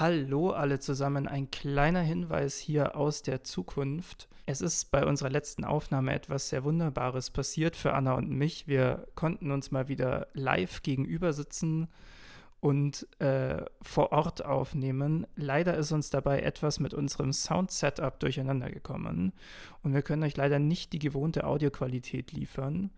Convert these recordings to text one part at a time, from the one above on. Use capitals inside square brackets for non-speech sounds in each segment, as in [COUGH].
Hallo alle zusammen, ein kleiner Hinweis hier aus der Zukunft. Es ist bei unserer letzten Aufnahme etwas sehr Wunderbares passiert für Anna und mich. Wir konnten uns mal wieder live gegenüber sitzen und äh, vor Ort aufnehmen. Leider ist uns dabei etwas mit unserem Sound-Setup durcheinander gekommen und wir können euch leider nicht die gewohnte Audioqualität liefern.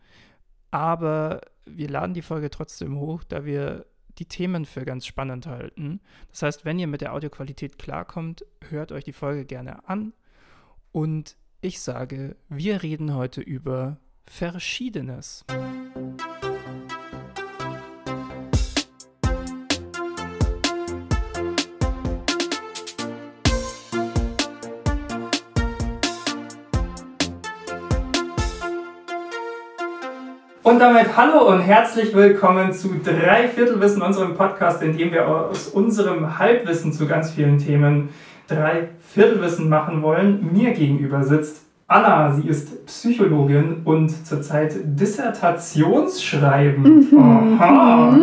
Aber wir laden die Folge trotzdem hoch, da wir die Themen für ganz spannend halten. Das heißt, wenn ihr mit der Audioqualität klarkommt, hört euch die Folge gerne an. Und ich sage, wir reden heute über Verschiedenes. Und damit hallo und herzlich willkommen zu Dreiviertelwissen, unserem Podcast, in dem wir aus unserem Halbwissen zu ganz vielen Themen Dreiviertelwissen machen wollen. Mir gegenüber sitzt Anna, sie ist Psychologin und zurzeit Dissertationsschreiben. Mhm. Aha.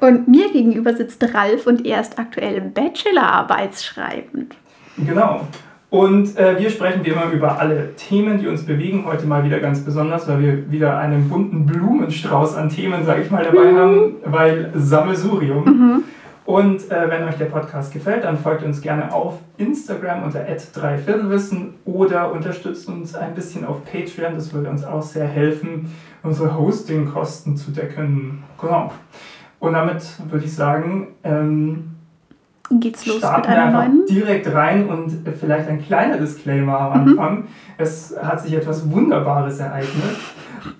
Und mir gegenüber sitzt Ralf und er ist aktuell Bachelorarbeitsschreibend. Genau. Und äh, wir sprechen wie immer über alle Themen, die uns bewegen. Heute mal wieder ganz besonders, weil wir wieder einen bunten Blumenstrauß an Themen, sage ich mal, dabei mhm. haben, weil Sammelsurium. Mhm. Und äh, wenn euch der Podcast gefällt, dann folgt uns gerne auf Instagram unter dreiviertelwissen oder unterstützt uns ein bisschen auf Patreon. Das würde uns auch sehr helfen, unsere Hostingkosten zu decken. Genau. Und damit würde ich sagen, ähm, geht's los Starten mit einer neuen? direkt rein und vielleicht ein kleiner Disclaimer am mhm. Anfang. Mhm. Es hat sich etwas Wunderbares ereignet.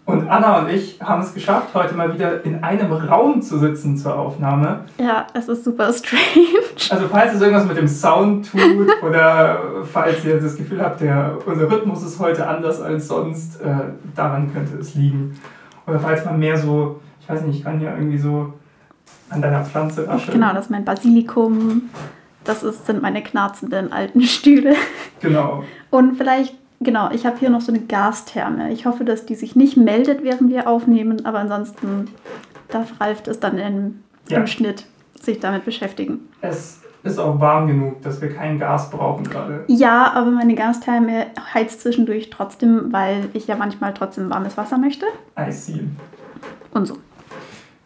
Und Anna und ich haben es geschafft, heute mal wieder in einem Raum zu sitzen zur Aufnahme. Ja, es ist super strange. Also falls es irgendwas mit dem Sound tut [LAUGHS] oder falls ihr das Gefühl habt, der, unser Rhythmus ist heute anders als sonst, äh, daran könnte es liegen. Oder falls man mehr so, ich weiß nicht, ich kann ja irgendwie so an deiner Pflanze rascheln. Genau, das ist mein Basilikum. Das ist, sind meine knarzenden alten [LAUGHS] Stühle. Genau. Und vielleicht, genau, ich habe hier noch so eine Gastherme. Ich hoffe, dass die sich nicht meldet, während wir aufnehmen, aber ansonsten darf Ralf das dann im, ja. im Schnitt sich damit beschäftigen. Es ist auch warm genug, dass wir kein Gas brauchen gerade. Ja, aber meine Gastherme heizt zwischendurch trotzdem, weil ich ja manchmal trotzdem warmes Wasser möchte. I see. Und so.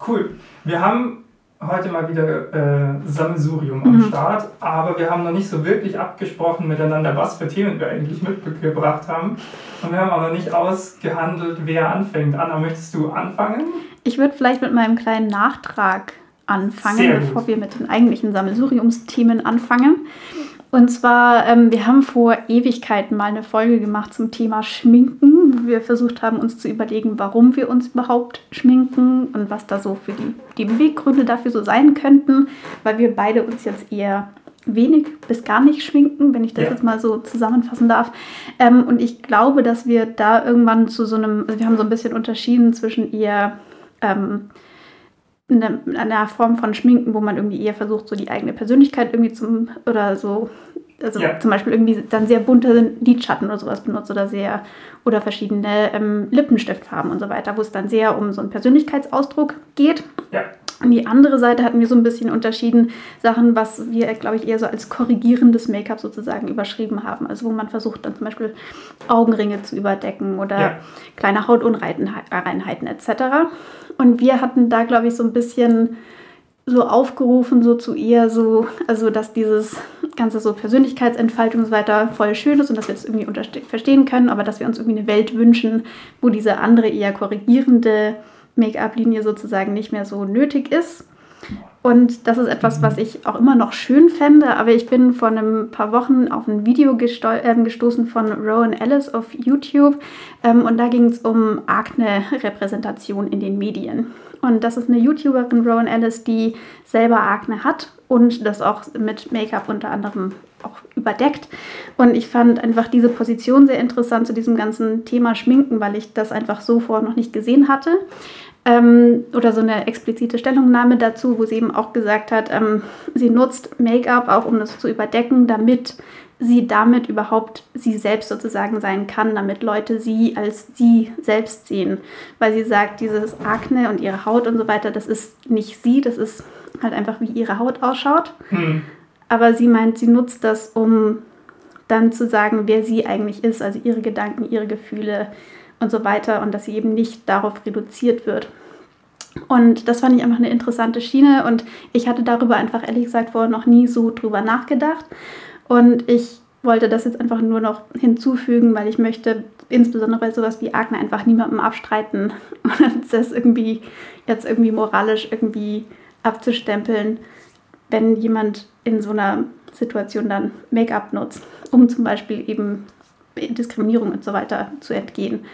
Cool. Wir haben heute mal wieder äh, Sammelsurium am mhm. Start, aber wir haben noch nicht so wirklich abgesprochen miteinander, was für Themen wir eigentlich mitgebracht haben. Und wir haben aber nicht ausgehandelt, wer anfängt. Anna, möchtest du anfangen? Ich würde vielleicht mit meinem kleinen Nachtrag anfangen, bevor wir mit den eigentlichen Sammelsuriumsthemen anfangen. Und zwar, ähm, wir haben vor Ewigkeiten mal eine Folge gemacht zum Thema Schminken, wo wir versucht haben, uns zu überlegen, warum wir uns überhaupt schminken und was da so für die, die Beweggründe dafür so sein könnten, weil wir beide uns jetzt eher wenig bis gar nicht schminken, wenn ich das ja. jetzt mal so zusammenfassen darf. Ähm, und ich glaube, dass wir da irgendwann zu so einem, also wir haben so ein bisschen unterschieden zwischen eher ähm, eine, einer Form von Schminken, wo man irgendwie eher versucht, so die eigene Persönlichkeit irgendwie zum, oder so, also ja. zum Beispiel irgendwie dann sehr bunte Lidschatten oder sowas benutzt oder sehr, oder verschiedene ähm, Lippenstiftfarben und so weiter, wo es dann sehr um so einen Persönlichkeitsausdruck geht. Ja. Und die andere Seite hatten wir so ein bisschen unterschieden, Sachen, was wir, glaube ich, eher so als korrigierendes Make-up sozusagen überschrieben haben. Also wo man versucht dann zum Beispiel Augenringe zu überdecken oder ja. kleine Hautunreinheiten etc. Und wir hatten da, glaube ich, so ein bisschen so aufgerufen, so zu eher so, also dass dieses ganze so Persönlichkeitsentfaltung und so weiter voll schön ist und dass wir das irgendwie verstehen können, aber dass wir uns irgendwie eine Welt wünschen, wo diese andere eher korrigierende Make-up-Linie sozusagen nicht mehr so nötig ist. Und das ist etwas, was ich auch immer noch schön fände, aber ich bin vor ein paar Wochen auf ein Video äh, gestoßen von Rowan Ellis auf YouTube ähm, und da ging es um Akne-Repräsentation in den Medien. Und das ist eine YouTuberin, Rowan Ellis, die selber Akne hat und das auch mit Make-up unter anderem auch überdeckt. Und ich fand einfach diese Position sehr interessant zu diesem ganzen Thema Schminken, weil ich das einfach so vorher noch nicht gesehen hatte ähm, oder so eine explizite Stellungnahme dazu, wo sie eben auch gesagt hat, ähm, sie nutzt Make-up auch, um das zu überdecken, damit sie damit überhaupt sie selbst sozusagen sein kann, damit Leute sie als sie selbst sehen. Weil sie sagt, dieses Akne und ihre Haut und so weiter, das ist nicht sie, das ist halt einfach, wie ihre Haut ausschaut. Hm. Aber sie meint, sie nutzt das, um dann zu sagen, wer sie eigentlich ist, also ihre Gedanken, ihre Gefühle und so weiter und dass sie eben nicht darauf reduziert wird. Und das fand ich einfach eine interessante Schiene und ich hatte darüber einfach ehrlich gesagt vorher noch nie so drüber nachgedacht. Und ich wollte das jetzt einfach nur noch hinzufügen, weil ich möchte insbesondere bei sowas wie Akne einfach niemandem abstreiten [LAUGHS] und das irgendwie jetzt irgendwie moralisch irgendwie abzustempeln, wenn jemand in so einer Situation dann Make-up nutzt, um zum Beispiel eben Diskriminierung und so weiter zu entgehen.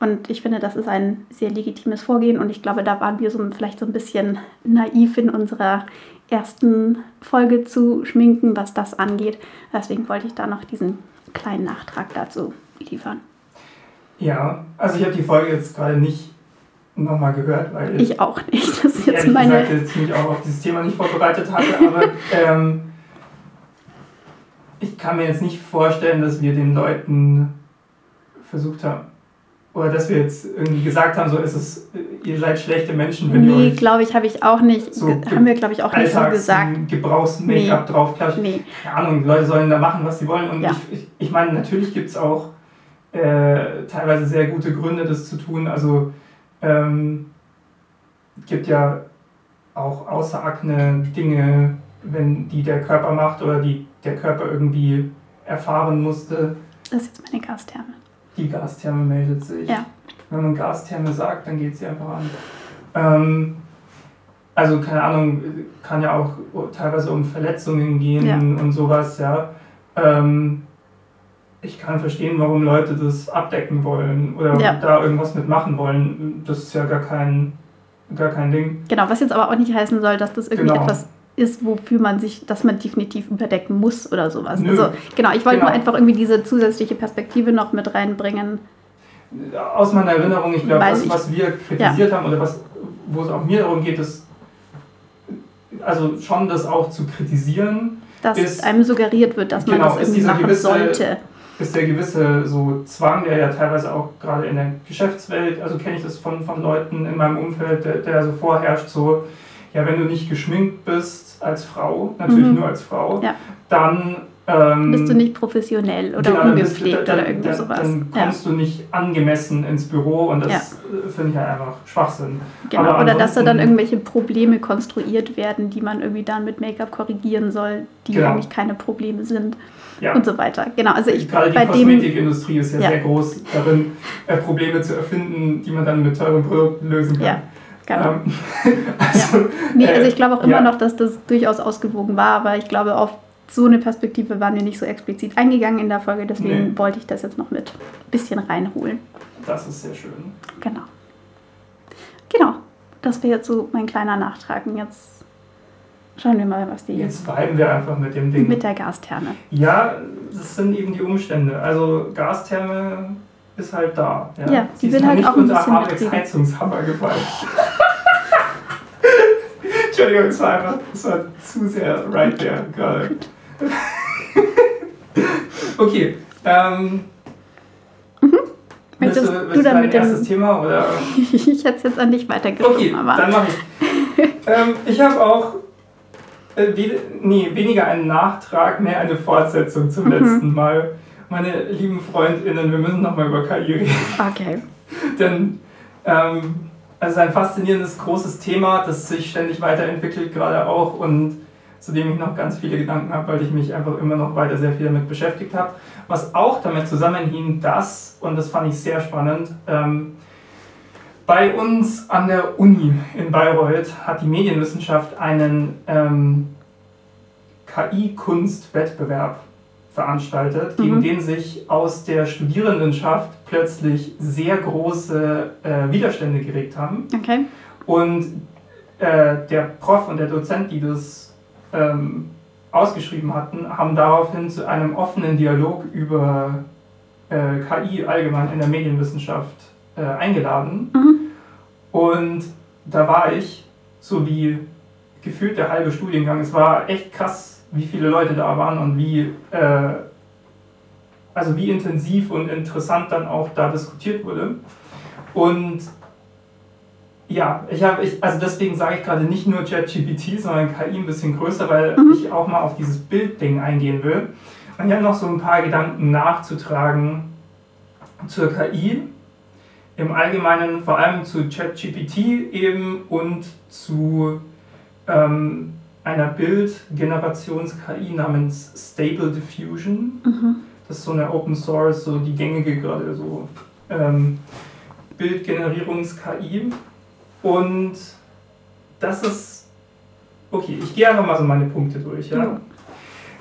Und ich finde, das ist ein sehr legitimes Vorgehen und ich glaube, da waren wir so vielleicht so ein bisschen naiv in unserer ersten Folge zu schminken, was das angeht. Deswegen wollte ich da noch diesen kleinen Nachtrag dazu liefern. Ja, also ich habe die Folge jetzt gerade nicht nochmal gehört, weil ich auch nicht. Das ist jetzt meine. Gesagt, jetzt mich auch auf dieses Thema nicht vorbereitet hatte, aber [LAUGHS] ähm, ich kann mir jetzt nicht vorstellen, dass wir den Leuten versucht haben, oder dass wir jetzt irgendwie gesagt haben, so ist es, ihr seid schlechte Menschen, wenn nee, ihr Nee, glaube ich, habe ich auch nicht, so haben wir glaube ich auch nicht so gesagt. Gebrauchs-Make-up nee. drauf, klar. Nee. Keine Ahnung, Leute sollen da machen, was sie wollen. Und ja. ich, ich, ich meine, natürlich gibt es auch äh, teilweise sehr gute Gründe, das zu tun. Also ähm, gibt ja auch außer Akne Dinge, wenn die der Körper macht oder die der Körper irgendwie erfahren musste. Das ist jetzt meine Gastherme. Die Gastherme meldet sich. Ja. Wenn man Gastherme sagt, dann geht sie einfach an. Ähm, also keine Ahnung, kann ja auch teilweise um Verletzungen gehen ja. und sowas, ja. Ähm, ich kann verstehen, warum Leute das abdecken wollen oder ja. da irgendwas mitmachen wollen. Das ist ja gar kein, gar kein Ding. Genau, was jetzt aber auch nicht heißen soll, dass das irgendwie genau. etwas ist, wofür man sich, dass man definitiv überdecken muss oder sowas. Nö. Also genau, ich wollte genau. nur einfach irgendwie diese zusätzliche Perspektive noch mit reinbringen. Aus meiner Erinnerung, ich glaube, das, was wir kritisiert ja. haben oder was, wo es auch mir darum geht, ist, also schon das auch zu kritisieren. Dass ist, einem suggeriert wird, dass genau, man das irgendwie machen gewisse, sollte. Ist der gewisse so Zwang, der ja teilweise auch gerade in der Geschäftswelt, also kenne ich das von, von Leuten in meinem Umfeld, der, der so vorherrscht, so, ja, wenn du nicht geschminkt bist als Frau, natürlich mhm. nur als Frau, ja. dann ähm, bist du nicht professionell oder genau, ungepflegt dann, oder irgendwie sowas. Dann kommst ja. du nicht angemessen ins Büro und das ja. Äh, finde ich halt einfach Schwachsinn. Genau, oder dass da dann irgendwelche Probleme konstruiert werden, die man irgendwie dann mit Make-up korrigieren soll, die genau. eigentlich keine Probleme sind. Ja. Und so weiter. Genau, also ich Gerade die Kosmetikindustrie ist ja, sehr groß darin, äh, Probleme zu erfinden, die man dann mit teuren Produkten lösen kann. Genau. [LAUGHS] Also, ja. nee, also ich glaube auch immer ja. noch, dass das durchaus ausgewogen war, aber ich glaube, auf so eine Perspektive waren wir nicht so explizit eingegangen in der Folge, deswegen nee. wollte ich das jetzt noch mit ein bisschen reinholen. Das ist sehr schön. Genau. Genau, das wäre jetzt so mein kleiner Nachtrag. Und jetzt schauen wir mal, was die. Jetzt weiben wir einfach mit dem Ding. Mit der Gastherme. Ja, das sind eben die Umstände. Also Gastherme ist halt da. Ja, ja die sind halt auch ein bisschen Alex Heizungshammer gefallen. [LAUGHS] Entschuldigung, es war einfach, es war zu sehr right there gerade. [LAUGHS] okay, ähm. Mhm. Möchtest du, du, du dann mit dem erstes Thema oder? [LAUGHS] ich hätte es jetzt an dich weitergegeben. Okay, aber. dann mache ich. ähm, ich habe auch äh, we nee, weniger einen Nachtrag, mehr eine Fortsetzung zum mhm. letzten Mal meine lieben FreundInnen, wir müssen nochmal über KI reden. Okay. [LAUGHS] Denn ähm, es ist ein faszinierendes, großes Thema, das sich ständig weiterentwickelt, gerade auch und zu dem ich noch ganz viele Gedanken habe, weil ich mich einfach immer noch weiter sehr viel damit beschäftigt habe. Was auch damit zusammenhing, dass, und das fand ich sehr spannend, ähm, bei uns an der Uni in Bayreuth hat die Medienwissenschaft einen ähm, KI-Kunst-Wettbewerb veranstaltet, mhm. gegen den sich aus der Studierendenschaft plötzlich sehr große äh, Widerstände geregt haben. Okay. Und äh, der Prof und der Dozent, die das ähm, ausgeschrieben hatten, haben daraufhin zu einem offenen Dialog über äh, KI allgemein in der Medienwissenschaft äh, eingeladen. Mhm. Und da war ich, so wie gefühlt der halbe Studiengang, es war echt krass wie viele Leute da waren und wie, äh, also wie intensiv und interessant dann auch da diskutiert wurde. Und ja, ich habe, ich, also deswegen sage ich gerade nicht nur ChatGPT, sondern KI ein bisschen größer, weil mhm. ich auch mal auf dieses Bildding eingehen will. Und ich habe noch so ein paar Gedanken nachzutragen zur KI im Allgemeinen, vor allem zu ChatGPT eben und zu ähm, einer Bildgenerations-KI namens Stable Diffusion. Mhm. Das ist so eine Open Source, so die gängige gerade so ähm, Bildgenerierungs-KI. Und das ist, okay, ich gehe einfach mal so meine Punkte durch. Ja? ja.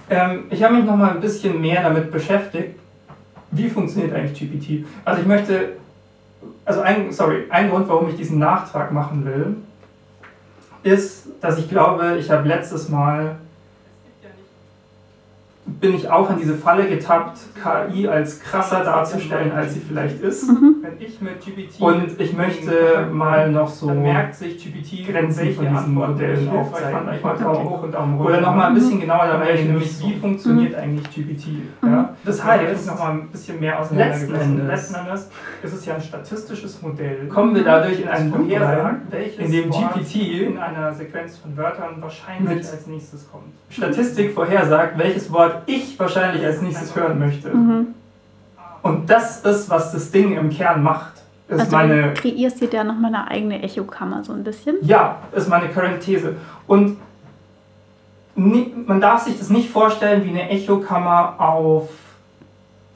Ähm, ich habe mich noch mal ein bisschen mehr damit beschäftigt, wie funktioniert eigentlich GPT. Also ich möchte, also ein, sorry, ein Grund, warum ich diesen Nachtrag machen will, ist, dass ich glaube, ich habe letztes Mal bin ich auch in diese Falle getappt, KI als krasser darzustellen, als sie vielleicht ist. Mhm. Wenn ich mit GPT und ich möchte mal noch so merkt sich GPT Grenzen von diesen Modellen aufzeigen. Ich mal Daumen hoch und Daumen runter. Oder nochmal ein bisschen genauer dabei, nämlich wie funktioniert mhm. eigentlich GPT. Mhm. Ja? Das heißt, noch mal ein bisschen mehr letzten Endes, letzten Endes ist es ja ein statistisches Modell. Kommen wir dadurch in einen rein, in dem GPT in einer Sequenz von Wörtern wahrscheinlich als nächstes kommt. Statistik vorhersagt, welches Wort ich wahrscheinlich als nächstes hören möchte. Mhm. Und das ist, was das Ding im Kern macht. Ist also meine, du kreierst dir da nochmal eine eigene Echokammer so ein bisschen? Ja, ist meine current These. Und nie, man darf sich das nicht vorstellen wie eine Echokammer auf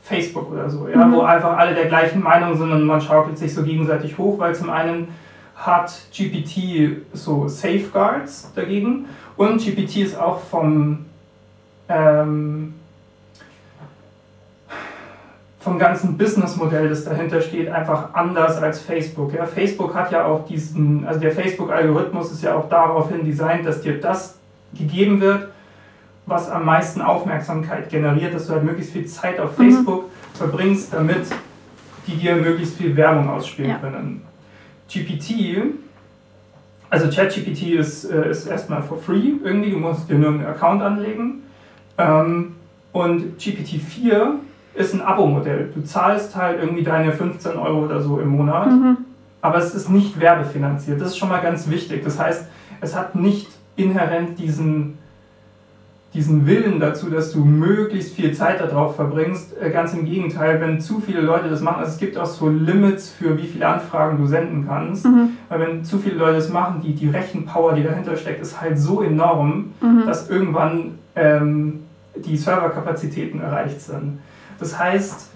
Facebook oder so, ja, mhm. wo einfach alle der gleichen Meinung sind und man schaukelt sich so gegenseitig hoch, weil zum einen hat GPT so Safeguards dagegen und GPT ist auch vom ähm, vom ganzen Businessmodell, das dahinter steht, einfach anders als Facebook. Ja, Facebook hat ja auch diesen, also der Facebook-Algorithmus ist ja auch daraufhin designt, dass dir das gegeben wird, was am meisten Aufmerksamkeit generiert, dass du halt möglichst viel Zeit auf mhm. Facebook verbringst, damit die dir möglichst viel Werbung ausspielen ja. können. GPT, also ChatGPT ist, äh, ist erstmal for free irgendwie, du musst dir nur einen Account anlegen ähm, und GPT-4 ist ein Abo-Modell. Du zahlst halt irgendwie deine 15 Euro oder so im Monat, mhm. aber es ist nicht werbefinanziert. Das ist schon mal ganz wichtig. Das heißt, es hat nicht inhärent diesen, diesen Willen dazu, dass du möglichst viel Zeit darauf verbringst. Äh, ganz im Gegenteil, wenn zu viele Leute das machen, also es gibt auch so Limits für wie viele Anfragen du senden kannst, mhm. weil wenn zu viele Leute das machen, die, die Rechenpower, die dahinter steckt, ist halt so enorm, mhm. dass irgendwann ähm, die Serverkapazitäten erreicht sind. Das heißt,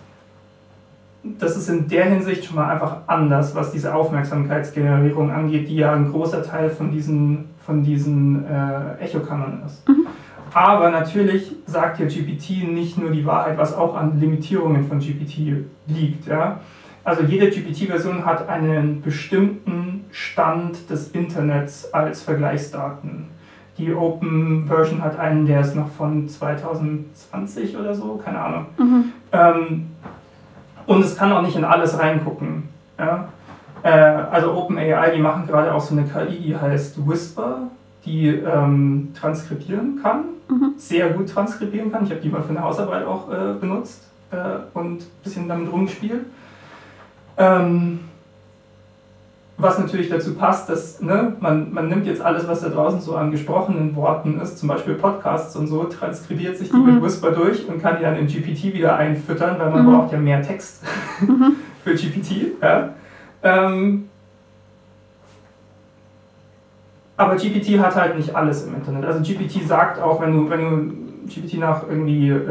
das ist in der Hinsicht schon mal einfach anders, was diese Aufmerksamkeitsgenerierung angeht, die ja ein großer Teil von diesen, von diesen äh, Echokammern ist. Mhm. Aber natürlich sagt ja GPT nicht nur die Wahrheit, was auch an Limitierungen von GPT liegt. Ja? Also jede GPT-Version hat einen bestimmten Stand des Internets als Vergleichsdaten. Die Open Version hat einen, der ist noch von 2020 oder so, keine Ahnung. Mhm. Ähm, und es kann auch nicht in alles reingucken. Ja? Äh, also OpenAI, die machen gerade auch so eine KI, die heißt Whisper, die ähm, transkribieren kann, mhm. sehr gut transkribieren kann. Ich habe die mal für eine Hausarbeit auch äh, benutzt äh, und ein bisschen damit rumgespielt. Ähm, was natürlich dazu passt, dass ne, man, man nimmt jetzt alles, was da draußen so an gesprochenen Worten ist, zum Beispiel Podcasts und so, transkribiert sich die mhm. mit Whisper durch und kann die dann in GPT wieder einfüttern, weil man mhm. braucht ja mehr Text mhm. [LAUGHS] für GPT. Ja. Ähm, aber GPT hat halt nicht alles im Internet. Also GPT sagt auch, wenn du, wenn du GPT nach irgendwie äh,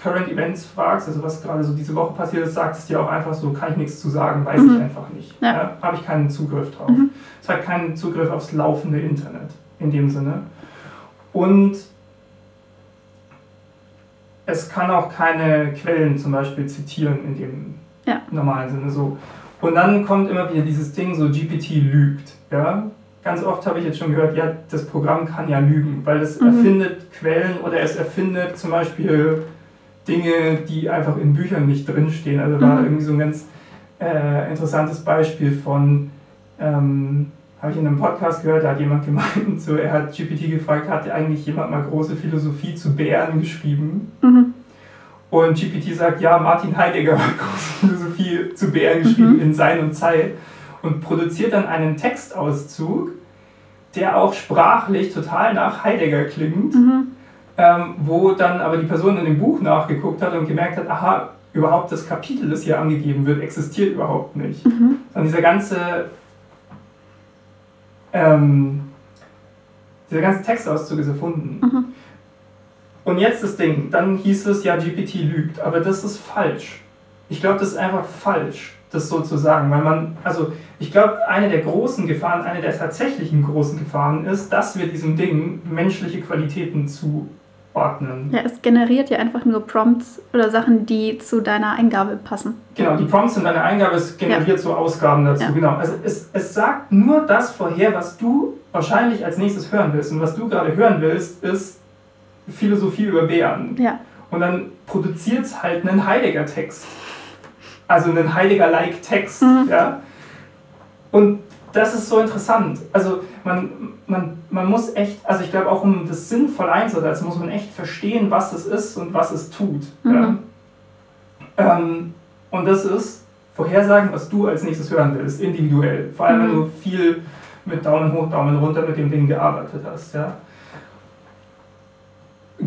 Current Events fragst, also was gerade so diese Woche passiert ist, sagt es dir auch einfach so, kann ich nichts zu sagen, weiß mhm. ich einfach nicht. Ja. Ja, Habe ich keinen Zugriff drauf. Mhm. Es hat keinen Zugriff aufs laufende Internet in dem Sinne. Und es kann auch keine Quellen zum Beispiel zitieren in dem ja. normalen Sinne. So. Und dann kommt immer wieder dieses Ding, so GPT lügt. Ja? Ganz oft habe ich jetzt schon gehört, ja, das Programm kann ja lügen, weil es mhm. erfindet Quellen oder es erfindet zum Beispiel Dinge, die einfach in Büchern nicht drinstehen. Also war mhm. irgendwie so ein ganz äh, interessantes Beispiel von, ähm, habe ich in einem Podcast gehört, da hat jemand [LAUGHS] gemeint, so, er hat GPT gefragt, hat eigentlich jemand mal große Philosophie zu Bären geschrieben? Mhm. Und GPT sagt, ja, Martin Heidegger hat [LAUGHS] große Philosophie zu Bären geschrieben mhm. in Sein und Zeit. Und produziert dann einen Textauszug, der auch sprachlich total nach Heidegger klingt, mhm. ähm, wo dann aber die Person in dem Buch nachgeguckt hat und gemerkt hat, aha, überhaupt das Kapitel, das hier angegeben wird, existiert überhaupt nicht. Mhm. Sondern dieser ganze, ähm, dieser ganze Textauszug ist erfunden. Mhm. Und jetzt das Ding, dann hieß es, ja, GPT lügt, aber das ist falsch. Ich glaube, das ist einfach falsch, das so zu sagen, weil man, also ich glaube, eine der großen Gefahren, eine der tatsächlichen großen Gefahren ist, dass wir diesem Ding menschliche Qualitäten zuordnen. Ja, es generiert ja einfach nur Prompts oder Sachen, die zu deiner Eingabe passen. Genau, die Prompts in deiner Eingabe, es generiert ja. so Ausgaben dazu, ja. genau. Also es, es sagt nur das vorher, was du wahrscheinlich als nächstes hören willst. Und was du gerade hören willst, ist Philosophie über Bären. Ja. Und dann produziert es halt einen Heidegger-Text. Also einen Heidegger-like Text. Mhm. Ja? Und das ist so interessant. Also man, man, man muss echt, also ich glaube auch um das sinnvoll einzusetzen, muss man echt verstehen, was es ist und was es tut. Mhm. Ja? Ähm, und das ist Vorhersagen, was du als nächstes hören willst, individuell. Vor allem, mhm. wenn du viel mit Daumen hoch, Daumen runter mit dem Ding gearbeitet hast. Ja?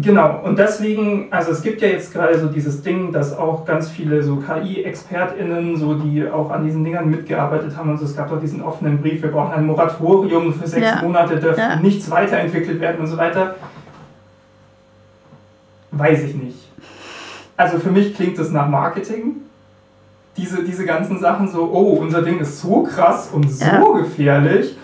Genau, und deswegen, also es gibt ja jetzt gerade so dieses Ding, dass auch ganz viele so KI-ExpertInnen, so die auch an diesen Dingern mitgearbeitet haben und so, es gab doch diesen offenen Brief, wir brauchen ein Moratorium für sechs ja. Monate, darf ja. nichts weiterentwickelt werden und so weiter. Weiß ich nicht. Also für mich klingt das nach Marketing. Diese, diese ganzen Sachen so, oh, unser Ding ist so krass und so ja. gefährlich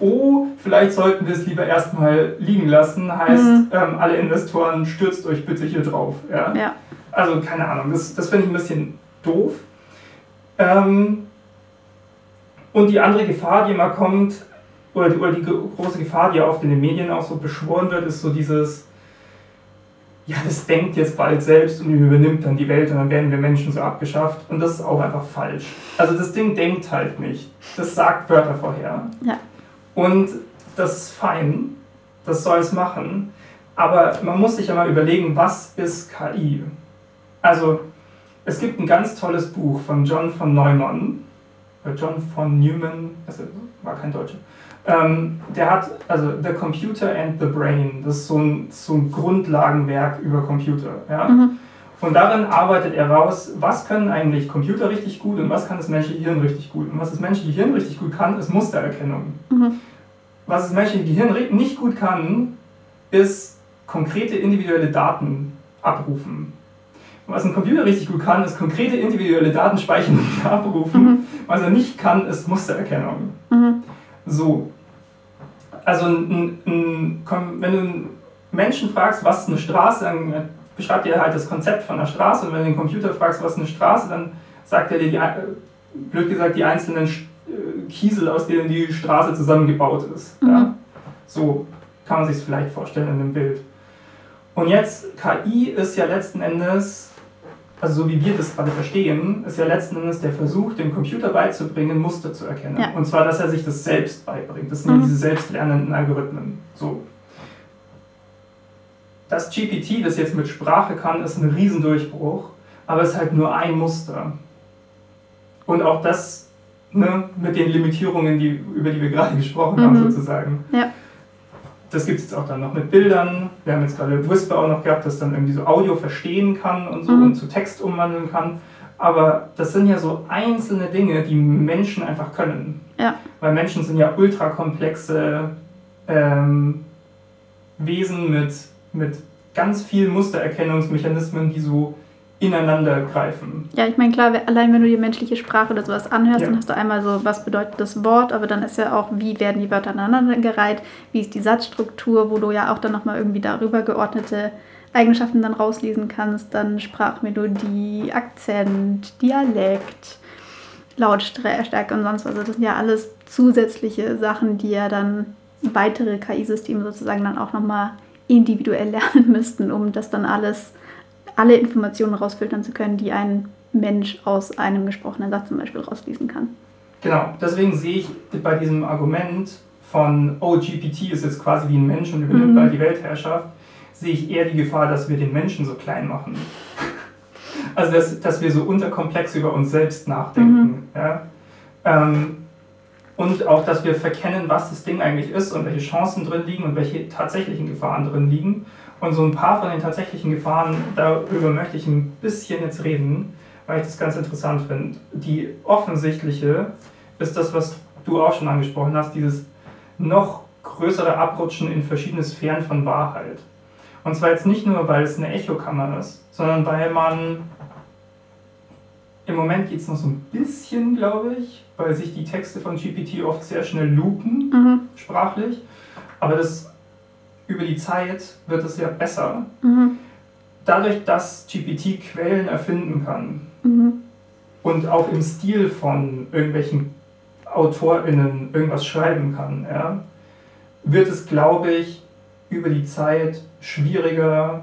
oh, vielleicht sollten wir es lieber erstmal liegen lassen, heißt, mhm. ähm, alle Investoren stürzt euch bitte hier drauf. Ja? ja. Also keine Ahnung, das, das finde ich ein bisschen doof. Ähm, und die andere Gefahr, die immer kommt, oder die, oder die große Gefahr, die oft in den Medien auch so beschworen wird, ist so dieses, ja, das denkt jetzt bald selbst und übernimmt dann die Welt und dann werden wir Menschen so abgeschafft. Und das ist auch einfach falsch. Also das Ding denkt halt nicht. Das sagt Wörter vorher. Ja. Und das ist fein, das soll es machen. Aber man muss sich ja mal überlegen, was ist KI? Also, es gibt ein ganz tolles Buch von John von Neumann, äh, John von Newman, also war kein Deutscher. Ähm, der hat, also The Computer and the Brain, das ist so ein, so ein Grundlagenwerk über Computer. Ja? Mhm. Und darin arbeitet er raus, was können eigentlich Computer richtig gut und was kann das menschliche Hirn richtig gut. Und was das menschliche Hirn richtig gut kann, ist Mustererkennung. Mhm. Was das menschliche Gehirn nicht gut kann, ist konkrete individuelle Daten abrufen. Was ein Computer richtig gut kann, ist konkrete individuelle Daten speichern und [LAUGHS] abrufen. Mhm. Was er nicht kann, ist Mustererkennung. Mhm. So. Also, ein, ein, wenn du einen Menschen fragst, was ist eine Straße, dann beschreibt er halt das Konzept von einer Straße und wenn du den Computer fragst, was ist eine Straße, dann sagt er dir, die, blöd gesagt, die einzelnen äh, Kiesel, aus denen die Straße zusammengebaut ist. Mhm. Ja? So kann man sich es vielleicht vorstellen in dem Bild. Und jetzt, KI ist ja letzten Endes, also so wie wir das gerade verstehen, ist ja letzten Endes der Versuch, dem Computer beizubringen, Muster zu erkennen. Ja. Und zwar, dass er sich das selbst beibringt. Das sind mhm. diese selbstlernenden Algorithmen. So das GPT, das jetzt mit Sprache kann, ist ein Riesendurchbruch, aber es ist halt nur ein Muster. Und auch das ne, mit den Limitierungen, die, über die wir gerade [LAUGHS] gesprochen mhm. haben, sozusagen. Ja. Das gibt es jetzt auch dann noch mit Bildern. Wir haben jetzt gerade Whisper auch noch gehabt, das dann irgendwie so Audio verstehen kann und so mhm. und zu Text umwandeln kann. Aber das sind ja so einzelne Dinge, die Menschen einfach können. Ja. Weil Menschen sind ja ultrakomplexe ähm, Wesen mit mit ganz vielen Mustererkennungsmechanismen, die so ineinander greifen. Ja, ich meine, klar, allein wenn du die menschliche Sprache oder sowas anhörst, ja. dann hast du einmal so, was bedeutet das Wort, aber dann ist ja auch, wie werden die Wörter aneinandergereiht, wie ist die Satzstruktur, wo du ja auch dann nochmal irgendwie darüber geordnete Eigenschaften dann rauslesen kannst, dann Sprachmelodie, Akzent, Dialekt, Lautstärke und sonst was. Also das sind ja alles zusätzliche Sachen, die ja dann weitere KI-Systeme sozusagen dann auch nochmal individuell [LAUGHS] lernen müssten, um das dann alles, alle Informationen rausfiltern zu können, die ein Mensch aus einem gesprochenen Satz zum Beispiel rauslesen kann. Genau, deswegen sehe ich bei diesem Argument von, oh, GPT ist jetzt quasi wie ein Mensch und übernimmt mhm. bald die Weltherrschaft, sehe ich eher die Gefahr, dass wir den Menschen so klein machen. [LAUGHS] also, dass, dass wir so unterkomplex über uns selbst nachdenken. Mhm. Ja? Ähm, und auch, dass wir verkennen, was das Ding eigentlich ist und welche Chancen drin liegen und welche tatsächlichen Gefahren drin liegen. Und so ein paar von den tatsächlichen Gefahren, darüber möchte ich ein bisschen jetzt reden, weil ich das ganz interessant finde. Die offensichtliche ist das, was du auch schon angesprochen hast, dieses noch größere Abrutschen in verschiedene Sphären von Wahrheit. Und zwar jetzt nicht nur, weil es eine Echokammer ist, sondern weil man im Moment geht es noch so ein bisschen, glaube ich, weil sich die Texte von GPT oft sehr schnell loopen, mhm. sprachlich. Aber das über die Zeit wird es ja besser. Mhm. Dadurch, dass GPT Quellen erfinden kann mhm. und auch im Stil von irgendwelchen AutorInnen irgendwas schreiben kann, ja, wird es, glaube ich, über die Zeit schwieriger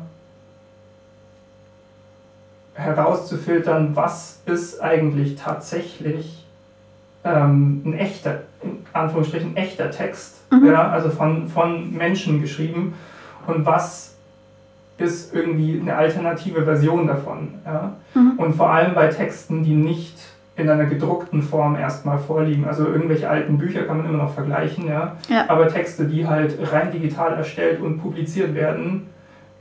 herauszufiltern, was ist eigentlich tatsächlich ähm, ein echter, in Anführungsstrichen echter Text, mhm. ja, also von, von Menschen geschrieben und was ist irgendwie eine alternative Version davon. Ja? Mhm. Und vor allem bei Texten, die nicht in einer gedruckten Form erstmal vorliegen. Also irgendwelche alten Bücher kann man immer noch vergleichen, ja. ja. Aber Texte, die halt rein digital erstellt und publiziert werden,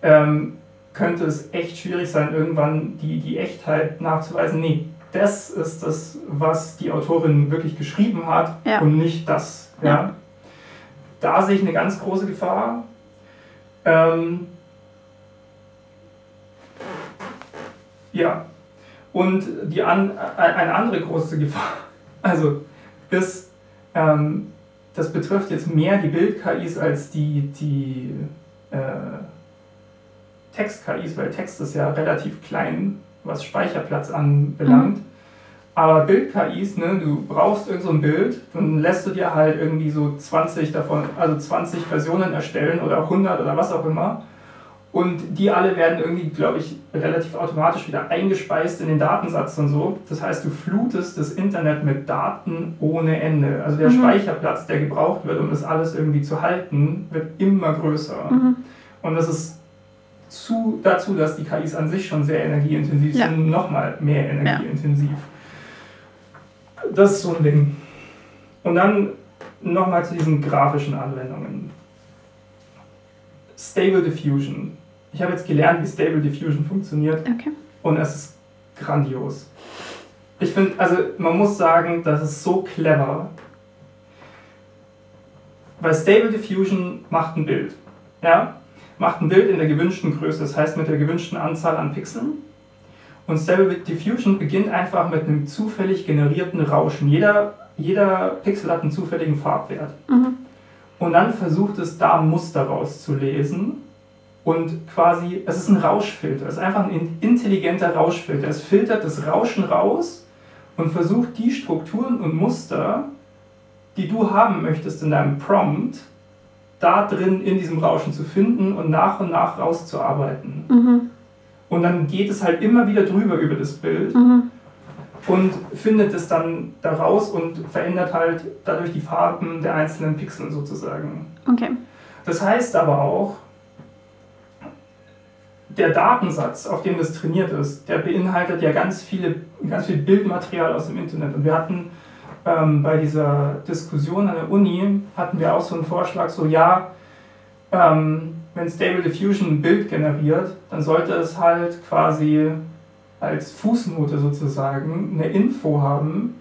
ähm, könnte es echt schwierig sein, irgendwann die, die Echtheit nachzuweisen. Nee, das ist das, was die Autorin wirklich geschrieben hat ja. und nicht das. Ja. ja. Da sehe ich eine ganz große Gefahr. Ähm, ja, und die an, eine andere große Gefahr, [LAUGHS] also ist, ähm, das betrifft jetzt mehr die Bild-KIs als die, die äh, Text-KIs, weil Text ist ja relativ klein, was Speicherplatz anbelangt. Mhm. Aber Bild-KIs, ne, du brauchst irgend so ein Bild, dann lässt du dir halt irgendwie so 20 davon, also 20 Versionen erstellen oder 100 oder was auch immer. Und die alle werden irgendwie, glaube ich, relativ automatisch wieder eingespeist in den Datensatz und so. Das heißt, du flutest das Internet mit Daten ohne Ende. Also der mhm. Speicherplatz, der gebraucht wird, um das alles irgendwie zu halten, wird immer größer. Mhm. Und das ist zu, dazu, dass die KIs an sich schon sehr energieintensiv ja. sind, nochmal mehr energieintensiv. Ja. Das ist so ein Ding. Und dann nochmal zu diesen grafischen Anwendungen. Stable Diffusion ich habe jetzt gelernt, wie Stable Diffusion funktioniert. Okay. Und es ist grandios. Ich finde, also man muss sagen, das ist so clever. Weil Stable Diffusion macht ein Bild. Ja? Macht ein Bild in der gewünschten Größe, das heißt mit der gewünschten Anzahl an Pixeln. Und Stable Diffusion beginnt einfach mit einem zufällig generierten Rauschen. Jeder, jeder Pixel hat einen zufälligen Farbwert. Mhm. Und dann versucht es da Muster rauszulesen und quasi, es ist ein Rauschfilter, es ist einfach ein intelligenter Rauschfilter. Es filtert das Rauschen raus und versucht die Strukturen und Muster, die du haben möchtest in deinem Prompt, da drin in diesem Rauschen zu finden und nach und nach rauszuarbeiten. Mhm. Und dann geht es halt immer wieder drüber über das Bild mhm. und findet es dann daraus und verändert halt dadurch die Farben der einzelnen Pixel sozusagen. Okay. Das heißt aber auch, der Datensatz, auf dem das trainiert ist, der beinhaltet ja ganz, viele, ganz viel Bildmaterial aus dem Internet. Und wir hatten ähm, bei dieser Diskussion an der Uni, hatten wir auch so einen Vorschlag, so ja, ähm, wenn Stable Diffusion ein Bild generiert, dann sollte es halt quasi als Fußnote sozusagen eine Info haben,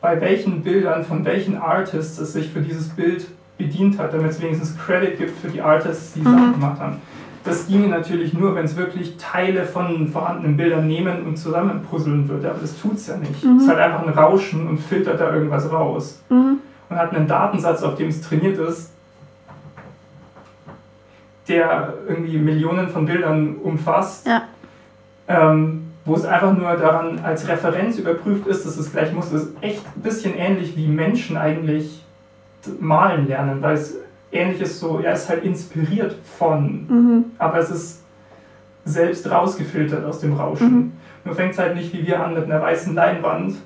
bei welchen Bildern von welchen Artists es sich für dieses Bild bedient hat, damit es wenigstens Credit gibt für die Artists, die mhm. Sachen gemacht haben. Das ginge natürlich nur, wenn es wirklich Teile von vorhandenen Bildern nehmen und zusammenpuzzeln würde, aber das tut es ja nicht. Mhm. Es hat einfach ein Rauschen und filtert da irgendwas raus. Mhm. Und hat einen Datensatz, auf dem es trainiert ist, der irgendwie Millionen von Bildern umfasst, ja. ähm, wo es einfach nur daran als Referenz überprüft ist, dass es gleich muss. Das ist echt ein bisschen ähnlich wie Menschen eigentlich malen lernen, weil es ähnliches so, er ist halt inspiriert von, mhm. aber es ist selbst rausgefiltert aus dem Rauschen. Mhm. Nur fängt es halt nicht wie wir an mit einer weißen Leinwand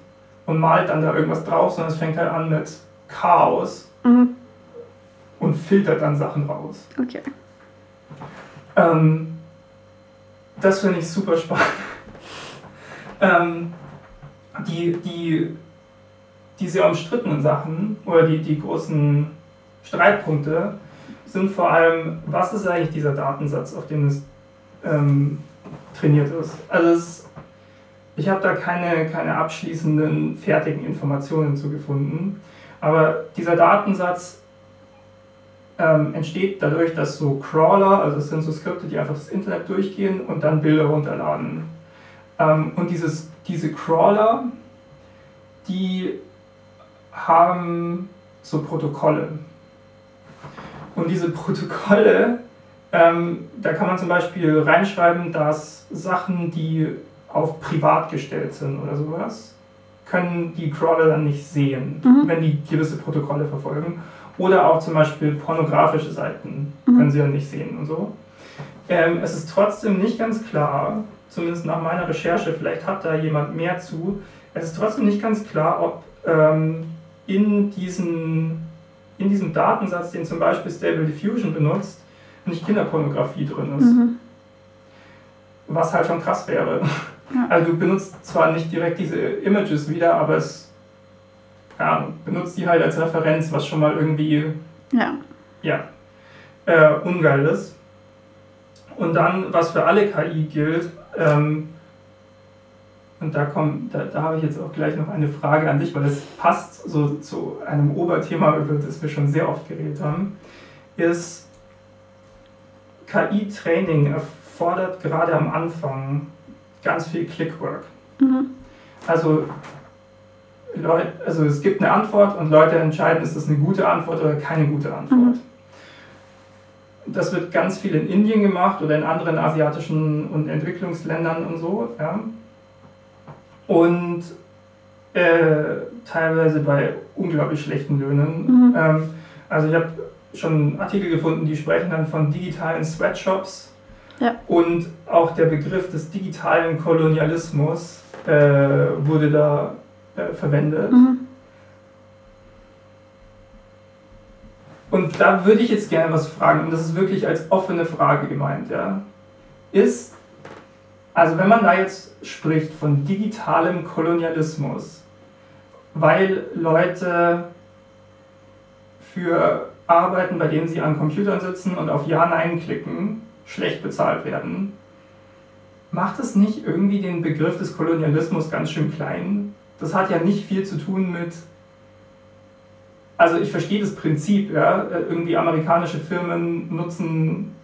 und malt dann da irgendwas drauf, sondern es fängt halt an mit Chaos mhm. und filtert dann Sachen raus. Okay. Ähm, das finde ich super spannend. [LAUGHS] ähm, die, die diese umstrittenen Sachen oder die, die großen Streitpunkte sind vor allem, was ist eigentlich dieser Datensatz, auf dem es ähm, trainiert ist. Also es, ich habe da keine, keine abschließenden, fertigen Informationen zu gefunden. Aber dieser Datensatz ähm, entsteht dadurch, dass so Crawler, also es sind so Skripte, die einfach das Internet durchgehen und dann Bilder runterladen. Ähm, und dieses, diese Crawler, die haben so Protokolle. Und diese Protokolle, ähm, da kann man zum Beispiel reinschreiben, dass Sachen, die auf privat gestellt sind oder sowas, können die Crawler dann nicht sehen, mhm. wenn die gewisse Protokolle verfolgen. Oder auch zum Beispiel pornografische Seiten mhm. können sie dann nicht sehen und so. Ähm, es ist trotzdem nicht ganz klar, zumindest nach meiner Recherche, vielleicht hat da jemand mehr zu, es ist trotzdem nicht ganz klar, ob ähm, in, diesen, in diesem Datensatz, den zum Beispiel Stable Diffusion benutzt, nicht Kinderpornografie drin ist. Mhm. Was halt schon krass wäre. Ja. Also du benutzt zwar nicht direkt diese Images wieder, aber es ja, benutzt die halt als Referenz, was schon mal irgendwie ja, ja äh, ungeil ist. Und dann, was für alle KI gilt, ähm, und da, komm, da, da habe ich jetzt auch gleich noch eine Frage an dich, weil es passt so zu einem Oberthema, über das wir schon sehr oft geredet haben, ist KI-Training erfordert gerade am Anfang ganz viel Clickwork. Mhm. Also, Leute, also es gibt eine Antwort und Leute entscheiden, ist das eine gute Antwort oder keine gute Antwort. Mhm. Das wird ganz viel in Indien gemacht oder in anderen asiatischen und Entwicklungsländern und so. Ja und äh, teilweise bei unglaublich schlechten Löhnen. Mhm. Ähm, also ich habe schon Artikel gefunden, die sprechen dann von digitalen Sweatshops ja. und auch der Begriff des digitalen Kolonialismus äh, wurde da äh, verwendet. Mhm. Und da würde ich jetzt gerne was fragen, und das ist wirklich als offene Frage gemeint. Ja. Ist also wenn man da jetzt spricht von digitalem Kolonialismus, weil Leute für Arbeiten, bei denen sie an Computern sitzen und auf Ja, Nein klicken, schlecht bezahlt werden, macht es nicht irgendwie den Begriff des Kolonialismus ganz schön klein? Das hat ja nicht viel zu tun mit. Also ich verstehe das Prinzip, ja, irgendwie amerikanische Firmen nutzen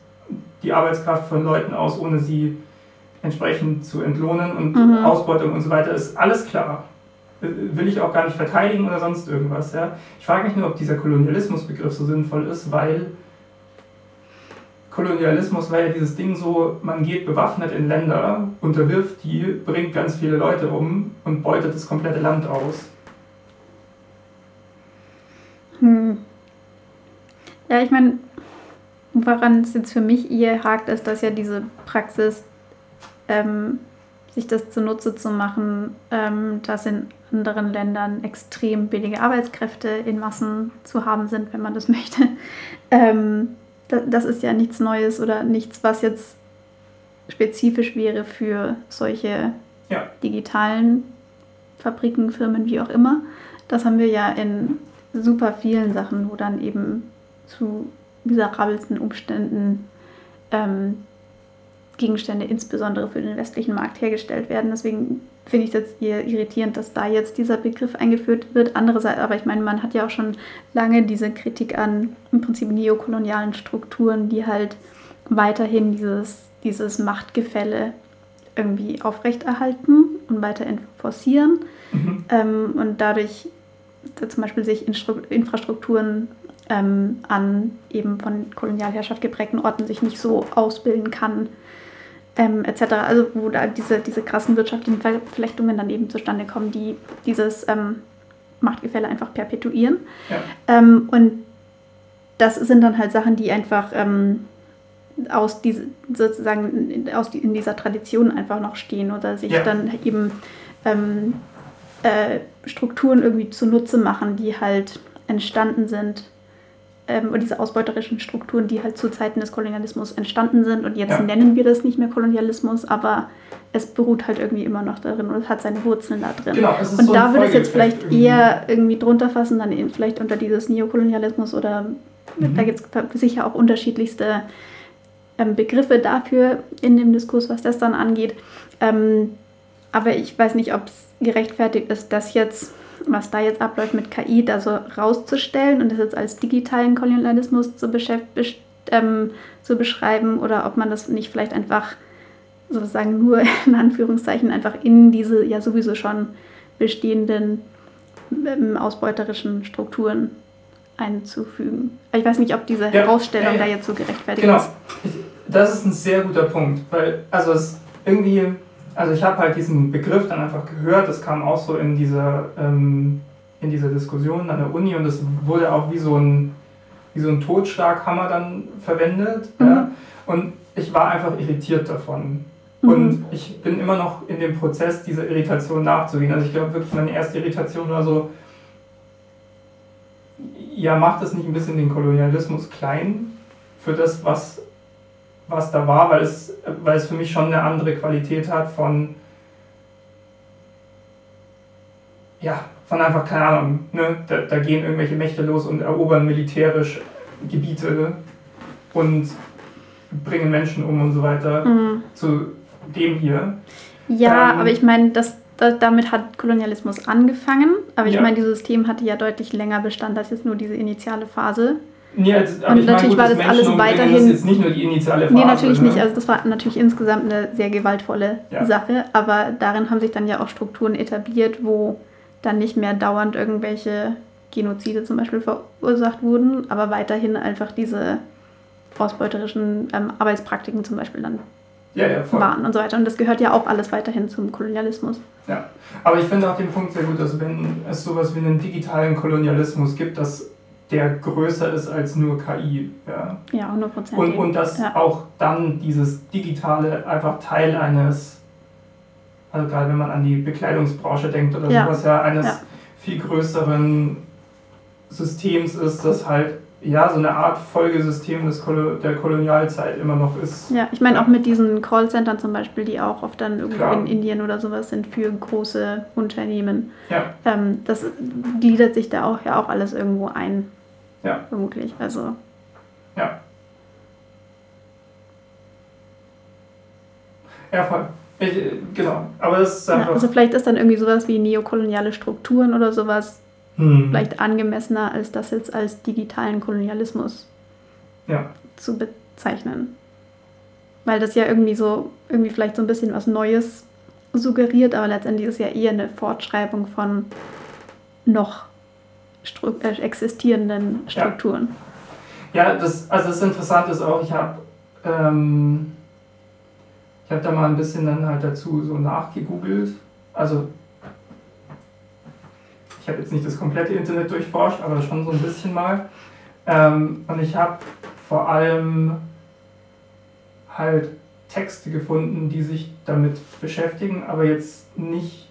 die Arbeitskraft von Leuten aus, ohne sie entsprechend zu entlohnen und mhm. Ausbeutung und so weiter, ist alles klar. Will ich auch gar nicht verteidigen oder sonst irgendwas. Ja? Ich frage mich nur, ob dieser Kolonialismusbegriff so sinnvoll ist, weil Kolonialismus war ja dieses Ding so, man geht bewaffnet in Länder, unterwirft die, bringt ganz viele Leute um und beutet das komplette Land aus. Hm. Ja, ich meine, woran es jetzt für mich eher hakt, ist, dass ja diese Praxis ähm, sich das zunutze zu machen, ähm, dass in anderen Ländern extrem billige Arbeitskräfte in Massen zu haben sind, wenn man das [LAUGHS] möchte. Ähm, das, das ist ja nichts Neues oder nichts, was jetzt spezifisch wäre für solche ja. digitalen Fabriken, Firmen, wie auch immer. Das haben wir ja in super vielen Sachen, wo dann eben zu miserabelsten Umständen ähm, Gegenstände insbesondere für den westlichen Markt hergestellt werden. Deswegen finde ich es jetzt eher irritierend, dass da jetzt dieser Begriff eingeführt wird. Andererseits, aber ich meine, man hat ja auch schon lange diese Kritik an im Prinzip neokolonialen Strukturen, die halt weiterhin dieses, dieses Machtgefälle irgendwie aufrechterhalten und weiter forcieren mhm. ähm, und dadurch zum Beispiel sich Infrastrukturen ähm, an eben von Kolonialherrschaft geprägten Orten sich nicht so ausbilden kann, ähm, etc. Also wo da diese, diese krassen wirtschaftlichen Verflechtungen dann eben zustande kommen, die dieses ähm, Machtgefälle einfach perpetuieren. Ja. Ähm, und das sind dann halt Sachen, die einfach ähm, aus diese, sozusagen aus die, in dieser Tradition einfach noch stehen oder sich ja. dann eben ähm, äh, Strukturen irgendwie zunutze machen, die halt entstanden sind ähm, diese ausbeuterischen Strukturen, die halt zu Zeiten des Kolonialismus entstanden sind. Und jetzt ja. nennen wir das nicht mehr Kolonialismus, aber es beruht halt irgendwie immer noch darin und es hat seine Wurzeln da drin. Genau, und so da würde ich es jetzt vielleicht irgendwie. eher irgendwie drunter fassen, dann vielleicht unter dieses Neokolonialismus oder mhm. da gibt es sicher auch unterschiedlichste ähm, Begriffe dafür in dem Diskurs, was das dann angeht. Ähm, aber ich weiß nicht, ob es gerechtfertigt ist, das jetzt, was da jetzt abläuft mit KI, da so rauszustellen und das jetzt als digitalen Kolonialismus zu, ähm, zu beschreiben oder ob man das nicht vielleicht einfach sozusagen nur [LAUGHS] in Anführungszeichen einfach in diese ja sowieso schon bestehenden ähm, ausbeuterischen Strukturen einzufügen. Ich weiß nicht, ob diese ja, Herausstellung ja, ja. da jetzt so gerechtfertigt genau. ist. Das ist ein sehr guter Punkt, weil also es irgendwie, also ich habe halt diesen Begriff dann einfach gehört, das kam auch so in dieser, ähm, in dieser Diskussion an der Uni und es wurde auch wie so ein, wie so ein Totschlaghammer dann verwendet. Mhm. Ja? Und ich war einfach irritiert davon. Mhm. Und ich bin immer noch in dem Prozess, dieser Irritation nachzugehen. Also ich glaube wirklich, meine erste Irritation war so, ja, macht es nicht ein bisschen den Kolonialismus klein für das, was, was da war, weil es, weil es für mich schon eine andere Qualität hat von, ja, von einfach, keine Ahnung, ne? da, da gehen irgendwelche Mächte los und erobern militärisch Gebiete und bringen Menschen um und so weiter, mhm. zu dem hier. Ja, ähm, aber ich meine, das da, damit hat Kolonialismus angefangen, aber ich ja. meine, dieses System hatte ja deutlich länger Bestand als jetzt nur diese initiale Phase. Ja, jetzt, aber und natürlich meine, gut, war das alles weiterhin. Das ist jetzt nicht nur die initiale Phase. Nee, natürlich ne? nicht. Also das war natürlich insgesamt eine sehr gewaltvolle ja. Sache, aber darin haben sich dann ja auch Strukturen etabliert, wo dann nicht mehr dauernd irgendwelche Genozide zum Beispiel verursacht wurden, aber weiterhin einfach diese ausbeuterischen ähm, Arbeitspraktiken zum Beispiel dann ja, ja, waren und so weiter. Und das gehört ja auch alles weiterhin zum Kolonialismus. Ja, aber ich finde auch den Punkt sehr gut, dass wenn es sowas wie einen digitalen Kolonialismus gibt, dass der größer ist als nur KI. Ja, ja 100 Und, und dass ja. auch dann dieses Digitale einfach Teil eines, also gerade wenn man an die Bekleidungsbranche denkt oder ja. sowas, ja, eines ja. viel größeren Systems ist, das halt ja, so eine Art Folgesystem des Kolo der Kolonialzeit immer noch ist. Ja, ich meine auch mit diesen Callcentern zum Beispiel, die auch oft dann irgendwo Klar. in Indien oder sowas sind für große Unternehmen. Ja. Ähm, das gliedert sich da auch ja auch alles irgendwo ein. Ja. Vermutlich. Also. Ja. Ja, voll. Ich, genau. Aber das ist einfach. Ja, also vielleicht ist dann irgendwie sowas wie neokoloniale Strukturen oder sowas hm. vielleicht angemessener, als das jetzt als digitalen Kolonialismus ja. zu bezeichnen. Weil das ja irgendwie so, irgendwie vielleicht so ein bisschen was Neues suggeriert, aber letztendlich ist ja eher eine Fortschreibung von noch stru äh, existierenden Strukturen. Ja, ja das, also das Interessante ist auch, ich habe ähm, ich habe da mal ein bisschen dann halt dazu so nachgegoogelt. Also ich habe jetzt nicht das komplette Internet durchforscht, aber schon so ein bisschen mal. Ähm, und ich habe vor allem halt Texte gefunden, die sich damit beschäftigen, aber jetzt nicht,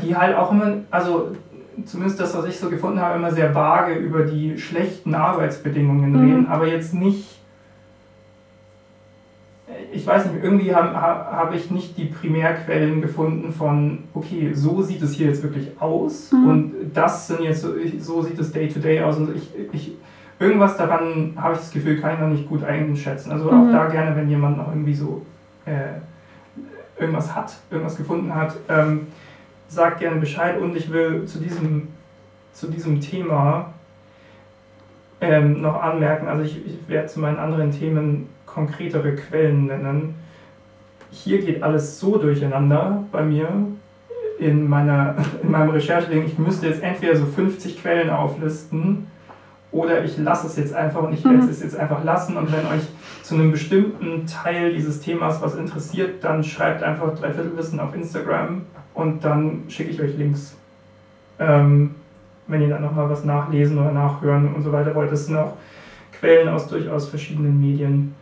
die halt auch immer, also zumindest das, was ich so gefunden habe, immer sehr vage über die schlechten Arbeitsbedingungen mhm. reden, aber jetzt nicht ich weiß nicht, irgendwie habe hab ich nicht die Primärquellen gefunden von, okay, so sieht es hier jetzt wirklich aus mhm. und das sind jetzt, so, so sieht es day to day aus und ich, ich irgendwas daran habe ich das Gefühl, kann ich noch nicht gut einschätzen. Also mhm. auch da gerne, wenn jemand noch irgendwie so äh, irgendwas hat, irgendwas gefunden hat, ähm, sagt gerne Bescheid und ich will zu diesem, zu diesem Thema ähm, noch anmerken, also ich, ich werde zu meinen anderen Themen konkretere Quellen nennen. Hier geht alles so durcheinander bei mir in, meiner, in meinem Rechercheding. Ich müsste jetzt entweder so 50 Quellen auflisten oder ich lasse es jetzt einfach und ich werde mhm. es jetzt einfach lassen. Und wenn euch zu einem bestimmten Teil dieses Themas was interessiert, dann schreibt einfach Dreiviertelwissen auf Instagram und dann schicke ich euch Links. Ähm, wenn ihr dann nochmal was nachlesen oder nachhören und so weiter wollt. Das sind auch Quellen aus durchaus verschiedenen Medien.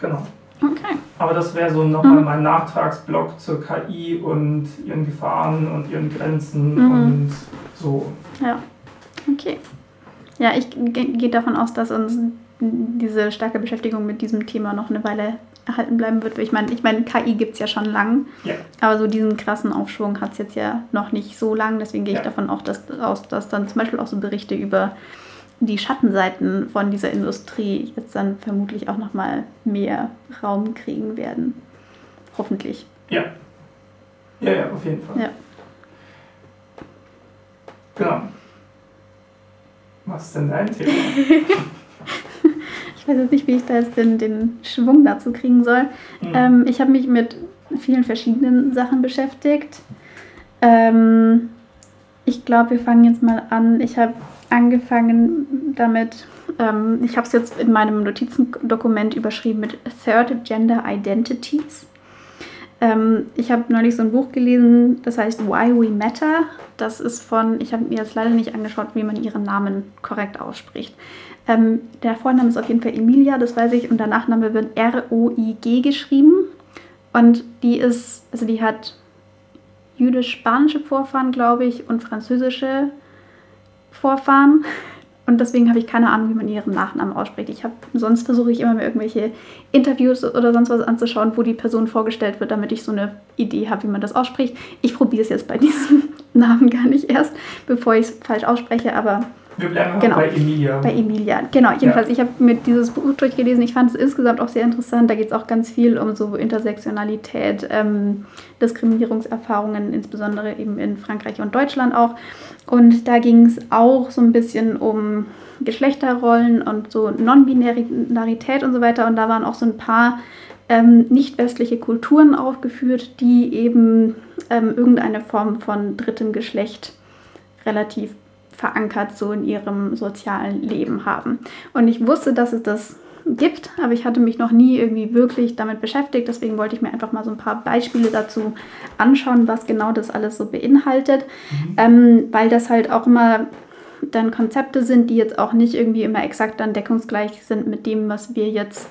Genau. Okay. Aber das wäre so nochmal mhm. mein Nachtragsblock zur KI und ihren Gefahren und ihren Grenzen mhm. und so. Ja, okay. Ja, ich gehe davon aus, dass uns diese starke Beschäftigung mit diesem Thema noch eine Weile erhalten bleiben wird. Ich meine, ich meine, KI gibt es ja schon lang, ja. aber so diesen krassen Aufschwung hat es jetzt ja noch nicht so lang. Deswegen gehe ich ja. davon auch dass, aus, dass dann zum Beispiel auch so Berichte über die Schattenseiten von dieser Industrie jetzt dann vermutlich auch noch mal mehr Raum kriegen werden. Hoffentlich. Ja. Ja, ja, auf jeden Fall. Ja. Genau. Was ist denn dein Thema? [LAUGHS] ich weiß jetzt nicht, wie ich da jetzt den, den Schwung dazu kriegen soll. Mhm. Ähm, ich habe mich mit vielen verschiedenen Sachen beschäftigt. Ähm, ich glaube, wir fangen jetzt mal an. Ich habe angefangen damit, ähm, ich habe es jetzt in meinem Notizendokument überschrieben mit Third Gender Identities. Ähm, ich habe neulich so ein Buch gelesen, das heißt Why We Matter. Das ist von, ich habe mir jetzt leider nicht angeschaut, wie man ihren Namen korrekt ausspricht. Ähm, der Vorname ist auf jeden Fall Emilia, das weiß ich, und der Nachname wird R-O-I-G geschrieben. Und die ist, also die hat jüdisch-spanische Vorfahren, glaube ich, und französische Vorfahren. Und deswegen habe ich keine Ahnung, wie man ihren Nachnamen ausspricht. Ich habe, sonst versuche ich immer mir irgendwelche Interviews oder sonst was anzuschauen, wo die Person vorgestellt wird, damit ich so eine Idee habe, wie man das ausspricht. Ich probiere es jetzt bei diesem [LAUGHS] Namen gar nicht erst, bevor ich es falsch ausspreche, aber wir bleiben genau, bei Emilia. Bei Emilia, genau. Jedenfalls, ja. ich habe mir dieses Buch durchgelesen. Ich fand es insgesamt auch sehr interessant. Da geht es auch ganz viel um so Intersektionalität, ähm, Diskriminierungserfahrungen, insbesondere eben in Frankreich und Deutschland auch. Und da ging es auch so ein bisschen um Geschlechterrollen und so Non-Binarität und so weiter. Und da waren auch so ein paar ähm, nicht westliche Kulturen aufgeführt, die eben ähm, irgendeine Form von drittem Geschlecht relativ verankert so in ihrem sozialen Leben haben. Und ich wusste, dass es das gibt, aber ich hatte mich noch nie irgendwie wirklich damit beschäftigt. Deswegen wollte ich mir einfach mal so ein paar Beispiele dazu anschauen, was genau das alles so beinhaltet, mhm. ähm, weil das halt auch immer dann Konzepte sind, die jetzt auch nicht irgendwie immer exakt dann deckungsgleich sind mit dem, was wir jetzt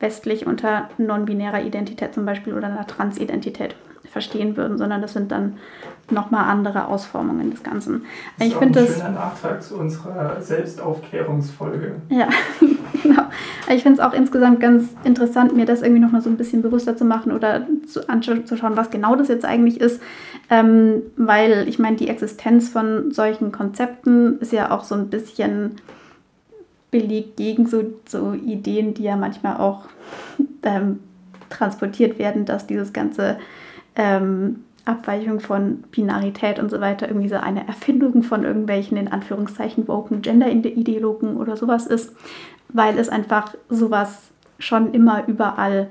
westlich unter non-binärer Identität zum Beispiel oder einer Transidentität verstehen würden, sondern das sind dann nochmal andere Ausformungen des Ganzen. Das ist ich ein das, schöner Nachtrag zu unserer Selbstaufklärungsfolge. Ja, [LAUGHS] genau. Ich finde es auch insgesamt ganz interessant, mir das irgendwie nochmal so ein bisschen bewusster zu machen oder zu, anzuschauen, was genau das jetzt eigentlich ist. Ähm, weil ich meine, die Existenz von solchen Konzepten ist ja auch so ein bisschen belegt gegen so, so Ideen, die ja manchmal auch ähm, transportiert werden, dass dieses ganze ähm, Abweichung von Binarität und so weiter irgendwie so eine Erfindung von irgendwelchen in Anführungszeichen woken Gender-Ideologen oder sowas ist, weil es einfach sowas schon immer überall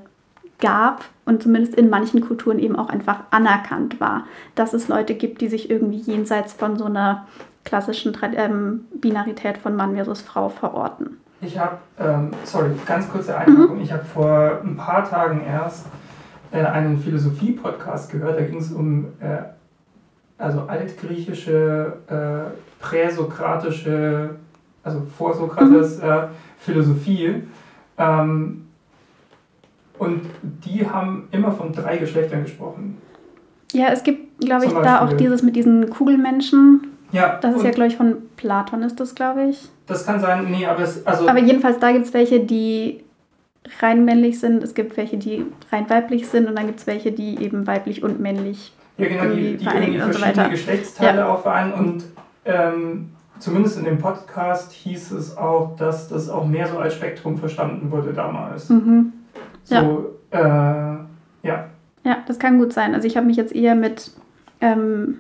gab und zumindest in manchen Kulturen eben auch einfach anerkannt war, dass es Leute gibt, die sich irgendwie jenseits von so einer klassischen ähm, Binarität von Mann versus Frau verorten. Ich habe, ähm, sorry, ganz kurze Einwirkung. Mhm. Ich habe vor ein paar Tagen erst äh, einen Philosophie-Podcast gehört, da ging es um äh, also altgriechische, äh, präsokratische, also vorsokrates mhm. äh, Philosophie. Ähm, und die haben immer von drei Geschlechtern gesprochen. Ja, es gibt, glaube ich, da auch dieses mit diesen Kugelmenschen. Ja. Das ist ja, glaube ich, von Platon ist das, glaube ich. Das kann sein, nee, aber es, also. Aber jedenfalls, da gibt es welche, die rein männlich sind, es gibt welche, die rein weiblich sind und dann gibt es welche, die eben weiblich und männlich ja, genau, die, die irgendwie verschiedene so Geschlechtsteile ja. aufweinen und ähm, zumindest in dem Podcast hieß es auch, dass das auch mehr so als Spektrum verstanden wurde damals. Mhm. So, ja. Äh, ja. Ja, das kann gut sein. Also ich habe mich jetzt eher mit ähm,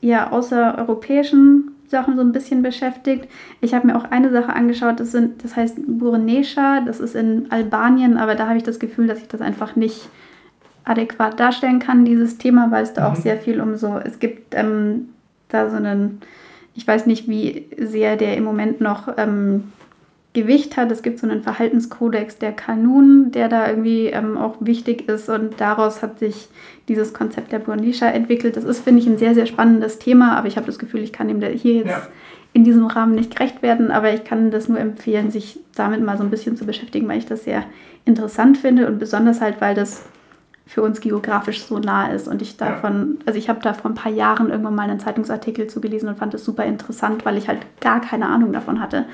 eher außereuropäischen Sachen so ein bisschen beschäftigt. Ich habe mir auch eine Sache angeschaut, das, sind, das heißt Burenesha, das ist in Albanien, aber da habe ich das Gefühl, dass ich das einfach nicht adäquat darstellen kann, dieses Thema, weil es da mhm. auch sehr viel um so, es gibt ähm, da so einen, ich weiß nicht, wie sehr der im Moment noch ähm, Gewicht hat. Es gibt so einen Verhaltenskodex der Kanun, der da irgendwie ähm, auch wichtig ist und daraus hat sich dieses Konzept der Burnisha entwickelt. Das ist, finde ich, ein sehr, sehr spannendes Thema, aber ich habe das Gefühl, ich kann ihm hier jetzt ja. in diesem Rahmen nicht gerecht werden, aber ich kann das nur empfehlen, sich damit mal so ein bisschen zu beschäftigen, weil ich das sehr interessant finde und besonders halt, weil das für uns geografisch so nah ist. Und ich davon, also ich habe da vor ein paar Jahren irgendwann mal einen Zeitungsartikel zu gelesen und fand es super interessant, weil ich halt gar keine Ahnung davon hatte,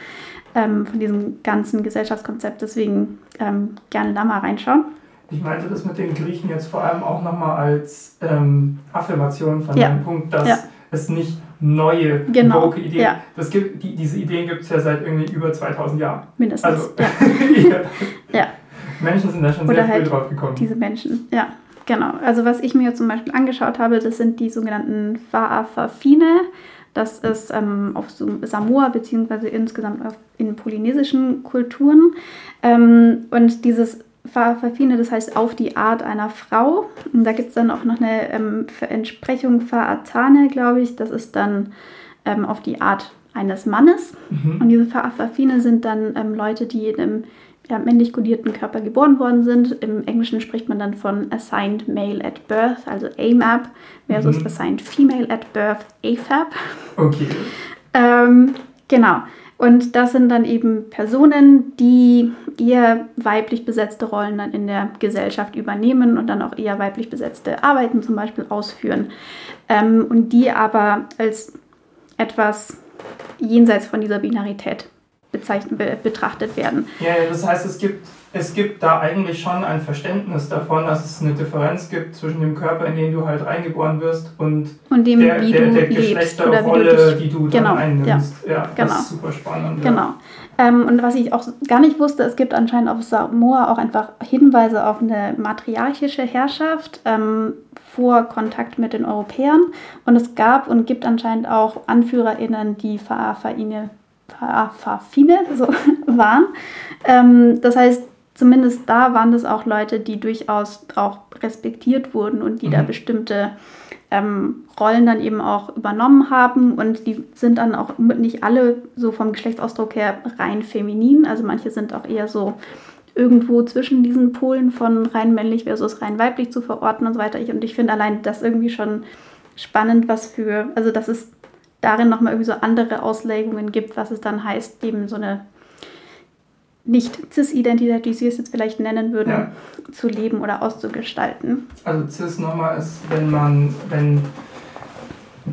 ähm, von diesem ganzen Gesellschaftskonzept. Deswegen ähm, gerne da mal reinschauen. Ich meinte das mit den Griechen jetzt vor allem auch nochmal als ähm, Affirmation von ja. dem Punkt, dass ja. es nicht neue genau. Ideen. Ja. Das gibt, die, diese Ideen gibt es ja seit irgendwie über 2000 Jahren. Mindestens. Also, [LAUGHS] ja. Menschen sind da schon Oder sehr halt früh drauf gekommen. Diese Menschen, ja. Genau. Also was ich mir zum Beispiel angeschaut habe, das sind die sogenannten Fa'afafine. Das ist ähm, auf Samoa beziehungsweise insgesamt auf, in polynesischen Kulturen. Ähm, und dieses Fa'afafine, das heißt auf die Art einer Frau. Und da gibt es dann auch noch eine ähm, Entsprechung Fa'atane, glaube ich. Das ist dann ähm, auf die Art eines Mannes. Mhm. Und diese Fa'afafine sind dann ähm, Leute, die in einem ja, männlich kodierten Körper geboren worden sind. Im Englischen spricht man dann von Assigned Male at Birth, also AMAP, versus mhm. Assigned Female at Birth, AFAB. Okay. [LAUGHS] ähm, genau. Und das sind dann eben Personen, die eher weiblich besetzte Rollen dann in der Gesellschaft übernehmen und dann auch eher weiblich besetzte Arbeiten zum Beispiel ausführen. Ähm, und die aber als etwas jenseits von dieser Binarität bezeichnet, be, betrachtet werden. Ja, das heißt, es gibt, es gibt da eigentlich schon ein Verständnis davon, dass es eine Differenz gibt zwischen dem Körper, in den du halt reingeboren wirst und, und dem, der, wie der, der Geschlechterrolle, die du dann genau, einnimmst. Ja, ja genau. das ist super spannend. Genau. Ja. Ähm, und was ich auch gar nicht wusste, es gibt anscheinend auf Samoa auch einfach Hinweise auf eine matriarchische Herrschaft ähm, vor Kontakt mit den Europäern. Und es gab und gibt anscheinend auch AnführerInnen, die Fa'afaine Fafine [LAUGHS] so waren. Ähm, das heißt, zumindest da waren das auch Leute, die durchaus auch respektiert wurden und die mhm. da bestimmte ähm, Rollen dann eben auch übernommen haben. Und die sind dann auch nicht alle so vom Geschlechtsausdruck her rein feminin. Also manche sind auch eher so irgendwo zwischen diesen Polen von rein männlich versus rein weiblich zu verorten und so weiter. Und ich finde allein das irgendwie schon spannend, was für, also das ist darin nochmal irgendwie so andere Auslegungen gibt, was es dann heißt, eben so eine nicht Cis-Identität, wie Sie es jetzt vielleicht nennen würden, ja. zu leben oder auszugestalten. Also Cis nochmal ist, wenn man, wenn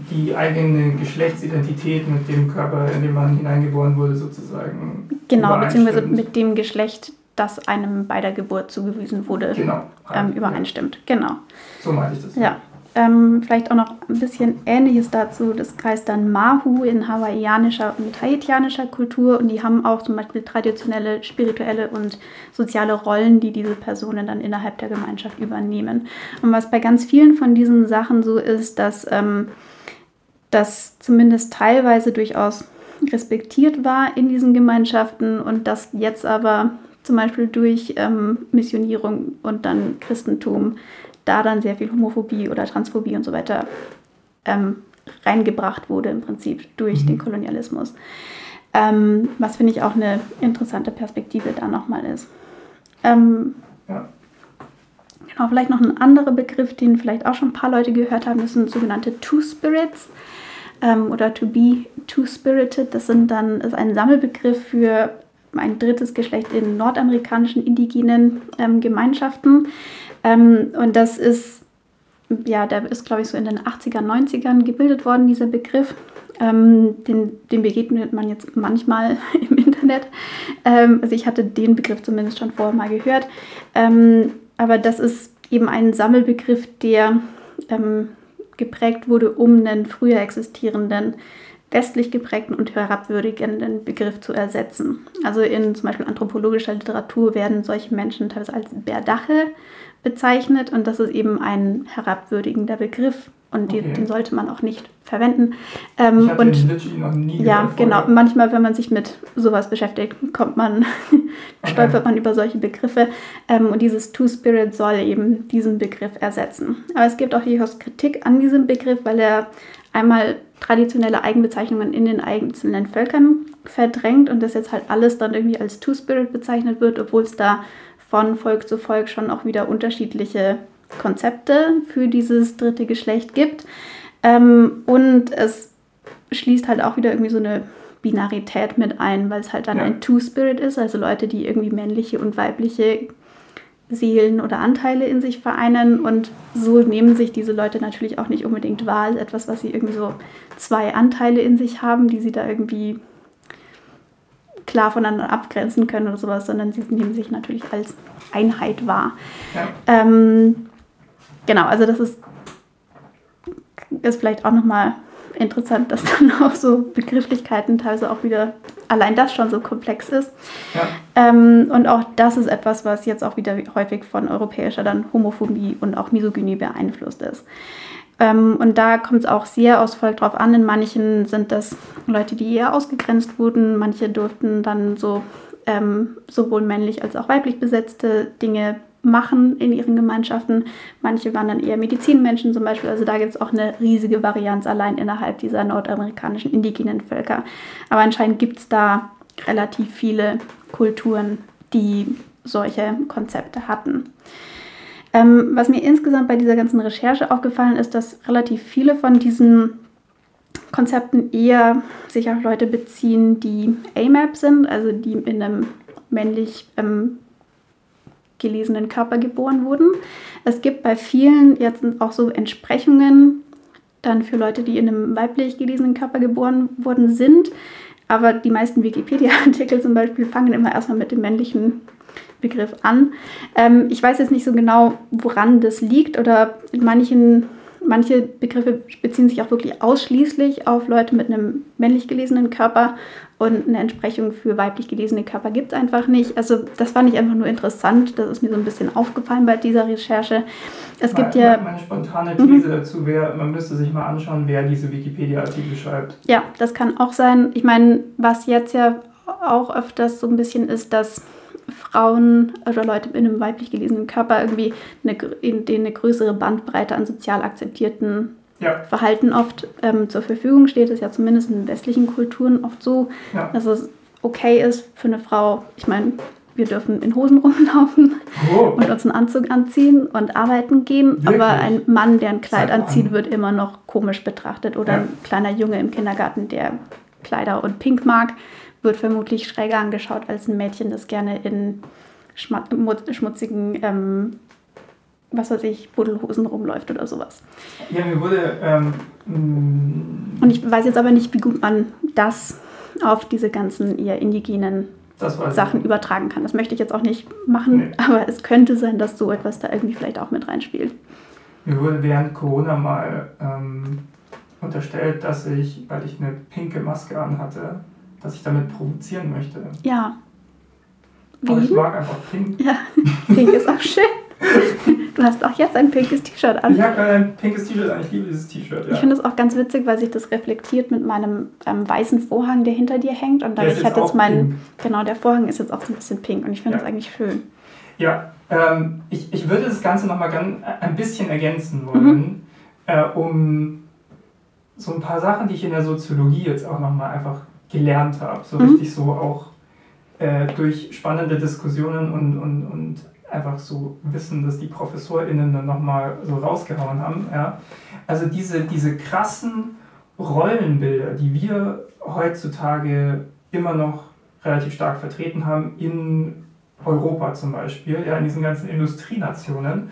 die eigene Geschlechtsidentität mit dem Körper, in dem man hineingeboren wurde, sozusagen. Genau, beziehungsweise mit dem Geschlecht, das einem bei der Geburt zugewiesen wurde, genau. ähm, übereinstimmt. Genau. So meine ich das. Ja. Ähm, vielleicht auch noch ein bisschen Ähnliches dazu. Das heißt dann Mahu in hawaiianischer und haitianischer Kultur und die haben auch zum Beispiel traditionelle, spirituelle und soziale Rollen, die diese Personen dann innerhalb der Gemeinschaft übernehmen. Und was bei ganz vielen von diesen Sachen so ist, dass ähm, das zumindest teilweise durchaus respektiert war in diesen Gemeinschaften und das jetzt aber zum Beispiel durch ähm, Missionierung und dann Christentum da dann sehr viel Homophobie oder Transphobie und so weiter ähm, reingebracht wurde im Prinzip durch mhm. den Kolonialismus. Ähm, was finde ich auch eine interessante Perspektive da nochmal ist. Ähm, ja. Genau, vielleicht noch ein anderer Begriff, den vielleicht auch schon ein paar Leute gehört haben, das sind sogenannte Two-Spirits ähm, oder To Be Two-Spirited. Das sind dann ist ein Sammelbegriff für ein drittes Geschlecht in nordamerikanischen indigenen ähm, Gemeinschaften. Ähm, und das ist, ja, der ist, glaube ich, so in den 80er, 90ern gebildet worden, dieser Begriff. Ähm, den, den begegnet man jetzt manchmal [LAUGHS] im Internet. Ähm, also ich hatte den Begriff zumindest schon vorher mal gehört. Ähm, aber das ist eben ein Sammelbegriff, der ähm, geprägt wurde, um einen früher existierenden westlich geprägten und herabwürdigenden Begriff zu ersetzen. Also in zum Beispiel anthropologischer Literatur werden solche Menschen teilweise als Berdache bezeichnet und das ist eben ein herabwürdigender Begriff und okay. den, sollte man auch nicht verwenden. Ähm, ich und den noch nie ja, genau. Manchmal, wenn man sich mit sowas beschäftigt, kommt man, [LAUGHS] stolpert man über solche Begriffe. Ähm, und dieses Two-Spirit soll eben diesen Begriff ersetzen. Aber es gibt auch durchaus Kritik an diesem Begriff, weil er einmal traditionelle Eigenbezeichnungen in den einzelnen Völkern verdrängt und das jetzt halt alles dann irgendwie als Two-Spirit bezeichnet wird, obwohl es da von Volk zu Volk schon auch wieder unterschiedliche Konzepte für dieses dritte Geschlecht gibt. Ähm, und es schließt halt auch wieder irgendwie so eine Binarität mit ein, weil es halt dann ja. ein Two-Spirit ist, also Leute, die irgendwie männliche und weibliche Seelen oder Anteile in sich vereinen und so nehmen sich diese Leute natürlich auch nicht unbedingt wahr etwas, was sie irgendwie so zwei Anteile in sich haben, die sie da irgendwie klar voneinander abgrenzen können oder sowas, sondern sie nehmen sich natürlich als Einheit wahr. Ja. Ähm, genau, also das ist, ist vielleicht auch nochmal interessant, dass [LAUGHS] dann auch so Begrifflichkeiten teilweise auch wieder allein das schon so komplex ist. Ja. Ähm, und auch das ist etwas, was jetzt auch wieder häufig von europäischer dann Homophobie und auch Misogynie beeinflusst ist. Ähm, und da kommt es auch sehr aus Volk drauf an. In manchen sind das Leute, die eher ausgegrenzt wurden. Manche durften dann so ähm, sowohl männlich als auch weiblich besetzte Dinge machen in ihren Gemeinschaften. Manche waren dann eher Medizinmenschen zum Beispiel. Also da gibt es auch eine riesige Varianz allein innerhalb dieser nordamerikanischen indigenen Völker. Aber anscheinend gibt es da relativ viele Kulturen, die solche Konzepte hatten. Ähm, was mir insgesamt bei dieser ganzen Recherche aufgefallen ist, dass relativ viele von diesen Konzepten eher sich auf Leute beziehen, die AMAP sind, also die in einem männlich ähm, gelesenen Körper geboren wurden. Es gibt bei vielen jetzt auch so Entsprechungen dann für Leute, die in einem weiblich gelesenen Körper geboren worden sind. Aber die meisten Wikipedia-Artikel zum Beispiel fangen immer erstmal mit dem männlichen Begriff an. Ähm, ich weiß jetzt nicht so genau, woran das liegt oder in manchen manche Begriffe beziehen sich auch wirklich ausschließlich auf Leute mit einem männlich gelesenen Körper und eine Entsprechung für weiblich gelesene Körper gibt es einfach nicht. Also das fand ich einfach nur interessant. Das ist mir so ein bisschen aufgefallen bei dieser Recherche. Es meine, gibt ja... Meine spontane These mhm. dazu wäre, man müsste sich mal anschauen, wer diese Wikipedia-Artikel schreibt. Ja, das kann auch sein. Ich meine, was jetzt ja auch öfters so ein bisschen ist, dass Frauen oder Leute in einem weiblich gelesenen Körper irgendwie eine, in denen eine größere Bandbreite an sozial akzeptierten ja. Verhalten oft ähm, zur Verfügung steht. Das ist ja zumindest in westlichen Kulturen oft so, ja. dass es okay ist für eine Frau. Ich meine, wir dürfen in Hosen rumlaufen oh. und uns einen Anzug anziehen und arbeiten gehen. Wirklich? Aber ein Mann, der ein Kleid Sag anzieht, an. wird immer noch komisch betrachtet. Oder ja. ein kleiner Junge im Kindergarten, der Kleider und Pink mag, wird vermutlich schräger angeschaut als ein Mädchen, das gerne in schmutzigen ähm, was weiß ich, Buddelhosen rumläuft oder sowas. Ja, mir wurde. Ähm, Und ich weiß jetzt aber nicht, wie gut man das auf diese ganzen eher indigenen Sachen ich. übertragen kann. Das möchte ich jetzt auch nicht machen, nee. aber es könnte sein, dass so etwas da irgendwie vielleicht auch mit reinspielt. Mir wurde während Corona mal ähm, unterstellt, dass ich, weil ich eine pinke Maske anhatte, dass ich damit provozieren möchte. Ja. Wie? Aber ich mag einfach pink. Ja, pink ist auch schön. Du hast auch jetzt ein pinkes T-Shirt an. Ich habe ein pinkes T-Shirt an. Ich liebe dieses T-Shirt. Ja. Ich finde es auch ganz witzig, weil sich das reflektiert mit meinem ähm, weißen Vorhang, der hinter dir hängt. Und dadurch hat jetzt mein. Genau, der Vorhang ist jetzt auch so ein bisschen pink und ich finde ja. das eigentlich schön. Ja, ähm, ich, ich würde das Ganze nochmal ein bisschen ergänzen wollen, mhm. äh, um so ein paar Sachen, die ich in der Soziologie jetzt auch nochmal einfach gelernt habe. So mhm. richtig so auch äh, durch spannende Diskussionen und, und, und einfach so Wissen, dass die ProfessorInnen dann nochmal so rausgehauen haben. Ja. Also diese, diese krassen Rollenbilder, die wir heutzutage immer noch relativ stark vertreten haben, in Europa zum Beispiel, ja, in diesen ganzen Industrienationen,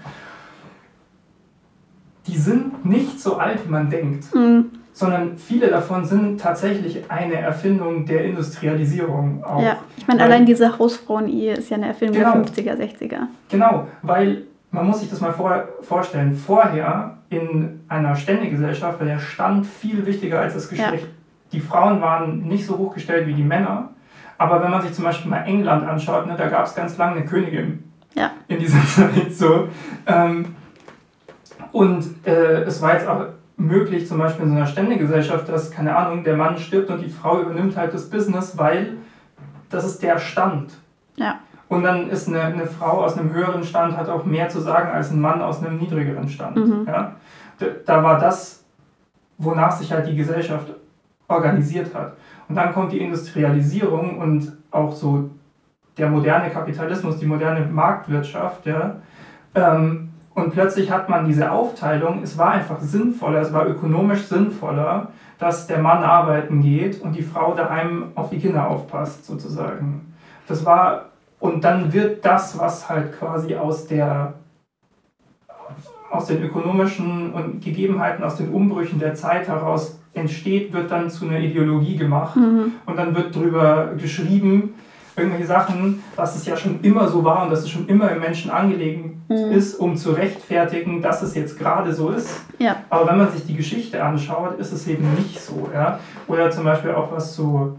die sind nicht so alt, wie man denkt. Mhm sondern viele davon sind tatsächlich eine Erfindung der Industrialisierung auch. Ja, ich meine, allein diese Hausfrauen-Ehe ist ja eine Erfindung genau, der 50er, 60er. Genau, weil man muss sich das mal vor, vorstellen. Vorher in einer Ständegesellschaft war der Stand viel wichtiger als das Geschlecht. Ja. Die Frauen waren nicht so hochgestellt wie die Männer. Aber wenn man sich zum Beispiel mal England anschaut, ne, da gab es ganz lange eine Königin ja. in dieser [LAUGHS] Zeit. So. Ähm, und äh, es war jetzt auch möglich, zum Beispiel in so einer Ständegesellschaft, dass, keine Ahnung, der Mann stirbt und die Frau übernimmt halt das Business, weil das ist der Stand. Ja. Und dann ist eine, eine Frau aus einem höheren Stand hat auch mehr zu sagen als ein Mann aus einem niedrigeren Stand. Mhm. Ja? Da war das, wonach sich halt die Gesellschaft organisiert hat. Und dann kommt die Industrialisierung und auch so der moderne Kapitalismus, die moderne Marktwirtschaft, ja, ähm, und plötzlich hat man diese Aufteilung, es war einfach sinnvoller, es war ökonomisch sinnvoller, dass der Mann arbeiten geht und die Frau daheim auf die Kinder aufpasst, sozusagen. Das war und dann wird das, was halt quasi aus der aus den ökonomischen und Gegebenheiten, aus den Umbrüchen der Zeit heraus entsteht, wird dann zu einer Ideologie gemacht mhm. und dann wird darüber geschrieben, irgendwelche Sachen, was es ja schon immer so war und dass es schon immer im Menschen angelegen mhm. ist, um zu rechtfertigen, dass es jetzt gerade so ist. Ja. Aber wenn man sich die Geschichte anschaut, ist es eben nicht so. Ja? Oder zum Beispiel auch was so,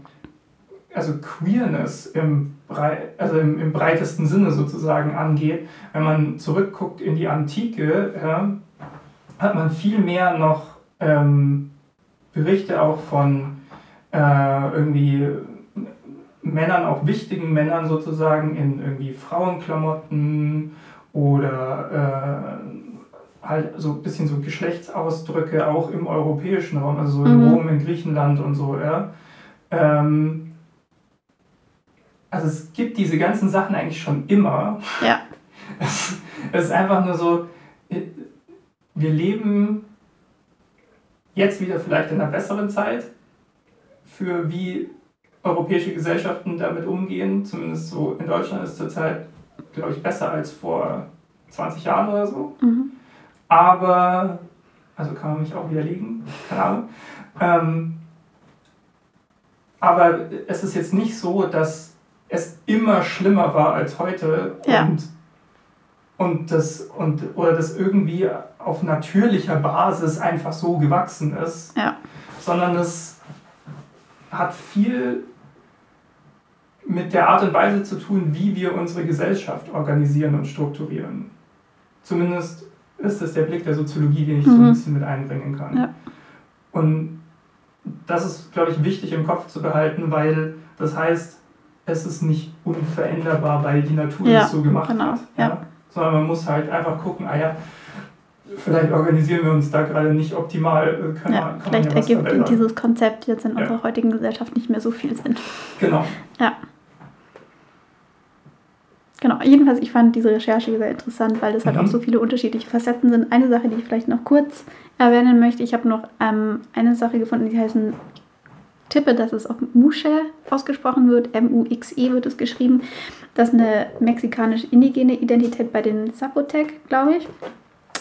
also Queerness im, also im, im breitesten Sinne sozusagen angeht. Wenn man zurückguckt in die Antike, ja, hat man viel mehr noch ähm, Berichte auch von äh, irgendwie Männern, auch wichtigen Männern sozusagen, in irgendwie Frauenklamotten oder äh, halt so ein bisschen so Geschlechtsausdrücke auch im europäischen Raum, also so in mhm. Rom, in Griechenland und so, ja. Ähm, also es gibt diese ganzen Sachen eigentlich schon immer. Ja. [LAUGHS] Es, es ist einfach nur so, wir leben jetzt wieder vielleicht in einer besseren Zeit für wie europäische Gesellschaften damit umgehen. Zumindest so in Deutschland ist zurzeit, glaube ich, besser als vor 20 Jahren oder so. Mhm. Aber, also kann man mich auch widerlegen, keine Ahnung. Ähm, aber es ist jetzt nicht so, dass es immer schlimmer war als heute ja. und, und, das, und oder das irgendwie auf natürlicher Basis einfach so gewachsen ist, ja. sondern es hat viel mit der Art und Weise zu tun, wie wir unsere Gesellschaft organisieren und strukturieren. Zumindest ist das der Blick der Soziologie, den ich mhm. so ein mhm. bisschen mit einbringen kann. Ja. Und das ist, glaube ich, wichtig im Kopf zu behalten, weil das heißt, es ist nicht unveränderbar, weil die Natur ja, es so gemacht genau, hat. Ja. ja. Sondern man muss halt einfach gucken, ah ja, vielleicht organisieren wir uns da gerade nicht optimal. Äh, kann ja, man, kann vielleicht ergibt dieses Konzept jetzt in unserer heutigen Gesellschaft nicht mehr so viel Sinn. Genau. Ja. Genau, jedenfalls, ich fand diese Recherche sehr interessant, weil es halt mhm. auch so viele unterschiedliche Facetten sind. Eine Sache, die ich vielleicht noch kurz erwähnen möchte, ich habe noch ähm, eine Sache gefunden, die heißt, ich tippe, dass es auch Muxe ausgesprochen wird, M-U-X-E wird es geschrieben. Das ist eine mexikanisch-indigene Identität bei den Zapotec, glaube ich.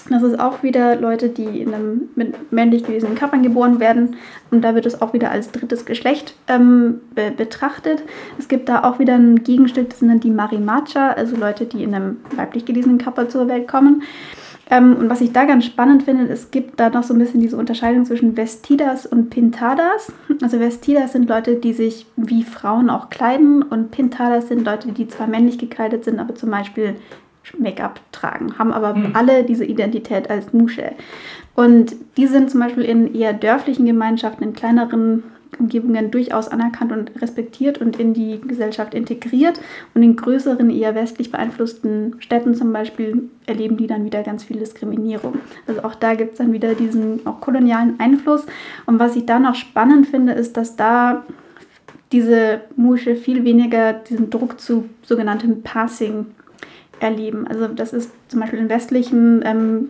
Das ist auch wieder Leute, die in einem mit männlich gelesenen Körpern geboren werden. Und da wird es auch wieder als drittes Geschlecht ähm, be betrachtet. Es gibt da auch wieder ein Gegenstück, das sind dann die Marimacha, also Leute, die in einem weiblich gelesenen Körper zur Welt kommen. Ähm, und was ich da ganz spannend finde, es gibt da noch so ein bisschen diese Unterscheidung zwischen Vestidas und Pintadas. Also Vestidas sind Leute, die sich wie Frauen auch kleiden und Pintadas sind Leute, die zwar männlich gekleidet sind, aber zum Beispiel Make-up tragen, haben aber mhm. alle diese Identität als Musche. Und die sind zum Beispiel in eher dörflichen Gemeinschaften, in kleineren Umgebungen durchaus anerkannt und respektiert und in die Gesellschaft integriert. Und in größeren, eher westlich beeinflussten Städten zum Beispiel erleben die dann wieder ganz viel Diskriminierung. Also auch da gibt es dann wieder diesen auch kolonialen Einfluss. Und was ich da noch spannend finde, ist, dass da diese Musche viel weniger diesen Druck zu sogenanntem Passing erleben. Also das ist zum Beispiel in westlichen ähm,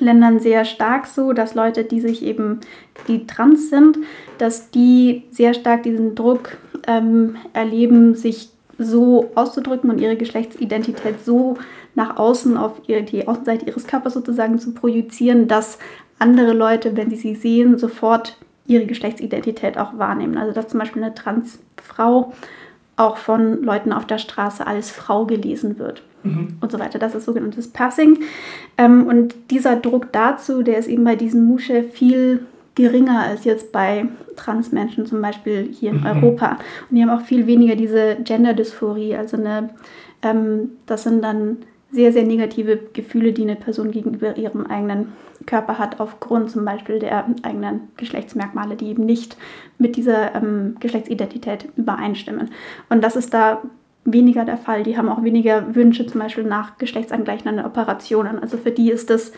Ländern sehr stark so, dass Leute, die sich eben, die trans sind, dass die sehr stark diesen Druck ähm, erleben, sich so auszudrücken und ihre Geschlechtsidentität so nach außen auf ihre, die Außenseite ihres Körpers sozusagen zu projizieren, dass andere Leute, wenn sie sie sehen, sofort ihre Geschlechtsidentität auch wahrnehmen. Also dass zum Beispiel eine Transfrau auch von Leuten auf der Straße als Frau gelesen wird mhm. und so weiter. Das ist sogenanntes Passing. Ähm, und dieser Druck dazu, der ist eben bei diesen Musche viel geringer als jetzt bei Transmenschen zum Beispiel hier in mhm. Europa. Und die haben auch viel weniger diese Gender-Dysphorie. Also eine, ähm, das sind dann sehr, sehr negative Gefühle, die eine Person gegenüber ihrem eigenen Körper hat, aufgrund zum Beispiel der eigenen Geschlechtsmerkmale, die eben nicht mit dieser ähm, Geschlechtsidentität übereinstimmen. Und das ist da weniger der Fall. Die haben auch weniger Wünsche zum Beispiel nach geschlechtsangleichenden Operationen. Also für die ist das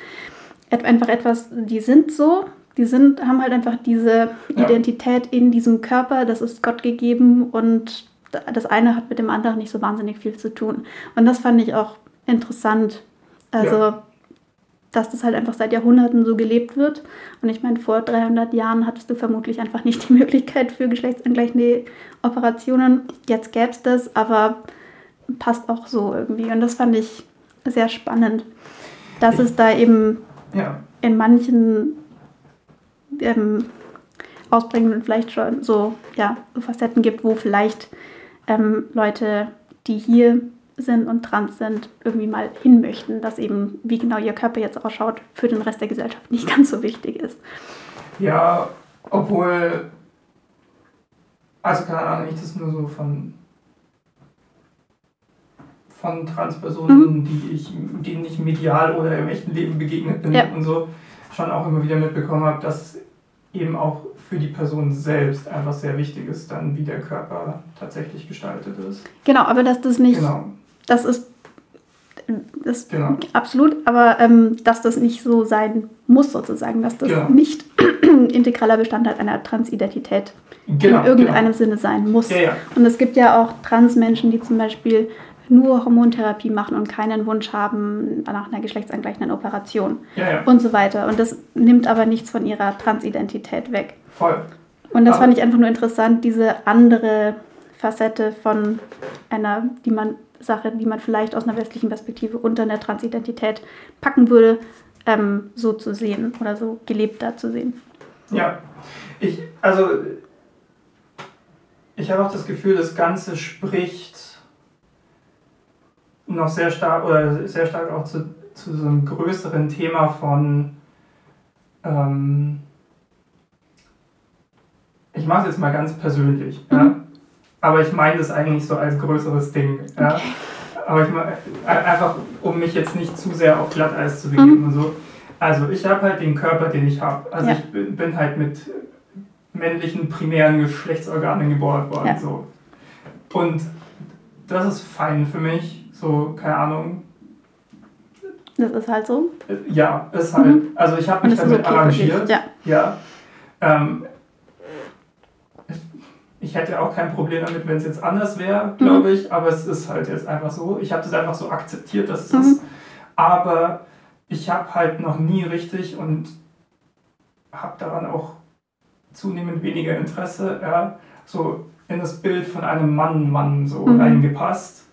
einfach etwas, die sind so, die sind, haben halt einfach diese Identität in diesem Körper, das ist Gott gegeben und das eine hat mit dem anderen nicht so wahnsinnig viel zu tun. Und das fand ich auch interessant. Also, ja. Dass das halt einfach seit Jahrhunderten so gelebt wird. Und ich meine, vor 300 Jahren hattest du vermutlich einfach nicht die [LAUGHS] Möglichkeit für geschlechtsangleichende Operationen. Jetzt gäbe es das, aber passt auch so irgendwie. Und das fand ich sehr spannend, dass ich, es da eben ja. in manchen ähm, Ausprägungen vielleicht schon so, ja, so Facetten gibt, wo vielleicht ähm, Leute, die hier sind und trans sind, irgendwie mal hin möchten, dass eben, wie genau ihr Körper jetzt ausschaut, für den Rest der Gesellschaft nicht [LAUGHS] ganz so wichtig ist. Ja, obwohl, also keine Ahnung, ich das nur so von von Transpersonen, mhm. die ich, denen ich medial oder im echten Leben begegnet bin ja. und so, schon auch immer wieder mitbekommen habe, dass eben auch für die Person selbst einfach sehr wichtig ist, dann wie der Körper tatsächlich gestaltet ist. Genau, aber dass das nicht, genau. Das ist das genau. absolut, aber ähm, dass das nicht so sein muss sozusagen, dass das genau. nicht [CLEARS THROAT] integraler Bestandteil einer Transidentität genau, in irgendeinem genau. Sinne sein muss. Ja, ja. Und es gibt ja auch Transmenschen, die zum Beispiel nur Hormontherapie machen und keinen Wunsch haben nach einer geschlechtsangleichenden Operation ja. und so weiter. Und das nimmt aber nichts von ihrer Transidentität weg. Voll. Und das aber fand ich einfach nur interessant, diese andere Facette von einer, die man Sache, die man vielleicht aus einer westlichen Perspektive unter einer Transidentität packen würde, ähm, so zu sehen oder so gelebter zu sehen. Ja, ich, also ich habe auch das Gefühl, das Ganze spricht noch sehr stark oder sehr stark auch zu, zu so einem größeren Thema von ähm, ich mache es jetzt mal ganz persönlich, mhm. ja? Aber ich meine das eigentlich so als größeres Ding. Ja? Okay. Aber ich meine, einfach, um mich jetzt nicht zu sehr auf Glatteis zu begeben mhm. und so. Also ich habe halt den Körper, den ich habe. Also ja. ich bin, bin, halt mit männlichen primären Geschlechtsorganen geboren worden. Ja. So. Und das ist fein für mich. So, keine Ahnung. Das ist halt so? Ja, ist halt. Mhm. Also ich habe mich damit okay arrangiert. Ja. ja. Ähm, ich hätte auch kein Problem damit, wenn es jetzt anders wäre, glaube mhm. ich, aber es ist halt jetzt einfach so. Ich habe das einfach so akzeptiert, dass es mhm. ist. Aber ich habe halt noch nie richtig und habe daran auch zunehmend weniger Interesse, ja, so in das Bild von einem Mann-Mann so mhm. reingepasst.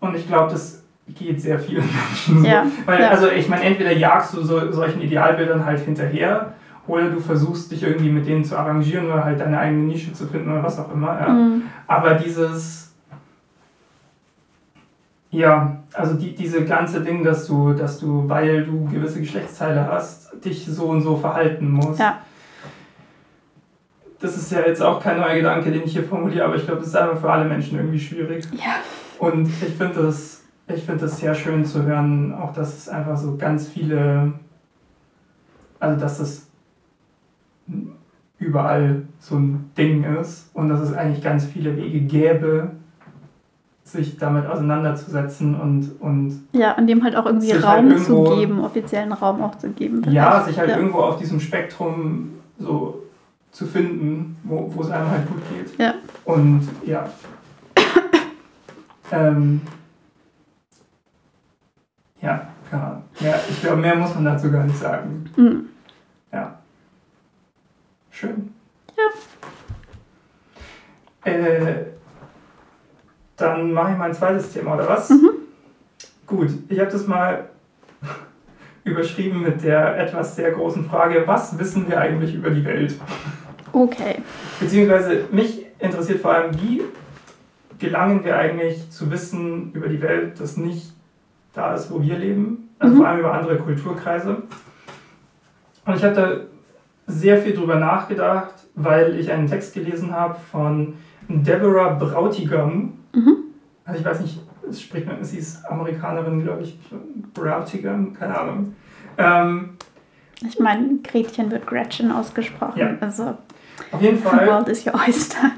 Und ich glaube, das geht sehr vielen [LAUGHS] Menschen so. Ja, Weil, ja. also ich meine, entweder jagst du so, solchen Idealbildern halt hinterher oder du versuchst dich irgendwie mit denen zu arrangieren oder halt deine eigene Nische zu finden oder was auch immer. Ja. Mhm. Aber dieses, ja, also die, diese ganze Ding, dass du, dass du, weil du gewisse Geschlechtsteile hast, dich so und so verhalten musst. Ja. Das ist ja jetzt auch kein neuer Gedanke, den ich hier formuliere, aber ich glaube, das ist einfach für alle Menschen irgendwie schwierig. Ja. Und ich finde das, ich das sehr schön zu hören, auch dass es einfach so ganz viele, also dass es überall so ein Ding ist und dass es eigentlich ganz viele Wege gäbe, sich damit auseinanderzusetzen und. und ja, und dem halt auch irgendwie halt Raum halt irgendwo, zu geben, offiziellen Raum auch zu geben. Ja, sich halt ja. irgendwo auf diesem Spektrum so zu finden, wo, wo es einem halt gut geht. Ja. Und ja, [COUGHS] ähm, ja, klar. Ja, ich glaube, mehr muss man dazu gar nicht sagen. Mhm. Ja. Schön. Ja. Äh, dann mache ich mein zweites Thema, oder was? Mhm. Gut, ich habe das mal [LAUGHS] überschrieben mit der etwas sehr großen Frage, was wissen wir eigentlich über die Welt? Okay. Beziehungsweise mich interessiert vor allem, wie gelangen wir eigentlich zu Wissen über die Welt, das nicht da ist, wo wir leben, also mhm. vor allem über andere Kulturkreise. Und ich habe da sehr viel drüber nachgedacht, weil ich einen Text gelesen habe von Deborah Brautigam. Mhm. Also ich weiß nicht, es spricht man, sie ist Amerikanerin, glaube ich, Brautigam, keine Ahnung. Ähm, ich meine, Gretchen wird Gretchen ausgesprochen. Ja. Also, auf jeden Fall. The world is your oyster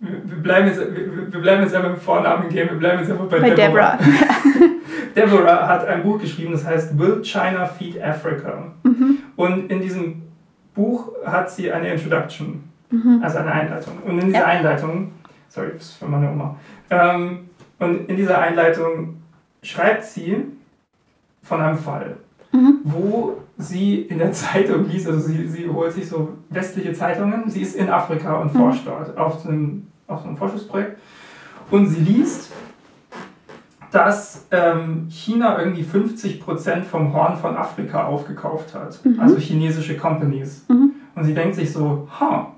wir bleiben jetzt, wir, wir bleiben jetzt einfach im Vornamen gehen, wir bleiben jetzt einfach bei, bei Deborah. Deborah. [LAUGHS] Deborah hat ein Buch geschrieben, das heißt Will China Feed Africa? Mhm. Und in diesem Buch hat sie eine Introduction, mhm. also eine Einleitung. Und in dieser ja. Einleitung, sorry, das ist für meine Oma, ähm, und in dieser Einleitung schreibt sie von einem Fall, mhm. wo sie in der [LAUGHS] Zeitung liest, also sie, sie holt sich so westliche Zeitungen, sie ist in Afrika und mhm. forscht dort auf einem, auf so einem Forschungsprojekt und sie liest dass ähm, China irgendwie 50% vom Horn von Afrika aufgekauft hat. Mhm. Also chinesische Companies. Mhm. Und sie denkt sich so, ha,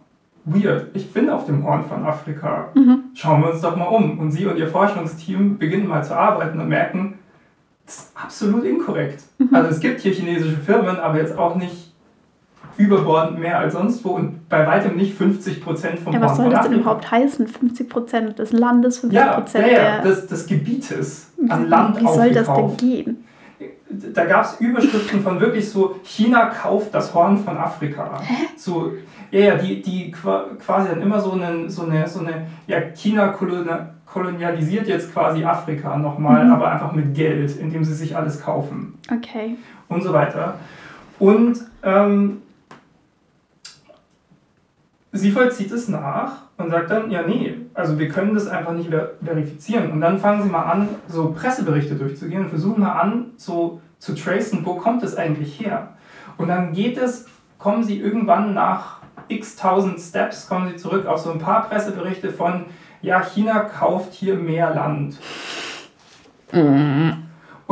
weird, ich bin auf dem Horn von Afrika. Mhm. Schauen wir uns doch mal um. Und sie und ihr Forschungsteam beginnen mal zu arbeiten und merken, das ist absolut inkorrekt. Mhm. Also es gibt hier chinesische Firmen, aber jetzt auch nicht überbordend mehr als sonst wo und bei weitem nicht 50 Prozent vom ja, was soll das denn überhaupt heißen? 50 Prozent des Landes, 50 Prozent ja, ja, des, des Gebietes an Land Wie soll das denn gehen? Da gab es Überschriften von wirklich so, China kauft das Horn von Afrika. Hä? So, ja, ja, die, die quasi dann immer so eine, so eine, so eine ja, China kolonialisiert jetzt quasi Afrika nochmal, mhm. aber einfach mit Geld, indem sie sich alles kaufen. Okay. Und so weiter. Und ähm, sie vollzieht es nach und sagt dann, ja, nee, also wir können das einfach nicht ver verifizieren. Und dann fangen sie mal an, so Presseberichte durchzugehen und versuchen mal an, so zu tracen, wo kommt es eigentlich her. Und dann geht es, kommen sie irgendwann nach x tausend Steps, kommen sie zurück auf so ein paar Presseberichte von, ja, China kauft hier mehr Land. Mhm.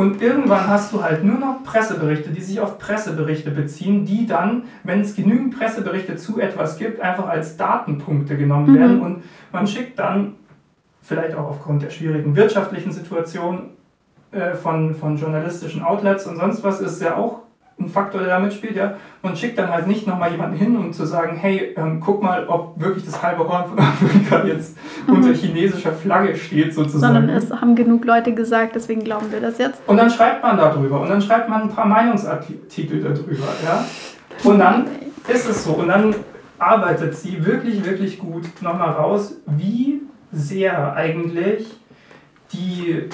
Und irgendwann hast du halt nur noch Presseberichte, die sich auf Presseberichte beziehen, die dann, wenn es genügend Presseberichte zu etwas gibt, einfach als Datenpunkte genommen mhm. werden. Und man schickt dann, vielleicht auch aufgrund der schwierigen wirtschaftlichen Situation äh, von, von journalistischen Outlets und sonst was, ist ja auch ein Faktor, der da mitspielt, ja. Man schickt dann halt nicht nochmal jemanden hin, um zu sagen, hey, ähm, guck mal, ob wirklich das halbe Horn von [LAUGHS] Afrika jetzt mhm. unter chinesischer Flagge steht, sozusagen. Sondern es haben genug Leute gesagt, deswegen glauben wir das jetzt. Und dann schreibt man darüber und dann schreibt man ein paar Meinungsartikel darüber, ja. Und dann ist es so. Und dann arbeitet sie wirklich, wirklich gut nochmal raus, wie sehr eigentlich die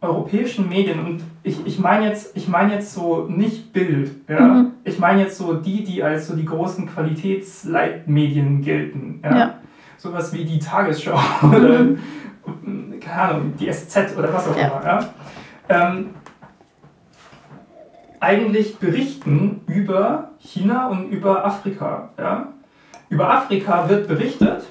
europäischen Medien und ich, ich meine jetzt, ich mein jetzt so nicht Bild, ja? Mhm. ich meine jetzt so die, die als so die großen Qualitätsleitmedien gelten. Ja? ja. Sowas wie die Tagesschau [LAUGHS] mhm. oder keine Ahnung, die SZ oder was auch ja. immer. Ja? Ähm, eigentlich berichten über China und über Afrika. Ja? Über Afrika wird berichtet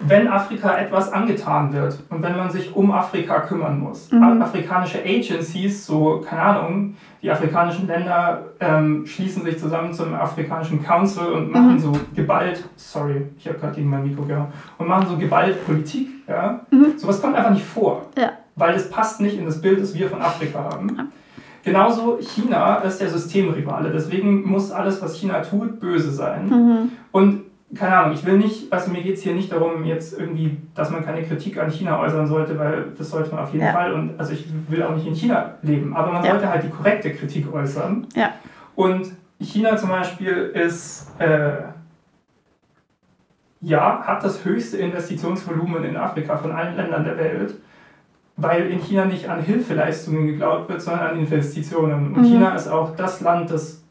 wenn Afrika etwas angetan wird und wenn man sich um Afrika kümmern muss. Mhm. Afrikanische Agencies, so, keine Ahnung, die afrikanischen Länder ähm, schließen sich zusammen zum Afrikanischen Council und machen mhm. so geballt, sorry, ich habe gerade gegen mein Mikro gehauen, und machen so geballt Politik. Ja? Mhm. Sowas kommt einfach nicht vor, ja. weil es passt nicht in das Bild, das wir von Afrika haben. Genauso China ist der Systemrivale, deswegen muss alles, was China tut, böse sein. Mhm. Und keine Ahnung, ich will nicht, also mir geht es hier nicht darum, jetzt irgendwie, dass man keine Kritik an China äußern sollte, weil das sollte man auf jeden ja. Fall und also ich will auch nicht in China leben, aber man ja. sollte halt die korrekte Kritik äußern. Ja. Und China zum Beispiel ist, äh, ja, hat das höchste Investitionsvolumen in Afrika von allen Ländern der Welt, weil in China nicht an Hilfeleistungen geglaubt wird, sondern an Investitionen. Und mhm. China ist auch das Land, das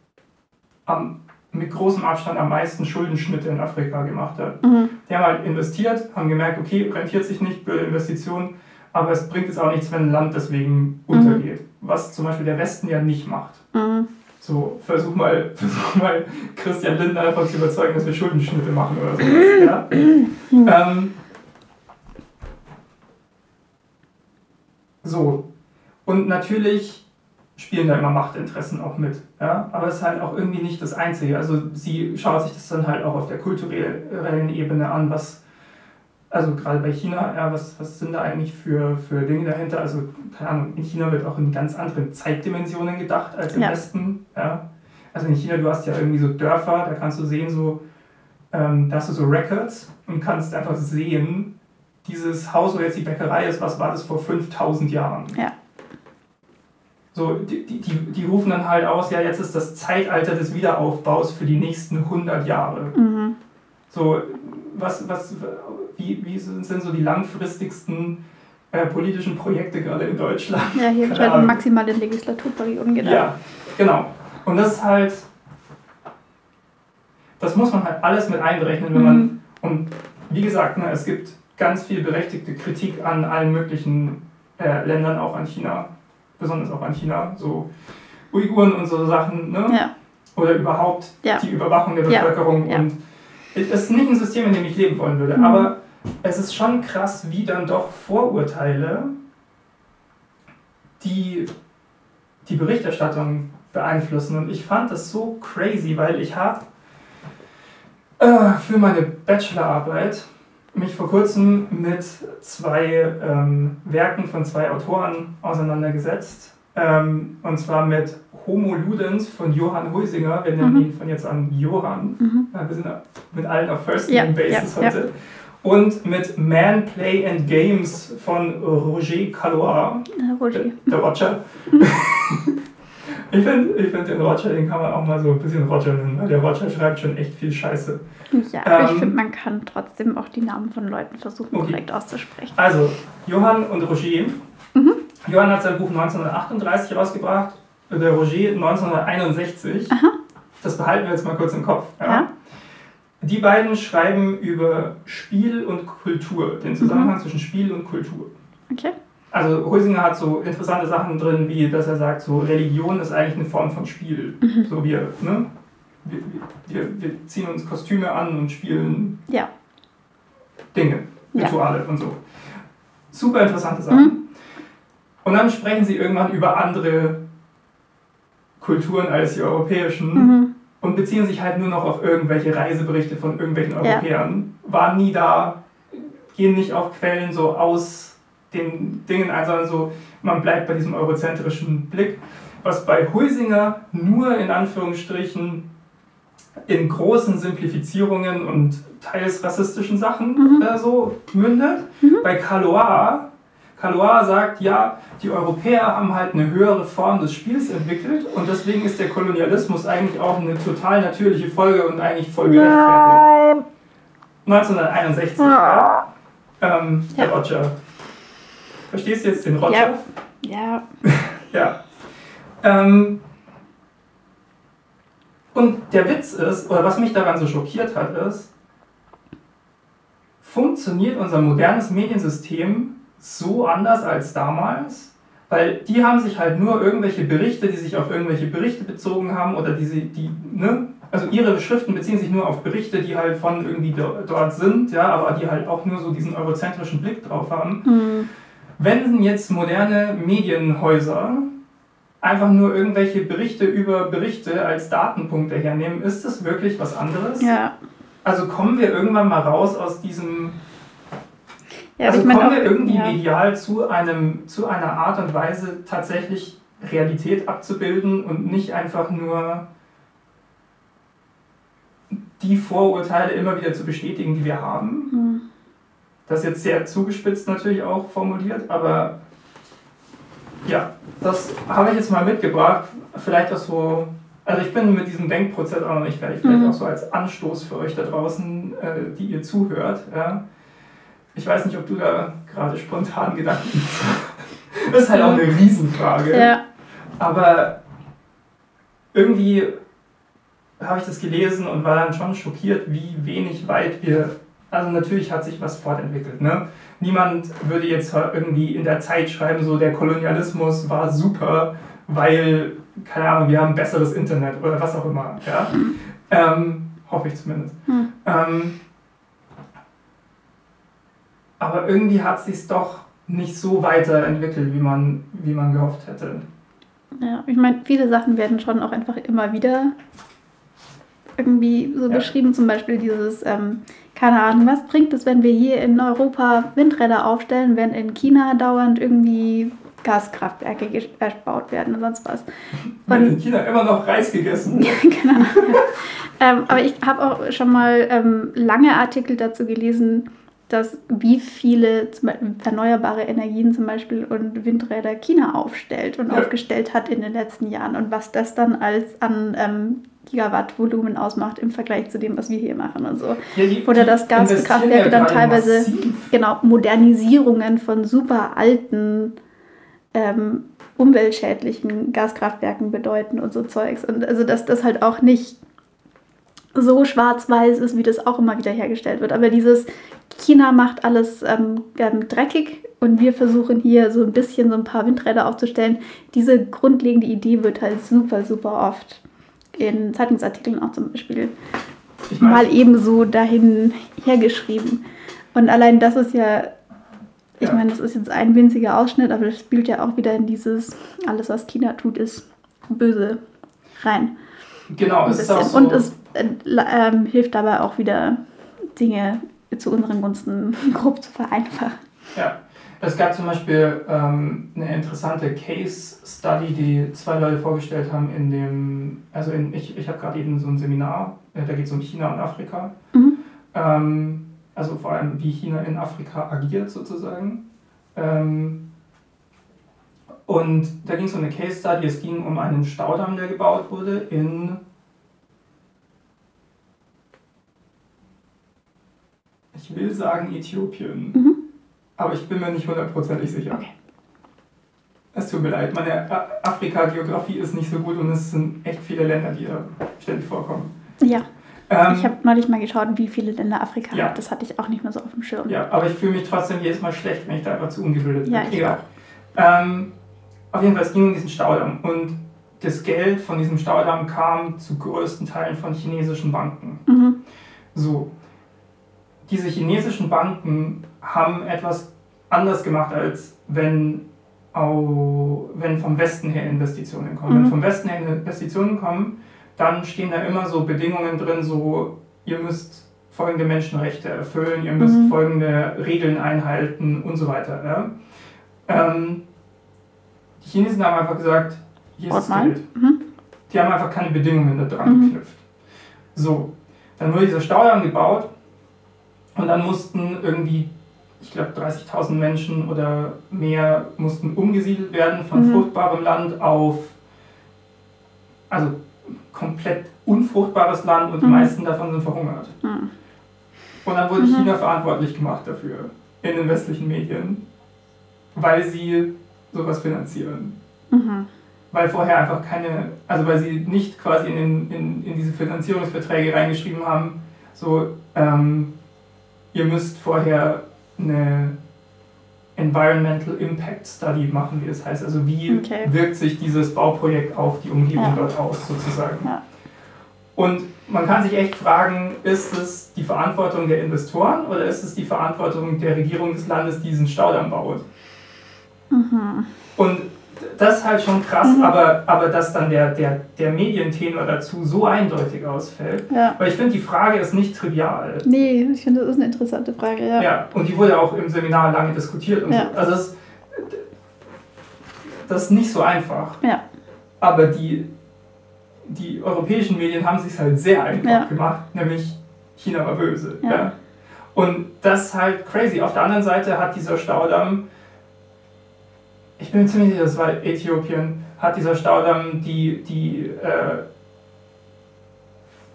am mit großem Abstand am meisten Schuldenschnitte in Afrika gemacht hat. Mhm. Die haben halt investiert, haben gemerkt, okay, rentiert sich nicht, blöde Investition, aber es bringt jetzt auch nichts, wenn ein Land deswegen mhm. untergeht. Was zum Beispiel der Westen ja nicht macht. Mhm. So, versuch mal, [LAUGHS] versuch mal Christian Lindner einfach zu überzeugen, dass wir Schuldenschnitte machen oder so. ja? ähm, so. Und natürlich spielen da immer Machtinteressen auch mit. Ja? Aber es ist halt auch irgendwie nicht das Einzige. Also sie schaut sich das dann halt auch auf der kulturellen Ebene an, was, also gerade bei China, ja, was, was sind da eigentlich für, für Dinge dahinter? Also, keine Ahnung, in China wird auch in ganz anderen Zeitdimensionen gedacht als im ja. Westen. Ja? Also in China, du hast ja irgendwie so Dörfer, da kannst du sehen, so, ähm, da hast du so Records und kannst einfach sehen, dieses Haus, wo jetzt die Bäckerei ist, was war das vor 5000 Jahren? Ja. So, die, die, die rufen dann halt aus, ja, jetzt ist das Zeitalter des Wiederaufbaus für die nächsten 100 Jahre. Mhm. So, was, was, wie, wie sind so die langfristigsten äh, politischen Projekte gerade in Deutschland? Ja, hier wird halt maximale Legislaturperioden gedacht. Ja, genau. Und das ist halt, das muss man halt alles mit einberechnen, wenn mhm. man, und wie gesagt, ne, es gibt ganz viel berechtigte Kritik an allen möglichen äh, Ländern, auch an China besonders auch an China, so Uiguren und so Sachen, ne? Ja. Oder überhaupt ja. die Überwachung der Bevölkerung. Ja. Und es ist nicht ein System, in dem ich leben wollen würde. Mhm. Aber es ist schon krass, wie dann doch Vorurteile die, die Berichterstattung beeinflussen. Und ich fand das so crazy, weil ich habe äh, für meine Bachelorarbeit mich vor kurzem mit zwei ähm, Werken von zwei Autoren auseinandergesetzt. Ähm, und zwar mit Homo Ludens von Johann Huisinger. Wir nennen mhm. ihn von jetzt an Johann. Mhm. wir sind mit allen auf First Name Basis ja, heute. Ja. Und mit Man, Play and Games von Roger Calois. Roger. Der, der Roger. [LAUGHS] Ich finde ich find den Roger, den kann man auch mal so ein bisschen Roger nennen, weil der Roger schreibt schon echt viel Scheiße. Ja, aber ähm, ich finde, man kann trotzdem auch die Namen von Leuten versuchen, okay. korrekt auszusprechen. Also, Johann und Roger. Mhm. Johann hat sein Buch 1938 rausgebracht, der Roger 1961. Aha. Das behalten wir jetzt mal kurz im Kopf. Ja? ja. Die beiden schreiben über Spiel und Kultur, den Zusammenhang mhm. zwischen Spiel und Kultur. Okay also Huisinger hat so interessante Sachen drin, wie dass er sagt, so Religion ist eigentlich eine Form von Spiel. Mhm. So wir, ne? Wir, wir, wir, ziehen uns Kostüme an und spielen ja. Dinge, Rituale ja. und so. Super interessante Sachen. Mhm. Und dann sprechen sie irgendwann über andere Kulturen als die europäischen mhm. und beziehen sich halt nur noch auf irgendwelche Reiseberichte von irgendwelchen Europäern. Ja. Waren nie da, gehen nicht auf Quellen so aus den Dingen ein, sondern so, man bleibt bei diesem eurozentrischen Blick, was bei Huisinger nur in Anführungsstrichen in großen Simplifizierungen und teils rassistischen Sachen mhm. äh, so mündet. Mhm. Bei Calois, Calois sagt, ja, die Europäer haben halt eine höhere Form des Spiels entwickelt und deswegen ist der Kolonialismus eigentlich auch eine total natürliche Folge und eigentlich voll gerechtfertigt. 1961, ja. Ähm, ja. der Roger Verstehst du jetzt den Roger? Ja. Ja. [LAUGHS] ja. Ähm, und der Witz ist, oder was mich daran so schockiert hat, ist, funktioniert unser modernes Mediensystem so anders als damals? Weil die haben sich halt nur irgendwelche Berichte, die sich auf irgendwelche Berichte bezogen haben oder die, die ne, also ihre Schriften beziehen sich nur auf Berichte, die halt von irgendwie dort sind, ja, aber die halt auch nur so diesen eurozentrischen Blick drauf haben. Mhm. Wenn jetzt moderne Medienhäuser einfach nur irgendwelche Berichte über Berichte als Datenpunkte hernehmen, ist das wirklich was anderes? Ja. Also kommen wir irgendwann mal raus aus diesem. Ja, also kommen wir irgendwie ja. medial zu, einem, zu einer Art und Weise, tatsächlich Realität abzubilden und nicht einfach nur die Vorurteile immer wieder zu bestätigen, die wir haben. Mhm. Das ist jetzt sehr zugespitzt natürlich auch formuliert, aber ja, das habe ich jetzt mal mitgebracht. Vielleicht auch so, also ich bin mit diesem Denkprozess auch noch nicht fertig, vielleicht mhm. auch so als Anstoß für euch da draußen, äh, die ihr zuhört. Ja. Ich weiß nicht, ob du da gerade spontan Gedanken hast. [LAUGHS] das ist halt auch eine Riesenfrage. Ja. Aber irgendwie habe ich das gelesen und war dann schon schockiert, wie wenig weit wir also natürlich hat sich was fortentwickelt. Ne? Niemand würde jetzt irgendwie in der Zeit schreiben, so der Kolonialismus war super, weil, keine Ahnung, wir haben besseres Internet oder was auch immer. Ja? Ähm, hoffe ich zumindest. Hm. Ähm, aber irgendwie hat es sich doch nicht so weiterentwickelt, wie man, wie man gehofft hätte. Ja, ich meine, viele Sachen werden schon auch einfach immer wieder irgendwie so ja. beschrieben, zum Beispiel dieses, ähm, keine Ahnung, was bringt es, wenn wir hier in Europa Windräder aufstellen, wenn in China dauernd irgendwie Gaskraftwerke gebaut werden und sonst was. Und in China immer noch Reis gegessen. [LAUGHS] genau. ähm, aber ich habe auch schon mal ähm, lange Artikel dazu gelesen, dass wie viele erneuerbare Energien zum Beispiel und Windräder China aufstellt und ja. aufgestellt hat in den letzten Jahren und was das dann als an ähm, Gigawatt-Volumen ausmacht im Vergleich zu dem, was wir hier machen und so. Ja, die, Oder dass Gaskraftwerke ja dann teilweise massiv. genau Modernisierungen von super alten ähm, umweltschädlichen Gaskraftwerken bedeuten und so Zeugs. Und also dass das halt auch nicht so schwarz-weiß ist, wie das auch immer wieder hergestellt wird. Aber dieses China macht alles ähm, ähm, dreckig und wir versuchen hier so ein bisschen so ein paar Windräder aufzustellen. Diese grundlegende Idee wird halt super, super oft in Zeitungsartikeln auch zum Beispiel mal ebenso dahin hergeschrieben. Und allein das ist ja, ich ja. meine, das ist jetzt ein winziger Ausschnitt, aber das spielt ja auch wieder in dieses, alles was China tut, ist böse rein. Genau, es ist auch so. Und es äh, äh, hilft dabei auch wieder, Dinge zu unseren Gunsten [LAUGHS] grob zu vereinfachen. Ja, es gab zum Beispiel ähm, eine interessante Case Study, die zwei Leute vorgestellt haben in dem, also in, ich, ich habe gerade eben so ein Seminar, äh, da geht es um China und Afrika. Mhm. Ähm, also vor allem, wie China in Afrika agiert sozusagen. Ähm, und da ging es um eine Case Study, es ging um einen Staudamm, der gebaut wurde in ich will sagen Äthiopien. Mhm. Aber ich bin mir nicht hundertprozentig sicher. Okay. Es tut mir leid, meine Afrika-Geografie ist nicht so gut und es sind echt viele Länder, die da ständig vorkommen. Ja. Ähm, ich habe neulich mal geschaut, wie viele Länder Afrika ja. hat. Das hatte ich auch nicht mehr so auf dem Schirm. Ja, aber ich fühle mich trotzdem jedes Mal schlecht, wenn ich da einfach zu ungebildet bin. Ja, ich Egal. Ähm, auf jeden Fall, es ging um diesen Staudamm. Und das Geld von diesem Staudamm kam zu größten Teilen von chinesischen Banken. Mhm. So, diese chinesischen Banken haben etwas anders gemacht, als wenn, auch, wenn vom Westen her Investitionen kommen. Mhm. Wenn vom Westen her Investitionen kommen, dann stehen da immer so Bedingungen drin, so ihr müsst folgende Menschenrechte erfüllen, ihr müsst mhm. folgende Regeln einhalten und so weiter. Ja? Ähm, die Chinesen haben einfach gesagt, hier ist das Geld. Mhm. Die haben einfach keine Bedingungen da dran mhm. geknüpft. So, dann wurde dieser Staudamm gebaut und dann mussten irgendwie, ich glaube, 30.000 Menschen oder mehr mussten umgesiedelt werden von mhm. fruchtbarem Land auf, also komplett unfruchtbares Land und mhm. die meisten davon sind verhungert. Mhm. Und dann wurde mhm. China verantwortlich gemacht dafür in den westlichen Medien, weil sie sowas finanzieren. Mhm. Weil vorher einfach keine, also weil sie nicht quasi in, den, in, in diese Finanzierungsverträge reingeschrieben haben, so, ähm, ihr müsst vorher eine Environmental Impact Study machen, wie das heißt. Also wie okay. wirkt sich dieses Bauprojekt auf die Umgebung ja. dort aus, sozusagen. Ja. Und man kann sich echt fragen, ist es die Verantwortung der Investoren oder ist es die Verantwortung der Regierung des Landes, die diesen Staudamm baut? Mhm. Und das ist halt schon krass, mhm. aber, aber dass dann der, der, der Medientenor dazu so eindeutig ausfällt. Ja. Weil ich finde, die Frage ist nicht trivial. Nee, ich finde, das ist eine interessante Frage, ja. Ja, und die wurde auch im Seminar lange diskutiert und ja. so. Also das, das ist nicht so einfach. Ja. Aber die, die europäischen Medien haben es sich halt sehr einfach ja. gemacht, nämlich China war böse. Ja. ja. Und das ist halt crazy. Auf der anderen Seite hat dieser Staudamm ich bin mir ziemlich sicher, das war Äthiopien, hat dieser Staudamm die, die, äh,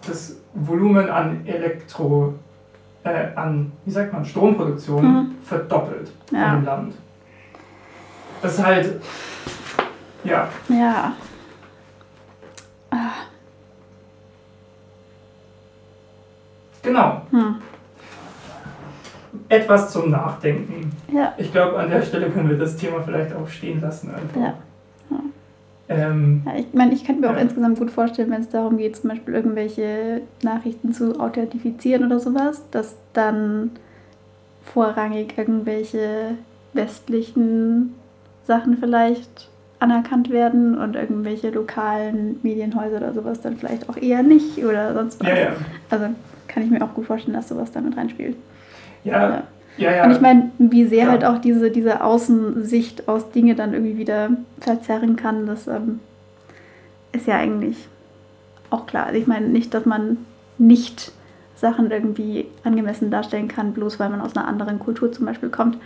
das Volumen an Elektro, äh, an, wie sagt man, Stromproduktion mhm. verdoppelt ja. dem Land. Das ist halt, ja. Ja. Ah. Genau. Hm etwas zum Nachdenken. Ja. Ich glaube, an der Stelle können wir das Thema vielleicht auch stehen lassen. Einfach. Ja. ja. Ähm, ja ich meine, ich kann mir auch insgesamt gut vorstellen, wenn es darum geht, zum Beispiel irgendwelche Nachrichten zu authentifizieren oder sowas, dass dann vorrangig irgendwelche westlichen Sachen vielleicht anerkannt werden und irgendwelche lokalen Medienhäuser oder sowas dann vielleicht auch eher nicht oder sonst was. Ja, ja. Also kann ich mir auch gut vorstellen, dass sowas damit reinspielt. Ja. Ja, ja. Und ich meine, wie sehr ja. halt auch diese, diese Außensicht aus Dinge dann irgendwie wieder verzerren kann, das ähm, ist ja eigentlich auch klar. Also ich meine nicht, dass man nicht Sachen irgendwie angemessen darstellen kann, bloß weil man aus einer anderen Kultur zum Beispiel kommt.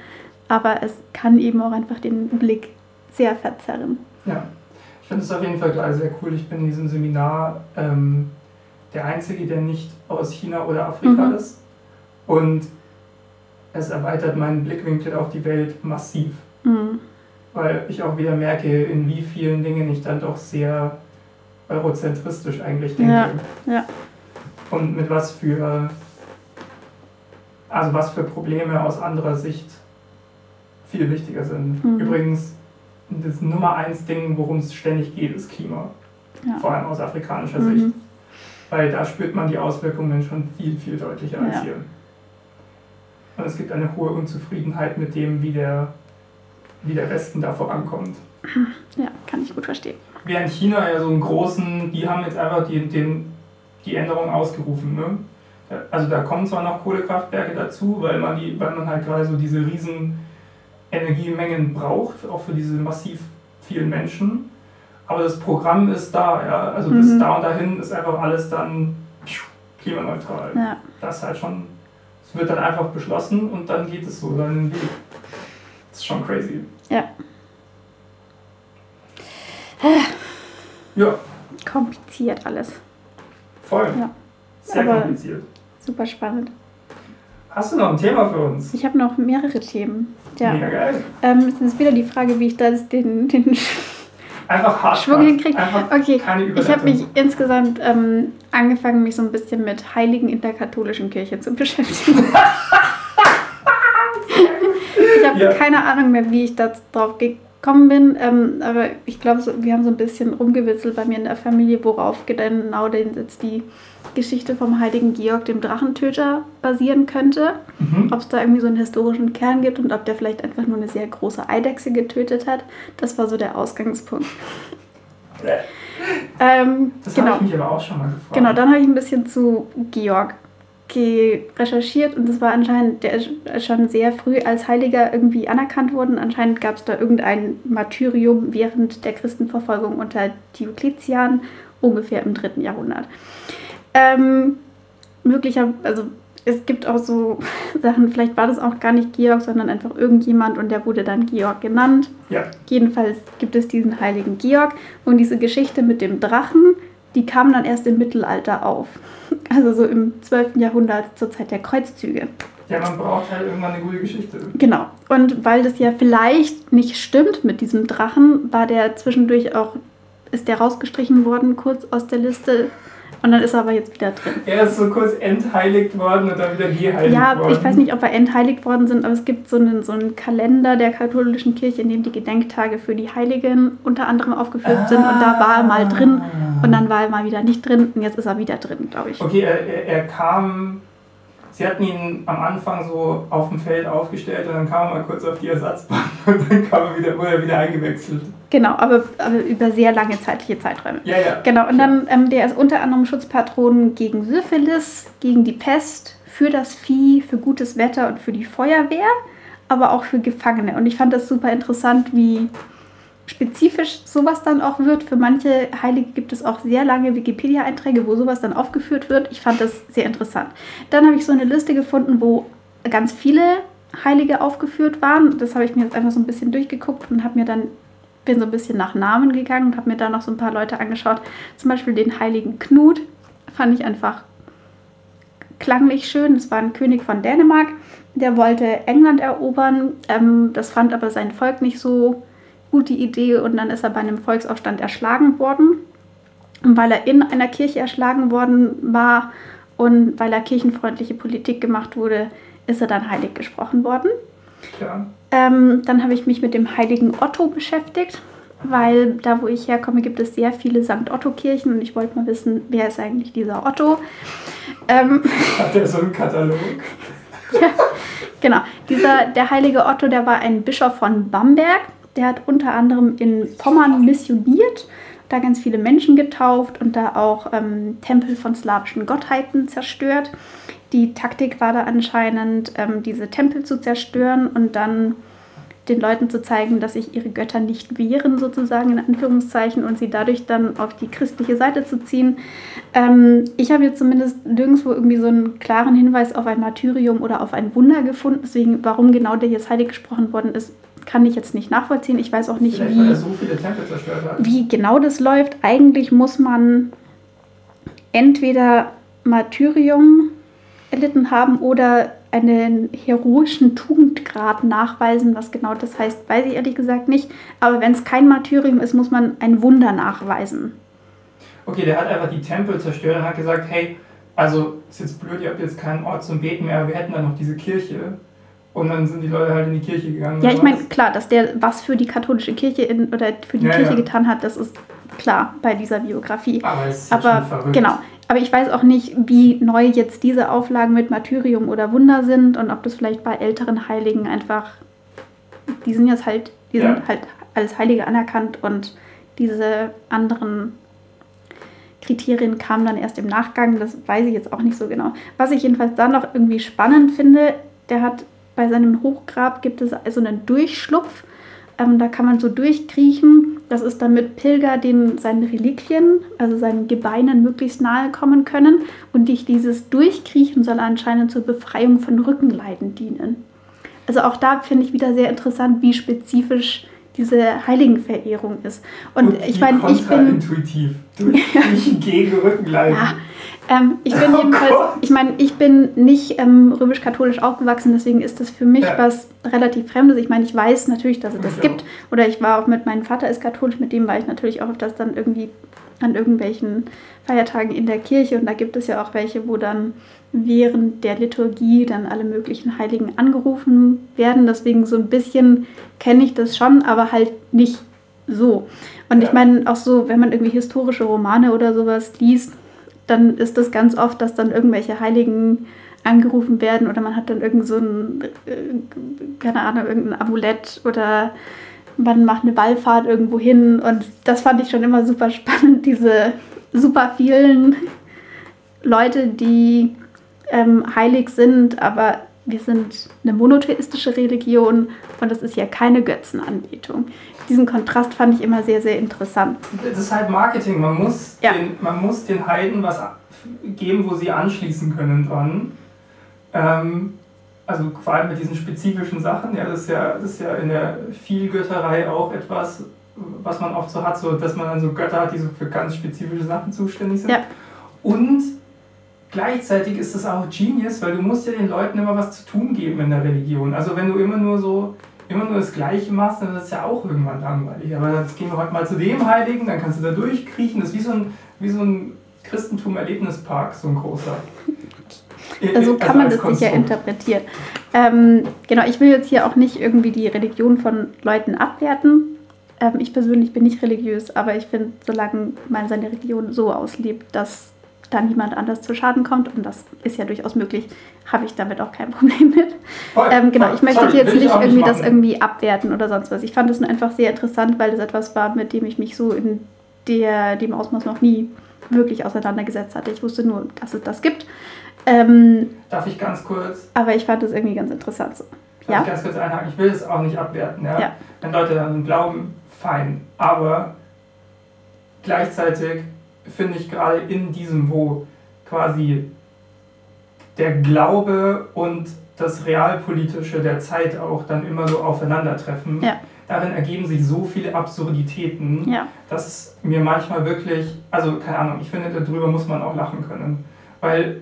Aber es kann eben auch einfach den Blick sehr verzerren. Ja, ich finde es auf jeden Fall sehr cool. Ich bin in diesem Seminar ähm, der Einzige, der nicht aus China oder Afrika mhm. ist. Und es erweitert meinen Blickwinkel auf die Welt massiv. Mhm. Weil ich auch wieder merke, in wie vielen Dingen ich dann doch sehr eurozentristisch eigentlich denke. Ja, ja. Und mit was für, also was für Probleme aus anderer Sicht viel wichtiger sind. Mhm. Übrigens, das Nummer eins Ding, worum es ständig geht, ist Klima. Ja. Vor allem aus afrikanischer mhm. Sicht. Weil da spürt man die Auswirkungen schon viel, viel deutlicher als hier. Und es gibt eine hohe Unzufriedenheit mit dem, wie der, wie der Westen da vorankommt. [CLEARS THROAT] Ja, kann ich gut verstehen. Während China ja so einen großen, die haben jetzt einfach die, den, die Änderung ausgerufen. Ne? Also da kommen zwar noch Kohlekraftwerke dazu, weil man, die, weil man halt gerade so diese riesen Energiemengen braucht, auch für diese massiv vielen Menschen. Aber das Programm ist da, ja. Also bis mhm. da und dahin ist einfach alles dann klimaneutral. Ja. Das ist halt schon, wird dann einfach beschlossen und dann geht es so dann Weg. Das ist schon crazy. Ja. Ja. Kompliziert alles. Voll. Ja. Sehr Aber kompliziert. Super spannend. Hast du noch ein Thema für uns? Ich habe noch mehrere Themen. Ja. Mega geil. Ähm, es ist wieder die Frage, wie ich da den, den Einfach hart Schwung hinkriege. Okay, ich habe mich insgesamt ähm, angefangen, mich so ein bisschen mit Heiligen in der katholischen Kirche zu [LAUGHS] beschäftigen. ich habe ja. keine Ahnung mehr, wie ich da drauf gekommen bin, ähm, aber ich glaube, so, wir haben so ein bisschen rumgewitzelt bei mir in der Familie, worauf genau denn jetzt die Geschichte vom heiligen Georg, dem Drachentöter, basieren könnte. Mhm. Ob es da irgendwie so einen historischen Kern gibt und ob der vielleicht einfach nur eine sehr große Eidechse getötet hat. Das war so der Ausgangspunkt. [LAUGHS] ähm, das genau. habe ich mich aber auch schon mal gefragt. Genau, dann habe ich ein bisschen zu Georg recherchiert und es war anscheinend, der ist schon sehr früh als Heiliger irgendwie anerkannt worden. Anscheinend gab es da irgendein Martyrium während der Christenverfolgung unter Diokletian, ungefähr im dritten Jahrhundert. Ähm, möglicher, also es gibt auch so [LAUGHS] Sachen, vielleicht war das auch gar nicht Georg, sondern einfach irgendjemand und der wurde dann Georg genannt. Ja. Jedenfalls gibt es diesen heiligen Georg und diese Geschichte mit dem Drachen, die kam dann erst im Mittelalter auf. [LAUGHS] Also so im 12. Jahrhundert zur Zeit der Kreuzzüge. Ja, man braucht halt irgendwann eine gute Geschichte. Genau. Und weil das ja vielleicht nicht stimmt mit diesem Drachen, war der zwischendurch auch, ist der rausgestrichen worden, kurz aus der Liste und dann ist er aber jetzt wieder drin. Er ist so kurz entheiligt worden und dann wieder geheiligt ja, worden. Ja, ich weiß nicht, ob er entheiligt worden sind, aber es gibt so einen, so einen Kalender der katholischen Kirche, in dem die Gedenktage für die Heiligen unter anderem aufgeführt ah. sind. Und da war er mal drin und dann war er mal wieder nicht drin und jetzt ist er wieder drin, glaube ich. Okay, er, er kam Sie hatten ihn am Anfang so auf dem Feld aufgestellt und dann kam er mal kurz auf die Ersatzbank [LAUGHS] und dann kam er wieder, wurde er wieder eingewechselt. Genau, aber, aber über sehr lange zeitliche Zeiträume. Ja, ja. Genau, und dann, ähm, der ist unter anderem Schutzpatron gegen Syphilis, gegen die Pest, für das Vieh, für gutes Wetter und für die Feuerwehr, aber auch für Gefangene. Und ich fand das super interessant, wie spezifisch sowas dann auch wird. Für manche Heilige gibt es auch sehr lange Wikipedia-Einträge, wo sowas dann aufgeführt wird. Ich fand das sehr interessant. Dann habe ich so eine Liste gefunden, wo ganz viele Heilige aufgeführt waren. Das habe ich mir jetzt einfach so ein bisschen durchgeguckt und habe mir dann bin so ein bisschen nach Namen gegangen und habe mir da noch so ein paar Leute angeschaut. Zum Beispiel den heiligen Knut fand ich einfach klanglich schön. Das war ein König von Dänemark. Der wollte England erobern. Ähm, das fand aber sein Volk nicht so gute Idee und dann ist er bei einem Volksaufstand erschlagen worden. Und weil er in einer Kirche erschlagen worden war und weil er kirchenfreundliche Politik gemacht wurde, ist er dann heilig gesprochen worden. Ja. Ähm, dann habe ich mich mit dem heiligen Otto beschäftigt, weil da, wo ich herkomme, gibt es sehr viele St. Otto-Kirchen und ich wollte mal wissen, wer ist eigentlich dieser Otto. Ähm, [LAUGHS] Hat er so einen Katalog? [LAUGHS] ja, genau. Dieser, der heilige Otto, der war ein Bischof von Bamberg der hat unter anderem in Pommern missioniert, da ganz viele Menschen getauft und da auch ähm, Tempel von slawischen Gottheiten zerstört. Die Taktik war da anscheinend, ähm, diese Tempel zu zerstören und dann den Leuten zu zeigen, dass sich ihre Götter nicht wehren, sozusagen in Anführungszeichen, und sie dadurch dann auf die christliche Seite zu ziehen. Ähm, ich habe jetzt zumindest nirgendwo irgendwie so einen klaren Hinweis auf ein Martyrium oder auf ein Wunder gefunden. Deswegen, warum genau der jetzt heilig gesprochen worden ist, kann ich jetzt nicht nachvollziehen. Ich weiß auch nicht, wie, so wie genau das läuft. Eigentlich muss man entweder Martyrium erlitten haben oder einen heroischen Tugendgrad nachweisen. Was genau das heißt, weiß ich ehrlich gesagt nicht. Aber wenn es kein Martyrium ist, muss man ein Wunder nachweisen. Okay, der hat einfach die Tempel zerstört und hat gesagt, hey, also ist jetzt blöd, ihr habt jetzt keinen Ort zum Beten mehr, aber wir hätten da noch diese Kirche. Und dann sind die Leute halt in die Kirche gegangen. Ja, ich meine, klar, dass der was für die katholische Kirche in, oder für die ja, Kirche ja. getan hat, das ist klar bei dieser Biografie. Aber, es ist Aber schon genau. aber ich weiß auch nicht, wie neu jetzt diese Auflagen mit Martyrium oder Wunder sind und ob das vielleicht bei älteren Heiligen einfach, die sind jetzt halt, die ja. sind halt als Heilige anerkannt und diese anderen Kriterien kamen dann erst im Nachgang. Das weiß ich jetzt auch nicht so genau. Was ich jedenfalls dann noch irgendwie spannend finde, der hat bei seinem Hochgrab gibt es also einen Durchschlupf. Ähm, da kann man so durchkriechen. Das ist damit Pilger den seinen Reliquien, also seinen Gebeinen möglichst nahe kommen können. Und durch dieses Durchkriechen soll anscheinend zur Befreiung von Rückenleiden dienen. Also auch da finde ich wieder sehr interessant, wie spezifisch diese Heiligenverehrung ist. Und, und ich meine, ich bin. Intuitiv. Durch, [LAUGHS] gegen Rückenleiden. Ja. Ähm, ich bin [LAUGHS] oh jedenfalls, Gott. ich meine, ich bin nicht ähm, römisch-katholisch aufgewachsen, deswegen ist das für mich ja. was relativ Fremdes. Ich meine, ich weiß natürlich, dass es das gibt. Auch. Oder ich war auch mit, meinem Vater ist katholisch, mit dem war ich natürlich auch öfters dann irgendwie an irgendwelchen Feiertagen in der Kirche. Und da gibt es ja auch welche, wo dann während der Liturgie dann alle möglichen Heiligen angerufen werden. Deswegen so ein bisschen kenne ich das schon, aber halt nicht so. Und ja. ich meine auch so, wenn man irgendwie historische Romane oder sowas liest, dann ist das ganz oft, dass dann irgendwelche Heiligen angerufen werden oder man hat dann irgend so ein, äh, keine Ahnung, irgendein Amulett oder man macht eine Wallfahrt irgendwo hin. Und das fand ich schon immer super spannend, diese super vielen Leute, die ähm, heilig sind, aber wir sind eine monotheistische Religion und das ist ja keine Götzenanbetung. Diesen Kontrast fand ich immer sehr, sehr interessant. Das ist halt Marketing. Man muss, ja. den, man muss den Heiden was geben, wo sie anschließen können dran. Ähm, also vor allem mit diesen spezifischen Sachen. Ja, das, ist ja, das ist ja in der Vielgötterei auch etwas, was man oft so hat, so, dass man dann so Götter hat, die so für ganz spezifische Sachen zuständig sind. Ja. Und gleichzeitig ist es auch Genius, weil du musst ja den Leuten immer was zu tun geben in der Religion. Also wenn du immer nur so immer nur das Gleiche machst, dann ist es ja auch irgendwann langweilig. Aber jetzt gehen wir heute mal zu dem Heiligen, dann kannst du da durchkriechen. Das ist wie so ein, wie so ein Christentum-Erlebnispark, so ein großer. [LAUGHS] Also, so kann also man das sicher interpretieren. Ähm, genau, ich will jetzt hier auch nicht irgendwie die Religion von Leuten abwerten. Ähm, ich persönlich bin nicht religiös, aber ich finde, solange man seine Religion so auslebt, dass da niemand anders zu Schaden kommt, und das ist ja durchaus möglich, habe ich damit auch kein [LAUGHS] Problem mit. Voll, ähm, genau, ich möchte sorry, jetzt nicht irgendwie das irgendwie abwerten oder sonst was. Ich fand es einfach sehr interessant, weil es etwas war, mit dem ich mich so in der, dem Ausmaß noch nie wirklich auseinandergesetzt hatte. Ich wusste nur, dass es das gibt. Ähm, Darf ich ganz kurz? Aber ich fand es irgendwie ganz interessant. So. Darf ja? ich ganz kurz einhaken? Ich will es auch nicht abwerten. Ja? ja. Wenn Leute dann glauben, fein. Aber gleichzeitig finde ich gerade in diesem, wo quasi der Glaube und das Realpolitische der Zeit auch dann immer so aufeinandertreffen. Ja. Darin ergeben sich so viele Absurditäten, ja. dass mir manchmal wirklich, also keine Ahnung, ich finde, darüber muss man auch lachen können. Weil,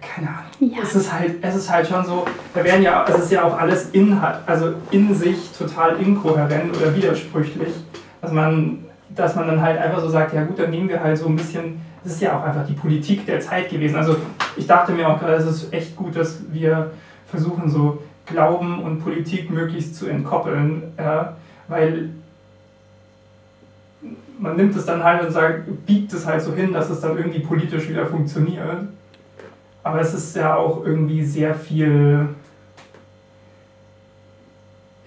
keine Ahnung, ja. es, ist halt, es ist halt schon so, da werden ja, es ist ja auch alles in, also in sich total inkohärent oder widersprüchlich, dass man dass man dann halt einfach so sagt, ja gut, dann nehmen wir halt so ein bisschen, das ist ja auch einfach die Politik der Zeit gewesen. Also ich dachte mir auch gerade, es ist echt gut, dass wir versuchen, so Glauben und Politik möglichst zu entkoppeln, äh, weil man nimmt es dann halt und sagt, biegt es halt so hin, dass es dann irgendwie politisch wieder funktioniert. Aber es ist ja auch irgendwie sehr viel,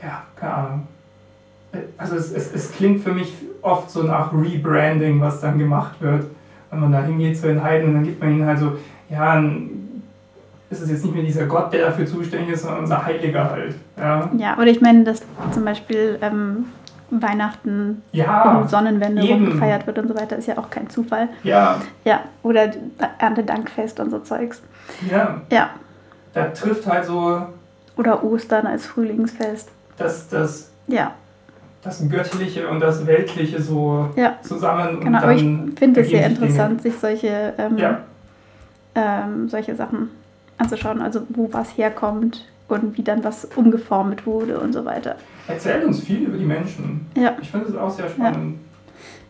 ja, keine Ahnung also es, es, es klingt für mich oft so nach Rebranding, was dann gemacht wird. Wenn man da hingeht zu den Heiden und dann gibt man ihnen halt so, ja, ist es jetzt nicht mehr dieser Gott, der dafür zuständig ist, sondern unser Heiliger halt. Ja, ja oder ich meine, dass zum Beispiel ähm, Weihnachten ja, und Sonnenwende gefeiert wird und so weiter, ist ja auch kein Zufall. Ja. Ja, oder Erntedankfest und so Zeugs. Ja. Ja. Da trifft halt so. Oder Ostern als Frühlingsfest. Das, das ja das Göttliche und das Weltliche so ja. zusammen. Genau, aber ich finde es sehr interessant, Dinge. sich solche, ähm, ja. ähm, solche Sachen anzuschauen, also wo was herkommt und wie dann was umgeformt wurde und so weiter. Erzählt uns viel über die Menschen. Ja. Ich finde es auch sehr spannend. Ja.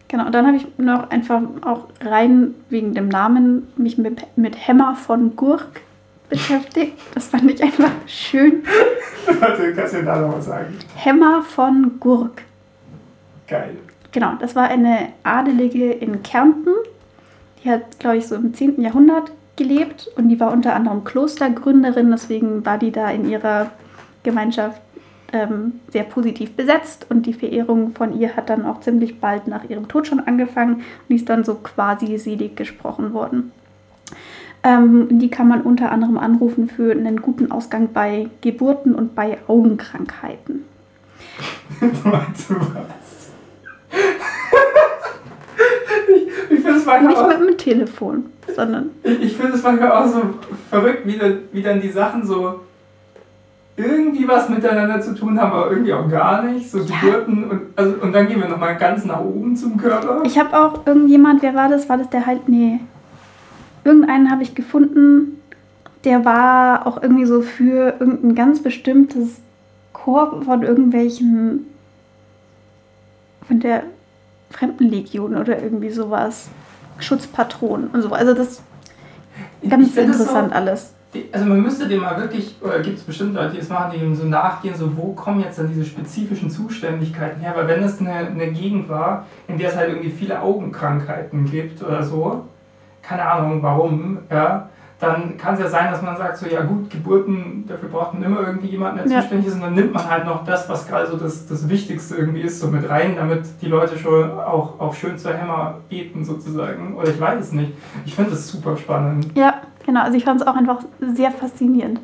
Genau, und dann habe ich noch einfach auch rein wegen dem Namen mich mit, mit Hämmer von Gurk beschäftigt. Das fand ich einfach schön. Warte, kannst du da noch was sagen? Hämmer von Gurk. Geil. Genau, das war eine Adelige in Kärnten. Die hat, glaube ich, so im 10. Jahrhundert gelebt und die war unter anderem Klostergründerin, deswegen war die da in ihrer Gemeinschaft ähm, sehr positiv besetzt und die Verehrung von ihr hat dann auch ziemlich bald nach ihrem Tod schon angefangen und die ist dann so quasi selig gesprochen worden. Ähm, die kann man unter anderem anrufen für einen guten Ausgang bei Geburten und bei Augenkrankheiten. meinst du was? ich, ich finde es manchmal Nicht auch, mit dem Telefon, sondern. Ich, ich finde es manchmal auch so verrückt, wie dann, wie dann die Sachen so irgendwie was miteinander zu tun haben, aber irgendwie auch gar nicht. So ja. Geburten und, also, und dann gehen wir nochmal ganz nach oben zum Körper. Ich habe auch irgendjemand, wer war das? War das der halt, nee. Irgendeinen habe ich gefunden, der war auch irgendwie so für irgendein ganz bestimmtes Korps von irgendwelchen, von der Fremdenlegion oder irgendwie sowas. Schutzpatronen und so. Also das ist ganz interessant so, alles also man müsste dem mal wirklich, oder gibt es bestimmt Leute, die es machen, die so nachgehen, so wo kommen jetzt dann diese spezifischen Zuständigkeiten her? Weil wenn es eine, eine Gegend war, in der es halt irgendwie viele Augenkrankheiten gibt oder so, keine Ahnung warum, ja, dann kann es ja sein, dass man sagt, so ja gut, Geburten, dafür braucht man immer irgendwie jemanden, der ja. zuständig ist und dann nimmt man halt noch das, was gerade so das, das Wichtigste irgendwie ist, so mit rein, damit die Leute schon auch, auch schön zur Hämmer beten sozusagen. Oder ich weiß es nicht. Ich finde das super spannend. Ja, genau. Also ich fand es auch einfach sehr faszinierend.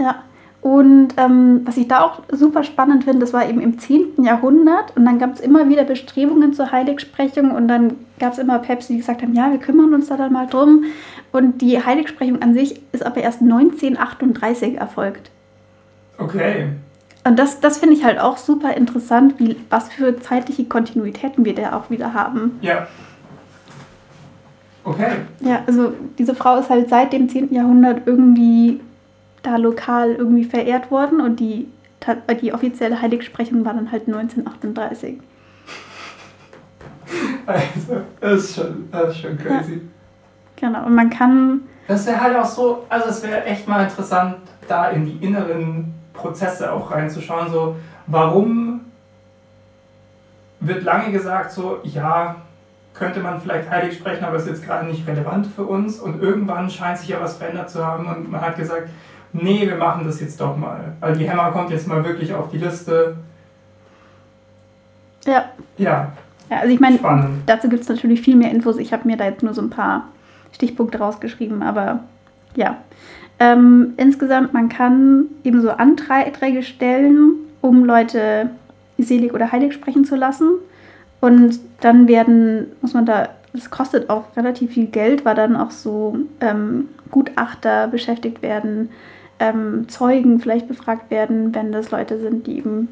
Ja. Und ähm, was ich da auch super spannend finde, das war eben im 10. Jahrhundert und dann gab es immer wieder Bestrebungen zur Heiligsprechung und dann gab es immer Päpste, die gesagt haben, ja, wir kümmern uns da dann mal drum. Und die Heiligsprechung an sich ist aber erst 1938 erfolgt. Okay. Und das, das finde ich halt auch super interessant, wie, was für zeitliche Kontinuitäten wir da auch wieder haben. Ja. Okay. Ja, also diese Frau ist halt seit dem 10. Jahrhundert irgendwie da lokal irgendwie verehrt worden und die, die offizielle Heiligsprechung war dann halt 1938. Also, das ist schon, das ist schon crazy. Ja. Genau, und man kann. Das wäre halt auch so, also es wäre echt mal interessant, da in die inneren Prozesse auch reinzuschauen. So, warum wird lange gesagt, so, ja, könnte man vielleicht heilig sprechen, aber ist jetzt gerade nicht relevant für uns. Und irgendwann scheint sich ja was verändert zu haben und man hat gesagt, nee, wir machen das jetzt doch mal. Weil die Hämmer kommt jetzt mal wirklich auf die Liste. Ja. Ja. Ja, also ich meine, dazu gibt es natürlich viel mehr Infos. Ich habe mir da jetzt nur so ein paar Stichpunkte rausgeschrieben, aber ja. Ähm, insgesamt, man kann eben so Anträge stellen, um Leute selig oder heilig sprechen zu lassen. Und dann werden, muss man da, das kostet auch relativ viel Geld, weil dann auch so ähm, Gutachter beschäftigt werden, ähm, Zeugen vielleicht befragt werden, wenn das Leute sind, die eben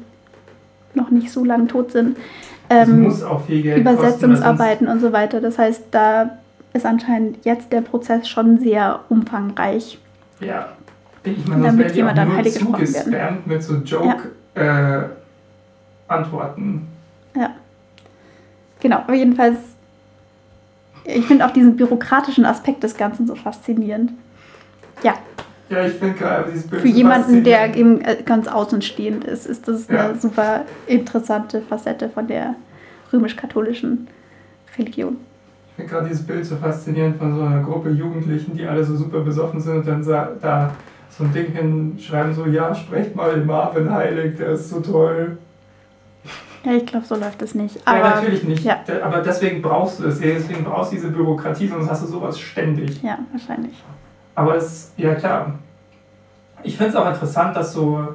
noch nicht so lange tot sind. Ähm, muss auch viel Geld Übersetzungsarbeiten kosten, und so weiter. Das heißt, da ist anscheinend jetzt der Prozess schon sehr umfangreich. Ja. Ich meine, damit jemand dann heilig gesprochen werden. mit so Joke-Antworten. Ja. Äh, ja. Genau, aber jedenfalls, ich finde auch diesen bürokratischen Aspekt des Ganzen so faszinierend. Ja. Ja, ich finde gerade dieses Bild Für jemanden, der eben äh, ganz außenstehend ist, ist das ja. eine super interessante Facette von der römisch-katholischen Religion. Ich finde gerade dieses Bild so faszinierend von so einer Gruppe Jugendlichen, die alle so super besoffen sind und dann da so ein Ding hinschreiben, so, ja, sprecht mal den Marvin heilig, der ist so toll. Ja, ich glaube, so läuft es nicht. Aber, ja, natürlich nicht. Ja. Aber deswegen brauchst du es. Deswegen brauchst du diese Bürokratie, sonst hast du sowas ständig. Ja, wahrscheinlich. Aber es, ja klar. Ich finde es auch interessant, dass so.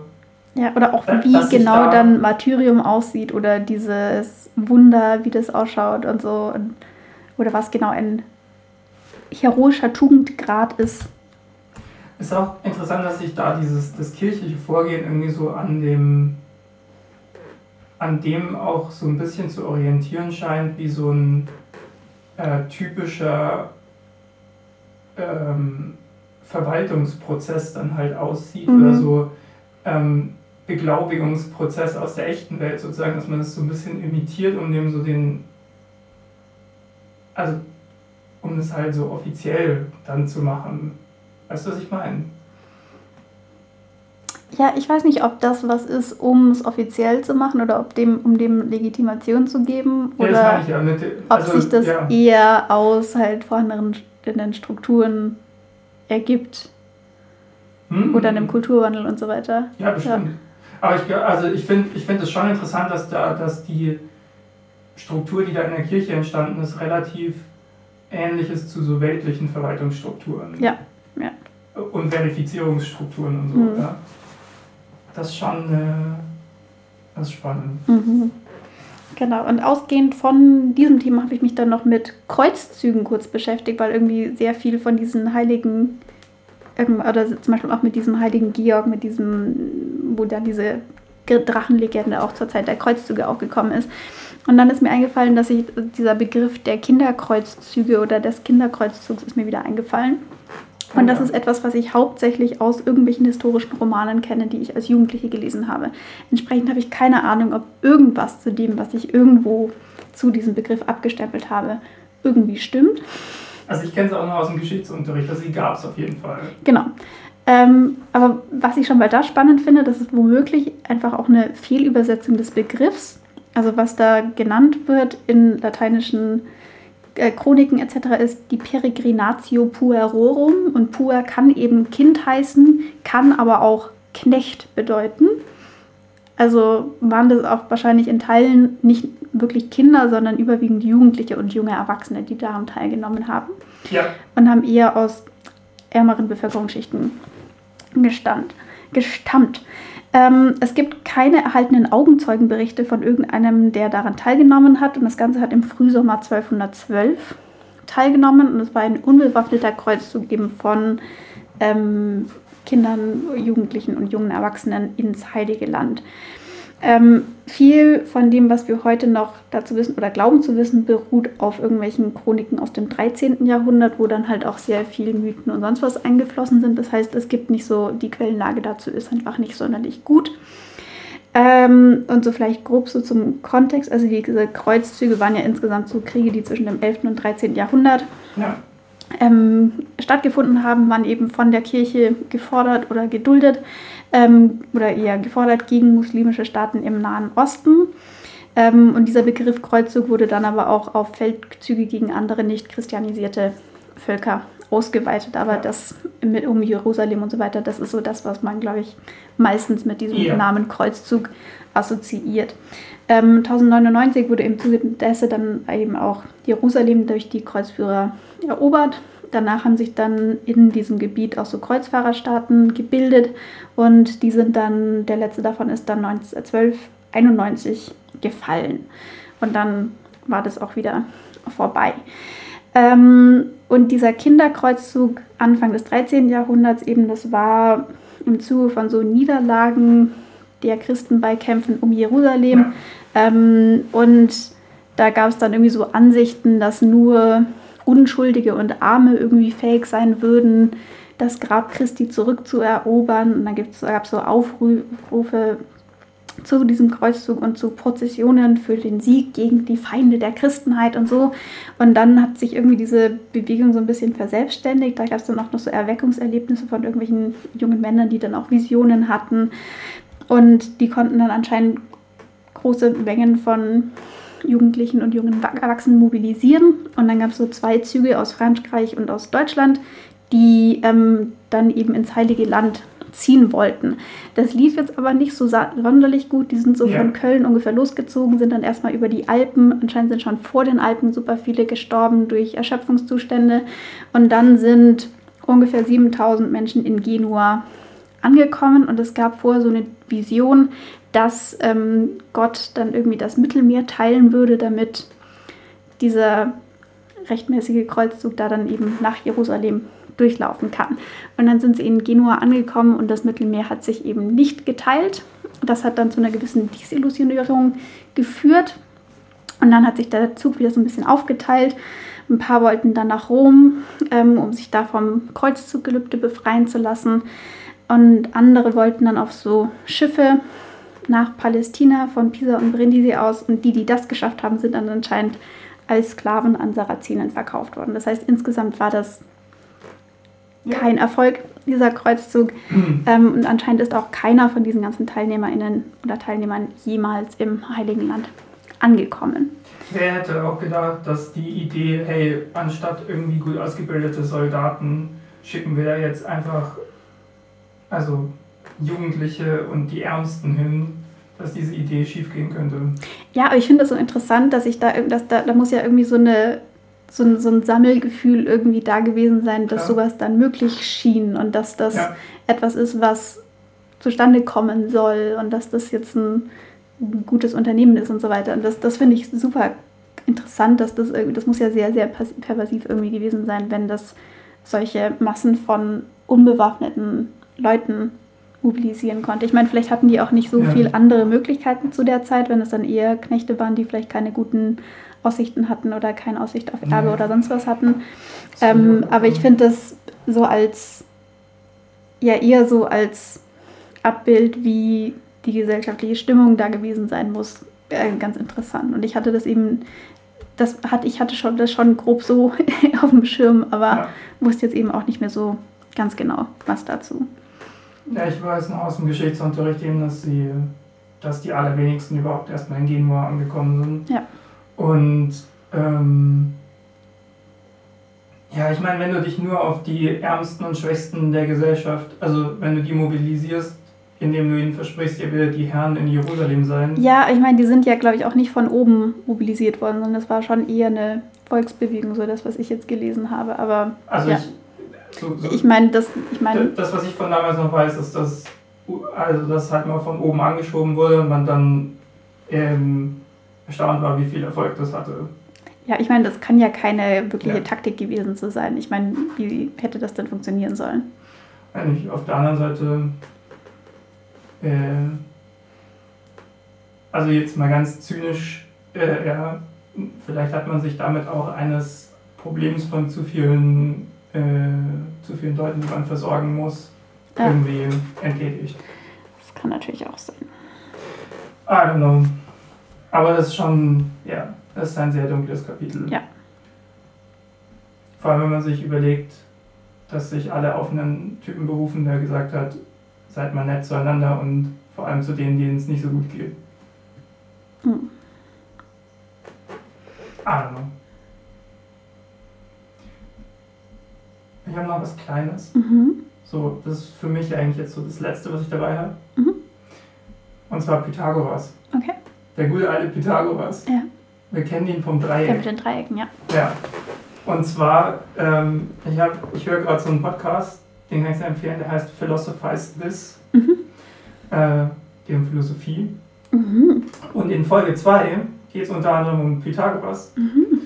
Ja, oder auch wie genau da dann Martyrium aussieht oder dieses Wunder, wie das ausschaut und so. Und oder was genau ein heroischer Tugendgrad ist. Ist auch interessant, dass sich da dieses das kirchliche Vorgehen irgendwie so an dem an dem auch so ein bisschen zu orientieren scheint, wie so ein äh, typischer ähm, Verwaltungsprozess dann halt aussieht mhm. oder so ähm, Beglaubigungsprozess aus der echten Welt sozusagen, dass man das so ein bisschen imitiert, um dem so den also um es halt so offiziell dann zu machen. Weißt du, was ich meine? Ja, ich weiß nicht, ob das was ist, um es offiziell zu machen oder ob dem, um dem Legitimation zu geben oder ja, das ich ja. Also, ob sich das ja. eher aus halt vorhandenen Strukturen ergibt. Hm. Oder einem Kulturwandel und so weiter. Ja, bestimmt. Ja. Aber ich, also ich finde ich find es schon interessant, dass, da, dass die Struktur, die da in der Kirche entstanden ist, relativ ähnlich ist zu so weltlichen Verwaltungsstrukturen. Ja, ja. Und Verifizierungsstrukturen und so. Mhm. Ja. Das ist schon äh, das ist spannend. Mhm. Genau, und ausgehend von diesem Thema habe ich mich dann noch mit Kreuzzügen kurz beschäftigt, weil irgendwie sehr viel von diesen heiligen, ähm, oder zum Beispiel auch mit diesem heiligen Georg, mit diesem, wo dann diese Drachenlegende auch zur Zeit der Kreuzzüge auch gekommen ist. Und dann ist mir eingefallen, dass ich dieser Begriff der Kinderkreuzzüge oder des Kinderkreuzzugs ist mir wieder eingefallen. Und das ist etwas, was ich hauptsächlich aus irgendwelchen historischen Romanen kenne, die ich als Jugendliche gelesen habe. Entsprechend habe ich keine Ahnung, ob irgendwas zu dem, was ich irgendwo zu diesem Begriff abgestempelt habe, irgendwie stimmt. Also ich kenne es auch noch aus dem Geschichtsunterricht, dass sie gab es auf jeden Fall. Genau. Ähm, aber was ich schon mal da spannend finde, das ist womöglich einfach auch eine Fehlübersetzung des Begriffs. Also was da genannt wird in lateinischen äh, Chroniken etc. ist die Peregrinatio puerorum und puer kann eben Kind heißen, kann aber auch Knecht bedeuten. Also waren das auch wahrscheinlich in Teilen nicht wirklich Kinder, sondern überwiegend Jugendliche und junge Erwachsene, die daran teilgenommen haben. Ja. Und haben eher aus ärmeren Bevölkerungsschichten gestand, gestammt. Ähm, es gibt keine erhaltenen Augenzeugenberichte von irgendeinem, der daran teilgenommen hat. Und das Ganze hat im Frühsommer 1212 teilgenommen. Und es war ein unbewaffneter Kreuzzug eben von ähm, Kindern, Jugendlichen und jungen Erwachsenen ins Heilige Land. Ähm, viel von dem, was wir heute noch dazu wissen oder glauben zu wissen, beruht auf irgendwelchen Chroniken aus dem 13. Jahrhundert, wo dann halt auch sehr viel Mythen und sonst was eingeflossen sind. Das heißt, es gibt nicht so, die Quellenlage dazu ist einfach nicht sonderlich gut. Ähm, und so vielleicht grob so zum Kontext, also diese Kreuzzüge waren ja insgesamt so Kriege, die zwischen dem 11. und 13. Jahrhundert ja. ähm, stattgefunden haben, waren eben von der Kirche gefordert oder geduldet ähm, oder eher gefordert gegen muslimische Staaten im Nahen Osten. Ähm, und dieser Begriff Kreuzzug wurde dann aber auch auf Feldzüge gegen andere nicht christianisierte Völker ausgeweitet. Aber das mit, um Jerusalem und so weiter, das ist so das, was man, glaube ich, meistens mit diesem ja. Namen Kreuzzug assoziiert. Ähm, 1099 wurde im Zuge dessen dann eben auch Jerusalem durch die Kreuzführer erobert Danach haben sich dann in diesem Gebiet auch so Kreuzfahrerstaaten gebildet und die sind dann, der letzte davon ist dann 1291 gefallen. Und dann war das auch wieder vorbei. Ähm, und dieser Kinderkreuzzug Anfang des 13. Jahrhunderts eben, das war im Zuge von so Niederlagen der Christen bei Kämpfen um Jerusalem. Ähm, und da gab es dann irgendwie so Ansichten, dass nur Unschuldige und Arme irgendwie fähig sein würden, das Grab Christi zurückzuerobern. Und dann gab es so Aufrufe zu diesem Kreuzzug und zu Prozessionen für den Sieg gegen die Feinde der Christenheit und so. Und dann hat sich irgendwie diese Bewegung so ein bisschen verselbstständigt. Da gab es dann auch noch so Erweckungserlebnisse von irgendwelchen jungen Männern, die dann auch Visionen hatten. Und die konnten dann anscheinend große Mengen von Jugendlichen und jungen Erwachsenen mobilisieren. Und dann gab es so zwei Züge aus Frankreich und aus Deutschland, die ähm, dann eben ins Heilige Land ziehen wollten. Das lief jetzt aber nicht so sonderlich gut. Die sind so ja. von Köln ungefähr losgezogen, sind dann erstmal über die Alpen. Anscheinend sind schon vor den Alpen super viele gestorben durch Erschöpfungszustände. Und dann sind ungefähr 7000 Menschen in Genua angekommen und es gab vorher so eine Vision, dass ähm, Gott dann irgendwie das Mittelmeer teilen würde, damit dieser rechtmäßige Kreuzzug da dann eben nach Jerusalem durchlaufen kann. Und dann sind sie in Genua angekommen und das Mittelmeer hat sich eben nicht geteilt. Das hat dann zu einer gewissen Desillusionierung geführt. Und dann hat sich der Zug wieder so ein bisschen aufgeteilt. Ein paar wollten dann nach Rom, ähm, um sich da vom Kreuzzuggelübde befreien zu lassen. Und andere wollten dann auf so Schiffe nach Palästina von Pisa und Brindisi aus. Und die, die das geschafft haben, sind dann anscheinend als Sklaven an Sarazenen verkauft worden. Das heißt, insgesamt war das kein Erfolg. dieser Kreuzzug. Mhm. Ähm, und anscheinend ist auch keiner von diesen ganzen TeilnehmerInnen oder Teilnehmern jemals im Heiligen Land angekommen. Wer hätte auch gedacht, dass die Idee, hey, anstatt irgendwie gut ausgebildete Soldaten schicken wir da jetzt einfach, also Jugendliche und die Ärmsten hin, dass diese Idee schiefgehen könnte. Ja, aber ich finde das so interessant, dass ich da, dass da, da muss ja irgendwie so eine so ein, so ein Sammelgefühl irgendwie da gewesen sein, dass ja. sowas dann möglich schien und dass das ja. etwas ist, was zustande kommen soll und dass das jetzt ein, ein gutes Unternehmen ist und so weiter. Und das, das finde ich super interessant, dass das irgendwie, das muss ja sehr, sehr pervasiv irgendwie gewesen sein, wenn das solche Massen von unbewaffneten Leuten mobilisieren konnte. Ich meine, vielleicht hatten die auch nicht so ja. viel andere Möglichkeiten zu der Zeit, wenn es dann eher Knechte waren, die vielleicht keine guten Aussichten hatten oder keine Aussicht auf Erbe ja. oder sonst was hatten. Ähm, aber ich finde das so als, ja eher so als Abbild, wie die gesellschaftliche Stimmung da gewesen sein muss, äh, ganz interessant. Und ich hatte das eben, das hat, ich hatte schon das schon grob so [LAUGHS] auf dem Schirm, aber ja. wusste jetzt eben auch nicht mehr so ganz genau, was dazu. Ja, ich weiß noch aus dem Geschichtsunterricht eben, dass sie, dass die allerwenigsten überhaupt erstmal in Genua angekommen sind. Ja. Und ähm, ja, ich meine, wenn du dich nur auf die Ärmsten und Schwächsten der Gesellschaft, also wenn du die mobilisierst, indem du ihnen versprichst, ihr werdet die Herren in Jerusalem sein. Ja, ich meine, die sind ja, glaube ich, auch nicht von oben mobilisiert worden, sondern das war schon eher eine Volksbewegung, so das, was ich jetzt gelesen habe. Aber also ja. ich, so, so, ich meine, das, ich meine, das, was ich von damals noch weiß, ist, dass also das halt mal von oben angeschoben wurde und man dann ähm, erstaunt war, wie viel Erfolg das hatte. Ja, ich meine, das kann ja keine wirkliche ja. Taktik gewesen zu sein. Ich meine, wie hätte das denn funktionieren sollen? Eigentlich auf der anderen Seite, äh, also jetzt mal ganz zynisch, äh, ja, vielleicht hat man sich damit auch eines Problems von zu vielen, äh, zu vielen Leuten, die man versorgen muss, ja. irgendwie entledigt. Das kann natürlich auch sein. I don't know. Aber das ist schon, ja, das ist ein sehr dunkles Kapitel. Ja. Vor allem, wenn man sich überlegt, dass sich alle auf einen Typen berufen, der gesagt hat, seid mal nett zueinander und vor allem zu denen, denen es nicht so gut geht. Hm. I don't know. Ich habe noch was Kleines. Mhm. So, das ist für mich eigentlich jetzt so das Letzte, was ich dabei habe. Mhm. Und zwar Pythagoras. Okay. Der gute alte Pythagoras. Ja. Wir kennen ihn vom Dreieck. Ja, mit den Dreiecken, ja. Ja. Und zwar, ähm, ich, ich höre gerade so einen Podcast, den kann ich sehr empfehlen, der heißt Philosophize This. Mhm. Äh, geht um Philosophie. Mhm. Und in Folge 2 geht es unter anderem um Pythagoras. Mhm.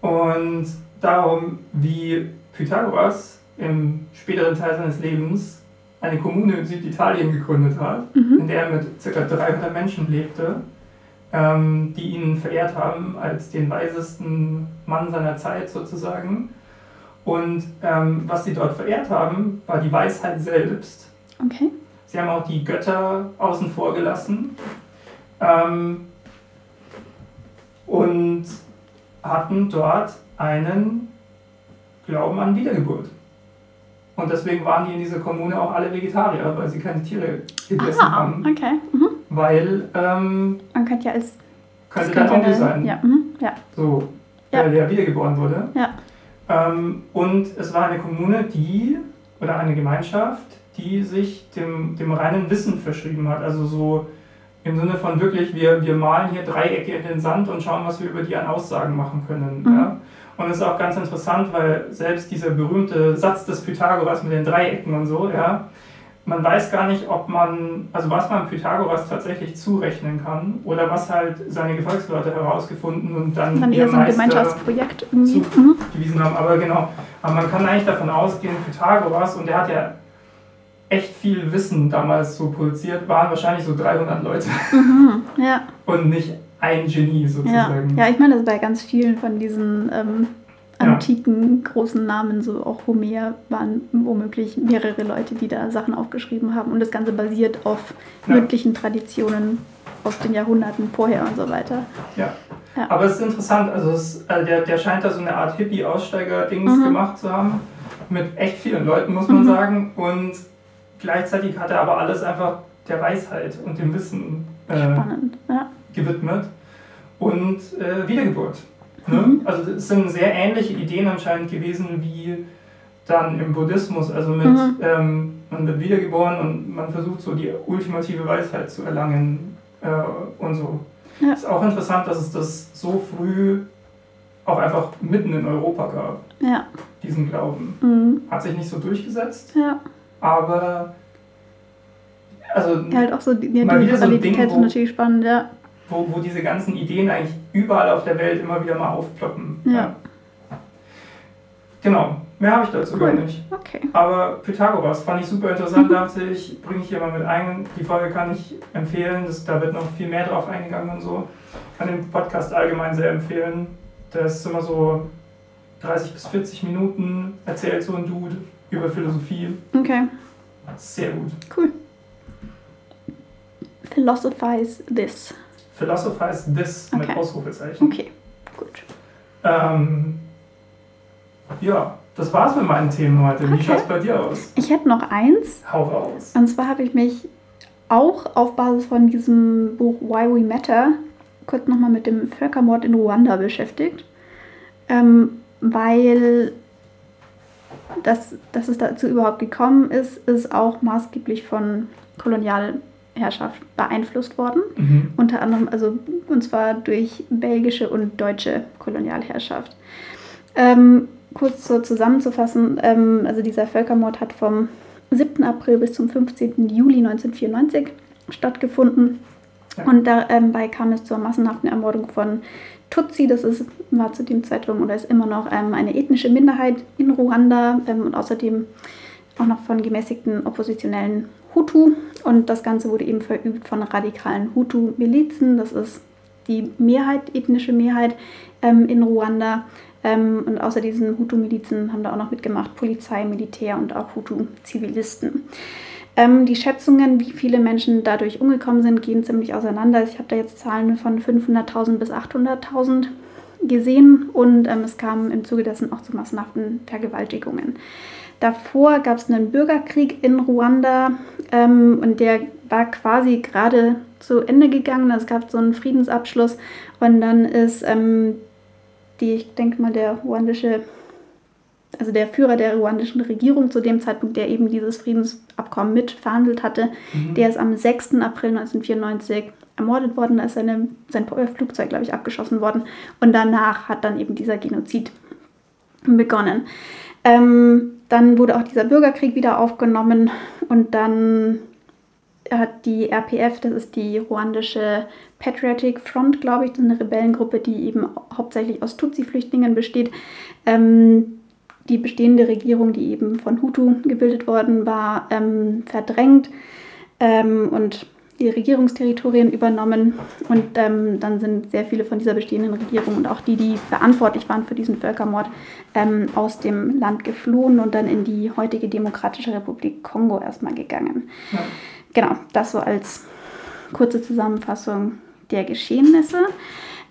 Und darum, wie Pythagoras im späteren Teil seines Lebens eine Kommune in Süditalien gegründet hat, mhm. in der er mit ca. 300 Menschen lebte ähm, die ihn verehrt haben als den weisesten Mann seiner Zeit sozusagen. Und ähm, was sie dort verehrt haben, war die Weisheit selbst. Okay. Sie haben auch die Götter außen vor gelassen ähm, und hatten dort einen Glauben an Wiedergeburt. Und deswegen waren die in dieser Kommune auch alle Vegetarier, weil sie keine Tiere gegessen Aha, haben. Okay. Mhm. Weil. Ähm, Man könnte ja als. Könnte dein Onkel sein. Ja. Mhm. ja. So, ja. der wiedergeboren wurde. Ja. Ähm, und es war eine Kommune, die, oder eine Gemeinschaft, die sich dem, dem reinen Wissen verschrieben hat. Also so im Sinne von wirklich, wir, wir malen hier Dreiecke in den Sand und schauen, was wir über die an Aussagen machen können. Mhm. Ja? Und es ist auch ganz interessant, weil selbst dieser berühmte Satz des Pythagoras mit den Dreiecken und so, ja, man weiß gar nicht, ob man, also was man Pythagoras tatsächlich zurechnen kann oder was halt seine Gefolgsleute herausgefunden und dann, dann eher so ein Gemeinschaftsprojekt irgendwie zugewiesen mhm. haben. Aber genau, aber man kann eigentlich davon ausgehen, Pythagoras, und der hat ja echt viel Wissen damals so produziert, waren wahrscheinlich so 300 Leute. Mhm, ja. Und nicht ein Genie sozusagen. Ja, ja ich meine, das bei ganz vielen von diesen ähm, antiken ja. großen Namen, so auch Homer, waren womöglich mehrere Leute, die da Sachen aufgeschrieben haben. Und das Ganze basiert auf ja. mündlichen Traditionen aus den Jahrhunderten vorher und so weiter. Ja. Ja. Aber es ist interessant, also es, äh, der, der scheint da so eine Art Hippie-Aussteiger-Dings mhm. gemacht zu haben. Mit echt vielen Leuten, muss man mhm. sagen. Und gleichzeitig hat er aber alles einfach der Weisheit und dem Wissen äh, ja. Gewidmet. Und äh, Wiedergeburt. Ne? Mhm. Also es sind sehr ähnliche Ideen anscheinend gewesen wie dann im Buddhismus, also mit mhm. ähm, man wird wiedergeboren und man versucht so die ultimative Weisheit zu erlangen äh, und so. Ja. Ist auch interessant, dass es das so früh auch einfach mitten in Europa gab. Ja. Diesen Glauben. Mhm. Hat sich nicht so durchgesetzt. Ja. Aber also ja, halt auch so die, mal wieder so ein Ding, wo, natürlich spannend, ja. Wo, wo diese ganzen Ideen eigentlich überall auf der Welt immer wieder mal aufploppen. Ja. Genau. Mehr habe ich dazu cool. gar nicht. Okay. Aber Pythagoras fand ich super interessant, [LAUGHS] dachte ich, bringe ich hier mal mit ein. Die Folge kann ich empfehlen, das, da wird noch viel mehr drauf eingegangen und so. Kann den Podcast allgemein sehr empfehlen. Der ist immer so 30 bis 40 Minuten, erzählt so ein Dude über Philosophie. Okay. Sehr gut. Cool. Philosophize this. Philosophize this okay. mit Ausrufezeichen. Okay, gut. Ähm, ja, das war's mit meinen Themen heute. Okay. Wie schaut's bei dir aus? Ich hätte noch eins. Hau raus. Und zwar habe ich mich auch auf Basis von diesem Buch Why We Matter kurz nochmal mit dem Völkermord in Ruanda beschäftigt. Ähm, weil das, dass es dazu überhaupt gekommen ist, ist auch maßgeblich von Kolonialherrschaft beeinflusst worden. Mhm. Unter anderem, also und zwar durch belgische und deutsche Kolonialherrschaft. Ähm, kurz so zusammenzufassen, ähm, also dieser Völkermord hat vom 7. April bis zum 15. Juli 1994 stattgefunden. Ja. Und dabei ähm, kam es zur massenhaften Ermordung von Tutsi, das ist, war zu dem Zeitpunkt oder ist immer noch ähm, eine ethnische Minderheit in Ruanda ähm, und außerdem auch noch von gemäßigten oppositionellen Hutu. Und das Ganze wurde eben verübt von radikalen Hutu-Milizen. Das ist die Mehrheit, ethnische Mehrheit ähm, in Ruanda. Ähm, und außer diesen Hutu-Milizen haben da auch noch mitgemacht Polizei, Militär und auch Hutu-Zivilisten. Ähm, die Schätzungen, wie viele Menschen dadurch umgekommen sind, gehen ziemlich auseinander. Ich habe da jetzt Zahlen von 500.000 bis 800.000 gesehen und ähm, es kam im Zuge dessen auch zu massenhaften Vergewaltigungen. Davor gab es einen Bürgerkrieg in Ruanda ähm, und der war quasi gerade zu Ende gegangen. Es gab so einen Friedensabschluss und dann ist ähm, die, ich denke mal, der ruandische, also der Führer der ruandischen Regierung zu dem Zeitpunkt, der eben dieses Friedensabkommen mit verhandelt hatte, mhm. der ist am 6. April 1994 ermordet worden, da ist seine, sein Flugzeug, glaube ich, abgeschossen worden. Und danach hat dann eben dieser Genozid begonnen. Ähm, dann wurde auch dieser Bürgerkrieg wieder aufgenommen und dann hat die RPF, das ist die ruandische Patriotic Front, glaube ich, eine Rebellengruppe, die eben hauptsächlich aus Tutsi-Flüchtlingen besteht. Ähm, die bestehende Regierung, die eben von Hutu gebildet worden war, ähm, verdrängt ähm, und die Regierungsterritorien übernommen. Und ähm, dann sind sehr viele von dieser bestehenden Regierung und auch die, die verantwortlich waren für diesen Völkermord, ähm, aus dem Land geflohen und dann in die heutige Demokratische Republik Kongo erstmal gegangen. Ja. Genau, das so als kurze Zusammenfassung der Geschehnisse.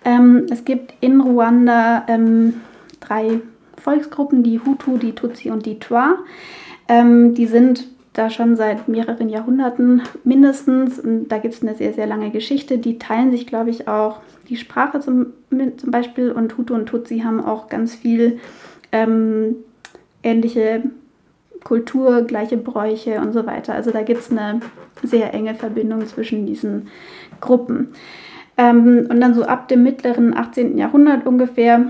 Ähm, es gibt in Ruanda ähm, drei Volksgruppen, die Hutu, die Tutsi und die Twa. Ähm, die sind da schon seit mehreren Jahrhunderten mindestens. Und da gibt es eine sehr, sehr lange Geschichte. Die teilen sich, glaube ich, auch die Sprache zum, zum Beispiel. Und Hutu und Tutsi haben auch ganz viel ähm, ähnliche Kultur, gleiche Bräuche und so weiter. Also da gibt es eine sehr enge Verbindung zwischen diesen Gruppen. Ähm, und dann so ab dem mittleren 18. Jahrhundert ungefähr,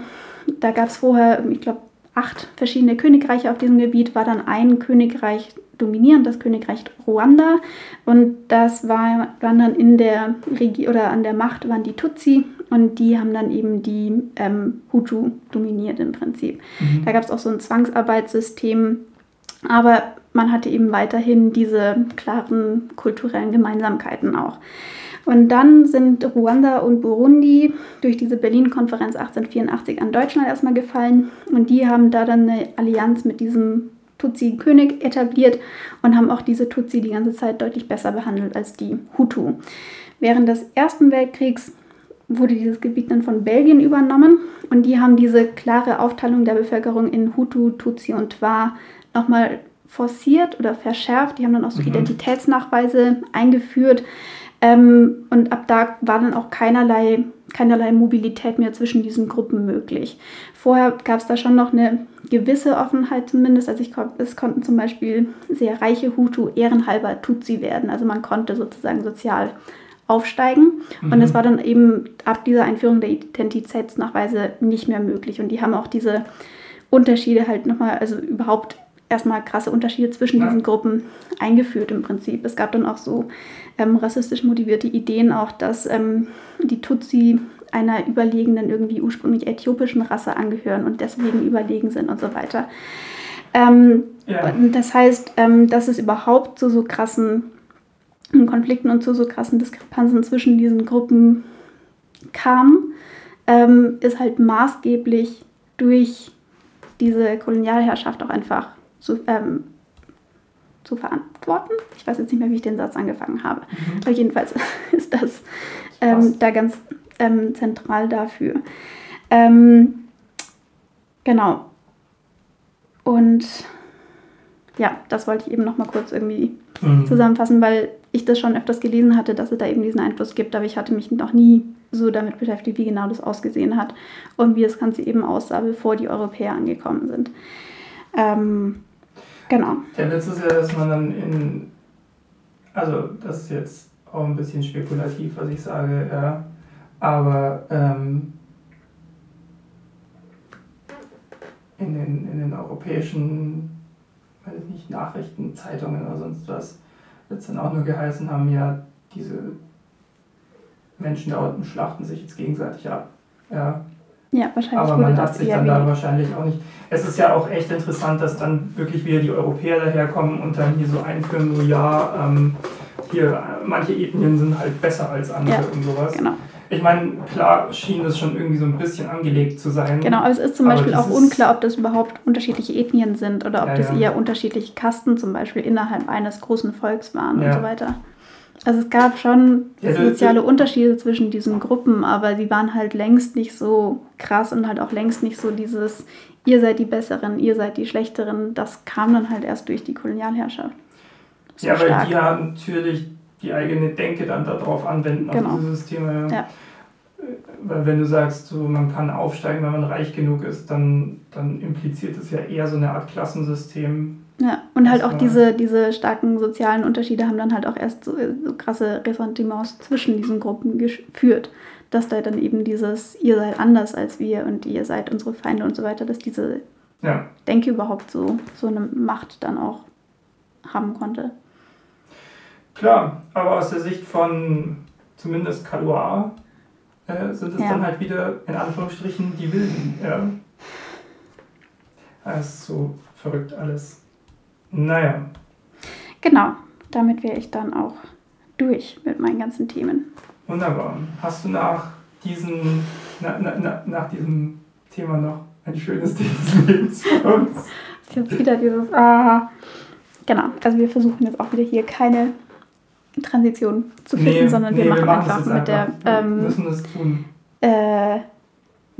da gab es vorher, ich glaube, acht verschiedene Königreiche auf diesem Gebiet, war dann ein Königreich dominierend, das Königreich Ruanda. Und das war, waren dann in der Regie oder an der Macht waren die Tutsi und die haben dann eben die ähm, Hutu dominiert im Prinzip. Mhm. Da gab es auch so ein Zwangsarbeitssystem, aber man hatte eben weiterhin diese klaren kulturellen Gemeinsamkeiten auch. Und dann sind Ruanda und Burundi durch diese Berlin-Konferenz 1884 an Deutschland erstmal gefallen. Und die haben da dann eine Allianz mit diesem Tutsi-König etabliert und haben auch diese Tutsi die ganze Zeit deutlich besser behandelt als die Hutu. Während des Ersten Weltkriegs wurde dieses Gebiet dann von Belgien übernommen und die haben diese klare Aufteilung der Bevölkerung in Hutu, Tutsi und Twa nochmal forciert oder verschärft. Die haben dann auch so mhm. Identitätsnachweise eingeführt. Ähm, und ab da war dann auch keinerlei, keinerlei Mobilität mehr zwischen diesen Gruppen möglich. Vorher gab es da schon noch eine gewisse Offenheit zumindest. Also ich, es konnten zum Beispiel sehr reiche Hutu ehrenhalber Tutsi werden. Also man konnte sozusagen sozial aufsteigen. Mhm. Und es war dann eben ab dieser Einführung der Identitätsnachweise nicht mehr möglich. Und die haben auch diese Unterschiede halt nochmal, also überhaupt erstmal krasse Unterschiede zwischen ja. diesen Gruppen eingeführt im Prinzip. Es gab dann auch so ähm, rassistisch motivierte Ideen auch, dass ähm, die Tutsi einer überlegenen, irgendwie ursprünglich äthiopischen Rasse angehören und deswegen überlegen sind und so weiter. Ähm, ja. Das heißt, ähm, dass es überhaupt zu so krassen Konflikten und zu so krassen Diskrepanzen zwischen diesen Gruppen kam, ähm, ist halt maßgeblich durch diese Kolonialherrschaft auch einfach zu, ähm, zu verantworten. Ich weiß jetzt nicht mehr, wie ich den Satz angefangen habe. Mhm. Aber jedenfalls [LAUGHS] ist das ähm, da ganz ähm, zentral dafür. Ähm, genau. Und ja, das wollte ich eben noch mal kurz irgendwie mhm. zusammenfassen, weil ich das schon öfters gelesen hatte, dass es da eben diesen Einfluss gibt, aber ich hatte mich noch nie so damit beschäftigt, wie genau das ausgesehen hat und wie das Ganze eben aussah, bevor die Europäer angekommen sind. Ähm, genau. Der Witz ist ja, dass man dann in, also das ist jetzt auch ein bisschen spekulativ, was ich sage, ja, aber ähm, in, den, in den europäischen weiß ich nicht, Nachrichten, Zeitungen oder sonst was, wird es dann auch nur geheißen haben, ja, diese Menschen da unten schlachten sich jetzt gegenseitig ab. Ja, ja wahrscheinlich. Aber man hat sich dann da wahrscheinlich auch nicht. Es ist ja auch echt interessant, dass dann wirklich wieder die Europäer daherkommen und dann hier so einführen, so ja, ähm, hier, manche Ethnien sind halt besser als andere ja, und sowas. Genau. Ich meine, klar schien das schon irgendwie so ein bisschen angelegt zu sein. Genau, aber es ist zum Beispiel auch unklar, ob das überhaupt unterschiedliche Ethnien sind oder ob ja, das ja. eher unterschiedliche Kasten zum Beispiel innerhalb eines großen Volks waren ja. und so weiter. Also es gab schon soziale Unterschiede zwischen diesen Gruppen, aber sie waren halt längst nicht so krass und halt auch längst nicht so dieses, ihr seid die Besseren, ihr seid die Schlechteren. Das kam dann halt erst durch die Kolonialherrschaft. So ja, weil die ja natürlich die eigene Denke dann darauf anwenden, genau. auf diese Systeme. Ja. Weil wenn du sagst, so, man kann aufsteigen, wenn man reich genug ist, dann, dann impliziert es ja eher so eine Art Klassensystem. Ja, und halt auch diese, diese starken sozialen Unterschiede haben dann halt auch erst so, so krasse Ressentiments zwischen diesen Gruppen geführt. Dass da dann eben dieses, ihr seid anders als wir und ihr seid unsere Feinde und so weiter, dass diese ja. Denke überhaupt so, so eine Macht dann auch haben konnte. Klar, aber aus der Sicht von zumindest Kaluar äh, sind es ja. dann halt wieder in Anführungsstrichen die Wilden. Ja. Das ist so verrückt alles. Naja. Genau, damit wäre ich dann auch durch mit meinen ganzen Themen. Wunderbar. Hast du nach, diesen, na, na, nach diesem Thema noch ein schönes Ding des Lebens für uns? [LAUGHS] Jetzt wieder dieses, ah. Genau, also wir versuchen jetzt auch wieder hier keine Transition zu finden, nee, sondern wir, nee, machen, wir machen einfach mit der ähm, müssen es tun. Äh,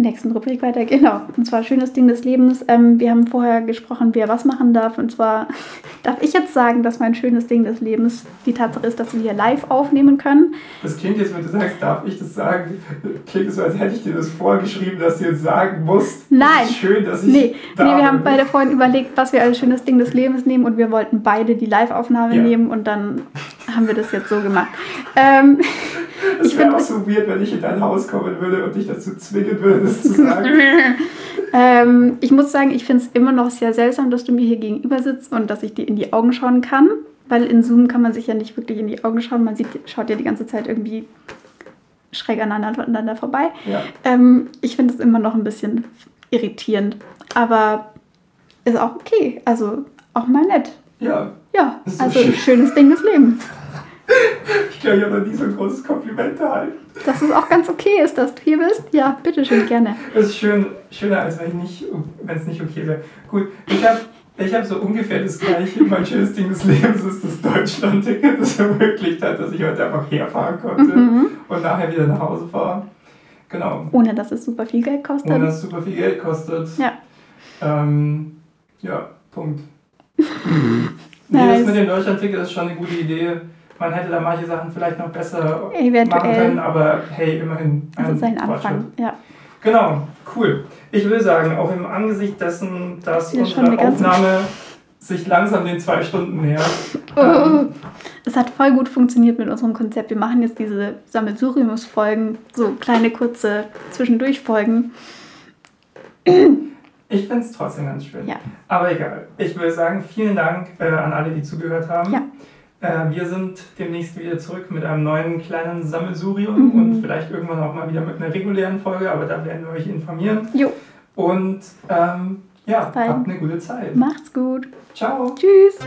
nächsten Rubrik weiter. [LAUGHS] Genau, und zwar schönes Ding des Lebens. Ähm, wir haben vorher gesprochen, wer was machen darf. Und zwar [LAUGHS] darf ich jetzt sagen, dass mein schönes Ding des Lebens die Tatsache ist, dass wir hier live aufnehmen können. Das klingt jetzt, wenn du sagst, darf ich das sagen, [LAUGHS] klingt es so, als hätte ich dir das vorgeschrieben, dass du jetzt sagen musst. Nein. schön, dass ich. Nee, da nee wir haben beide vorhin überlegt, was wir als schönes Ding des Lebens nehmen und wir wollten beide die Live-Aufnahme ja. nehmen und dann haben wir das jetzt so gemacht. Ähm, es wäre auch so weird, wenn ich in dein Haus kommen würde und dich dazu zwingen würde, das zu sagen. [LAUGHS] ähm, ich muss sagen, ich finde es immer noch sehr seltsam, dass du mir hier gegenüber sitzt und dass ich dir in die Augen schauen kann. Weil in Zoom kann man sich ja nicht wirklich in die Augen schauen. Man sieht, schaut ja die ganze Zeit irgendwie schräg aneinander vorbei. Ja. Ähm, ich finde es immer noch ein bisschen irritierend. Aber ist auch okay. Also auch mal nett. Ja. Ja, also schön. schönes Ding des Lebens. Ich glaube, ich habe noch nie so ein großes Kompliment erhalten. Dass es auch ganz okay ist, dass du hier bist. Ja, bitteschön, gerne. Das ist schön, schöner, als wenn es nicht okay wäre. Gut, ich habe ich hab so ungefähr das gleiche. Mein schönes Ding des Lebens ist das Deutschland-Ticket, [LAUGHS] das ermöglicht hat, dass ich heute einfach herfahren konnte mhm. und nachher wieder nach Hause fahre. Genau. Ohne dass es super viel Geld kostet. Ohne dass es super viel Geld kostet. Ja. Ähm, ja, Punkt. [LAUGHS] nee, das mit dem Deutschland-Ticket ist schon eine gute Idee. Man hätte da manche Sachen vielleicht noch besser Eventuell. machen können, aber hey, immerhin. Ein das ist ein Anfang, ja. Genau, cool. Ich will sagen, auch im Angesicht dessen, dass unsere Aufnahme sich langsam den zwei Stunden nähert. [LAUGHS] Oh, es hat voll gut funktioniert mit unserem Konzept. Wir machen jetzt diese Sammelsuriums-Folgen, so kleine, kurze Zwischendurch-Folgen. [CLEARS THROAT] Ich finde es trotzdem ganz schön. Ja. Aber egal. Ich will sagen, vielen Dank äh, an alle, die zugehört haben. Ja. Äh, wir sind demnächst wieder zurück mit einem neuen kleinen Sammelsurium mhm. und vielleicht irgendwann auch mal wieder mit einer regulären Folge, aber da werden wir euch informieren. Jo. Und ähm, ja, habt eine gute Zeit. Macht's gut. Ciao. Tschüss.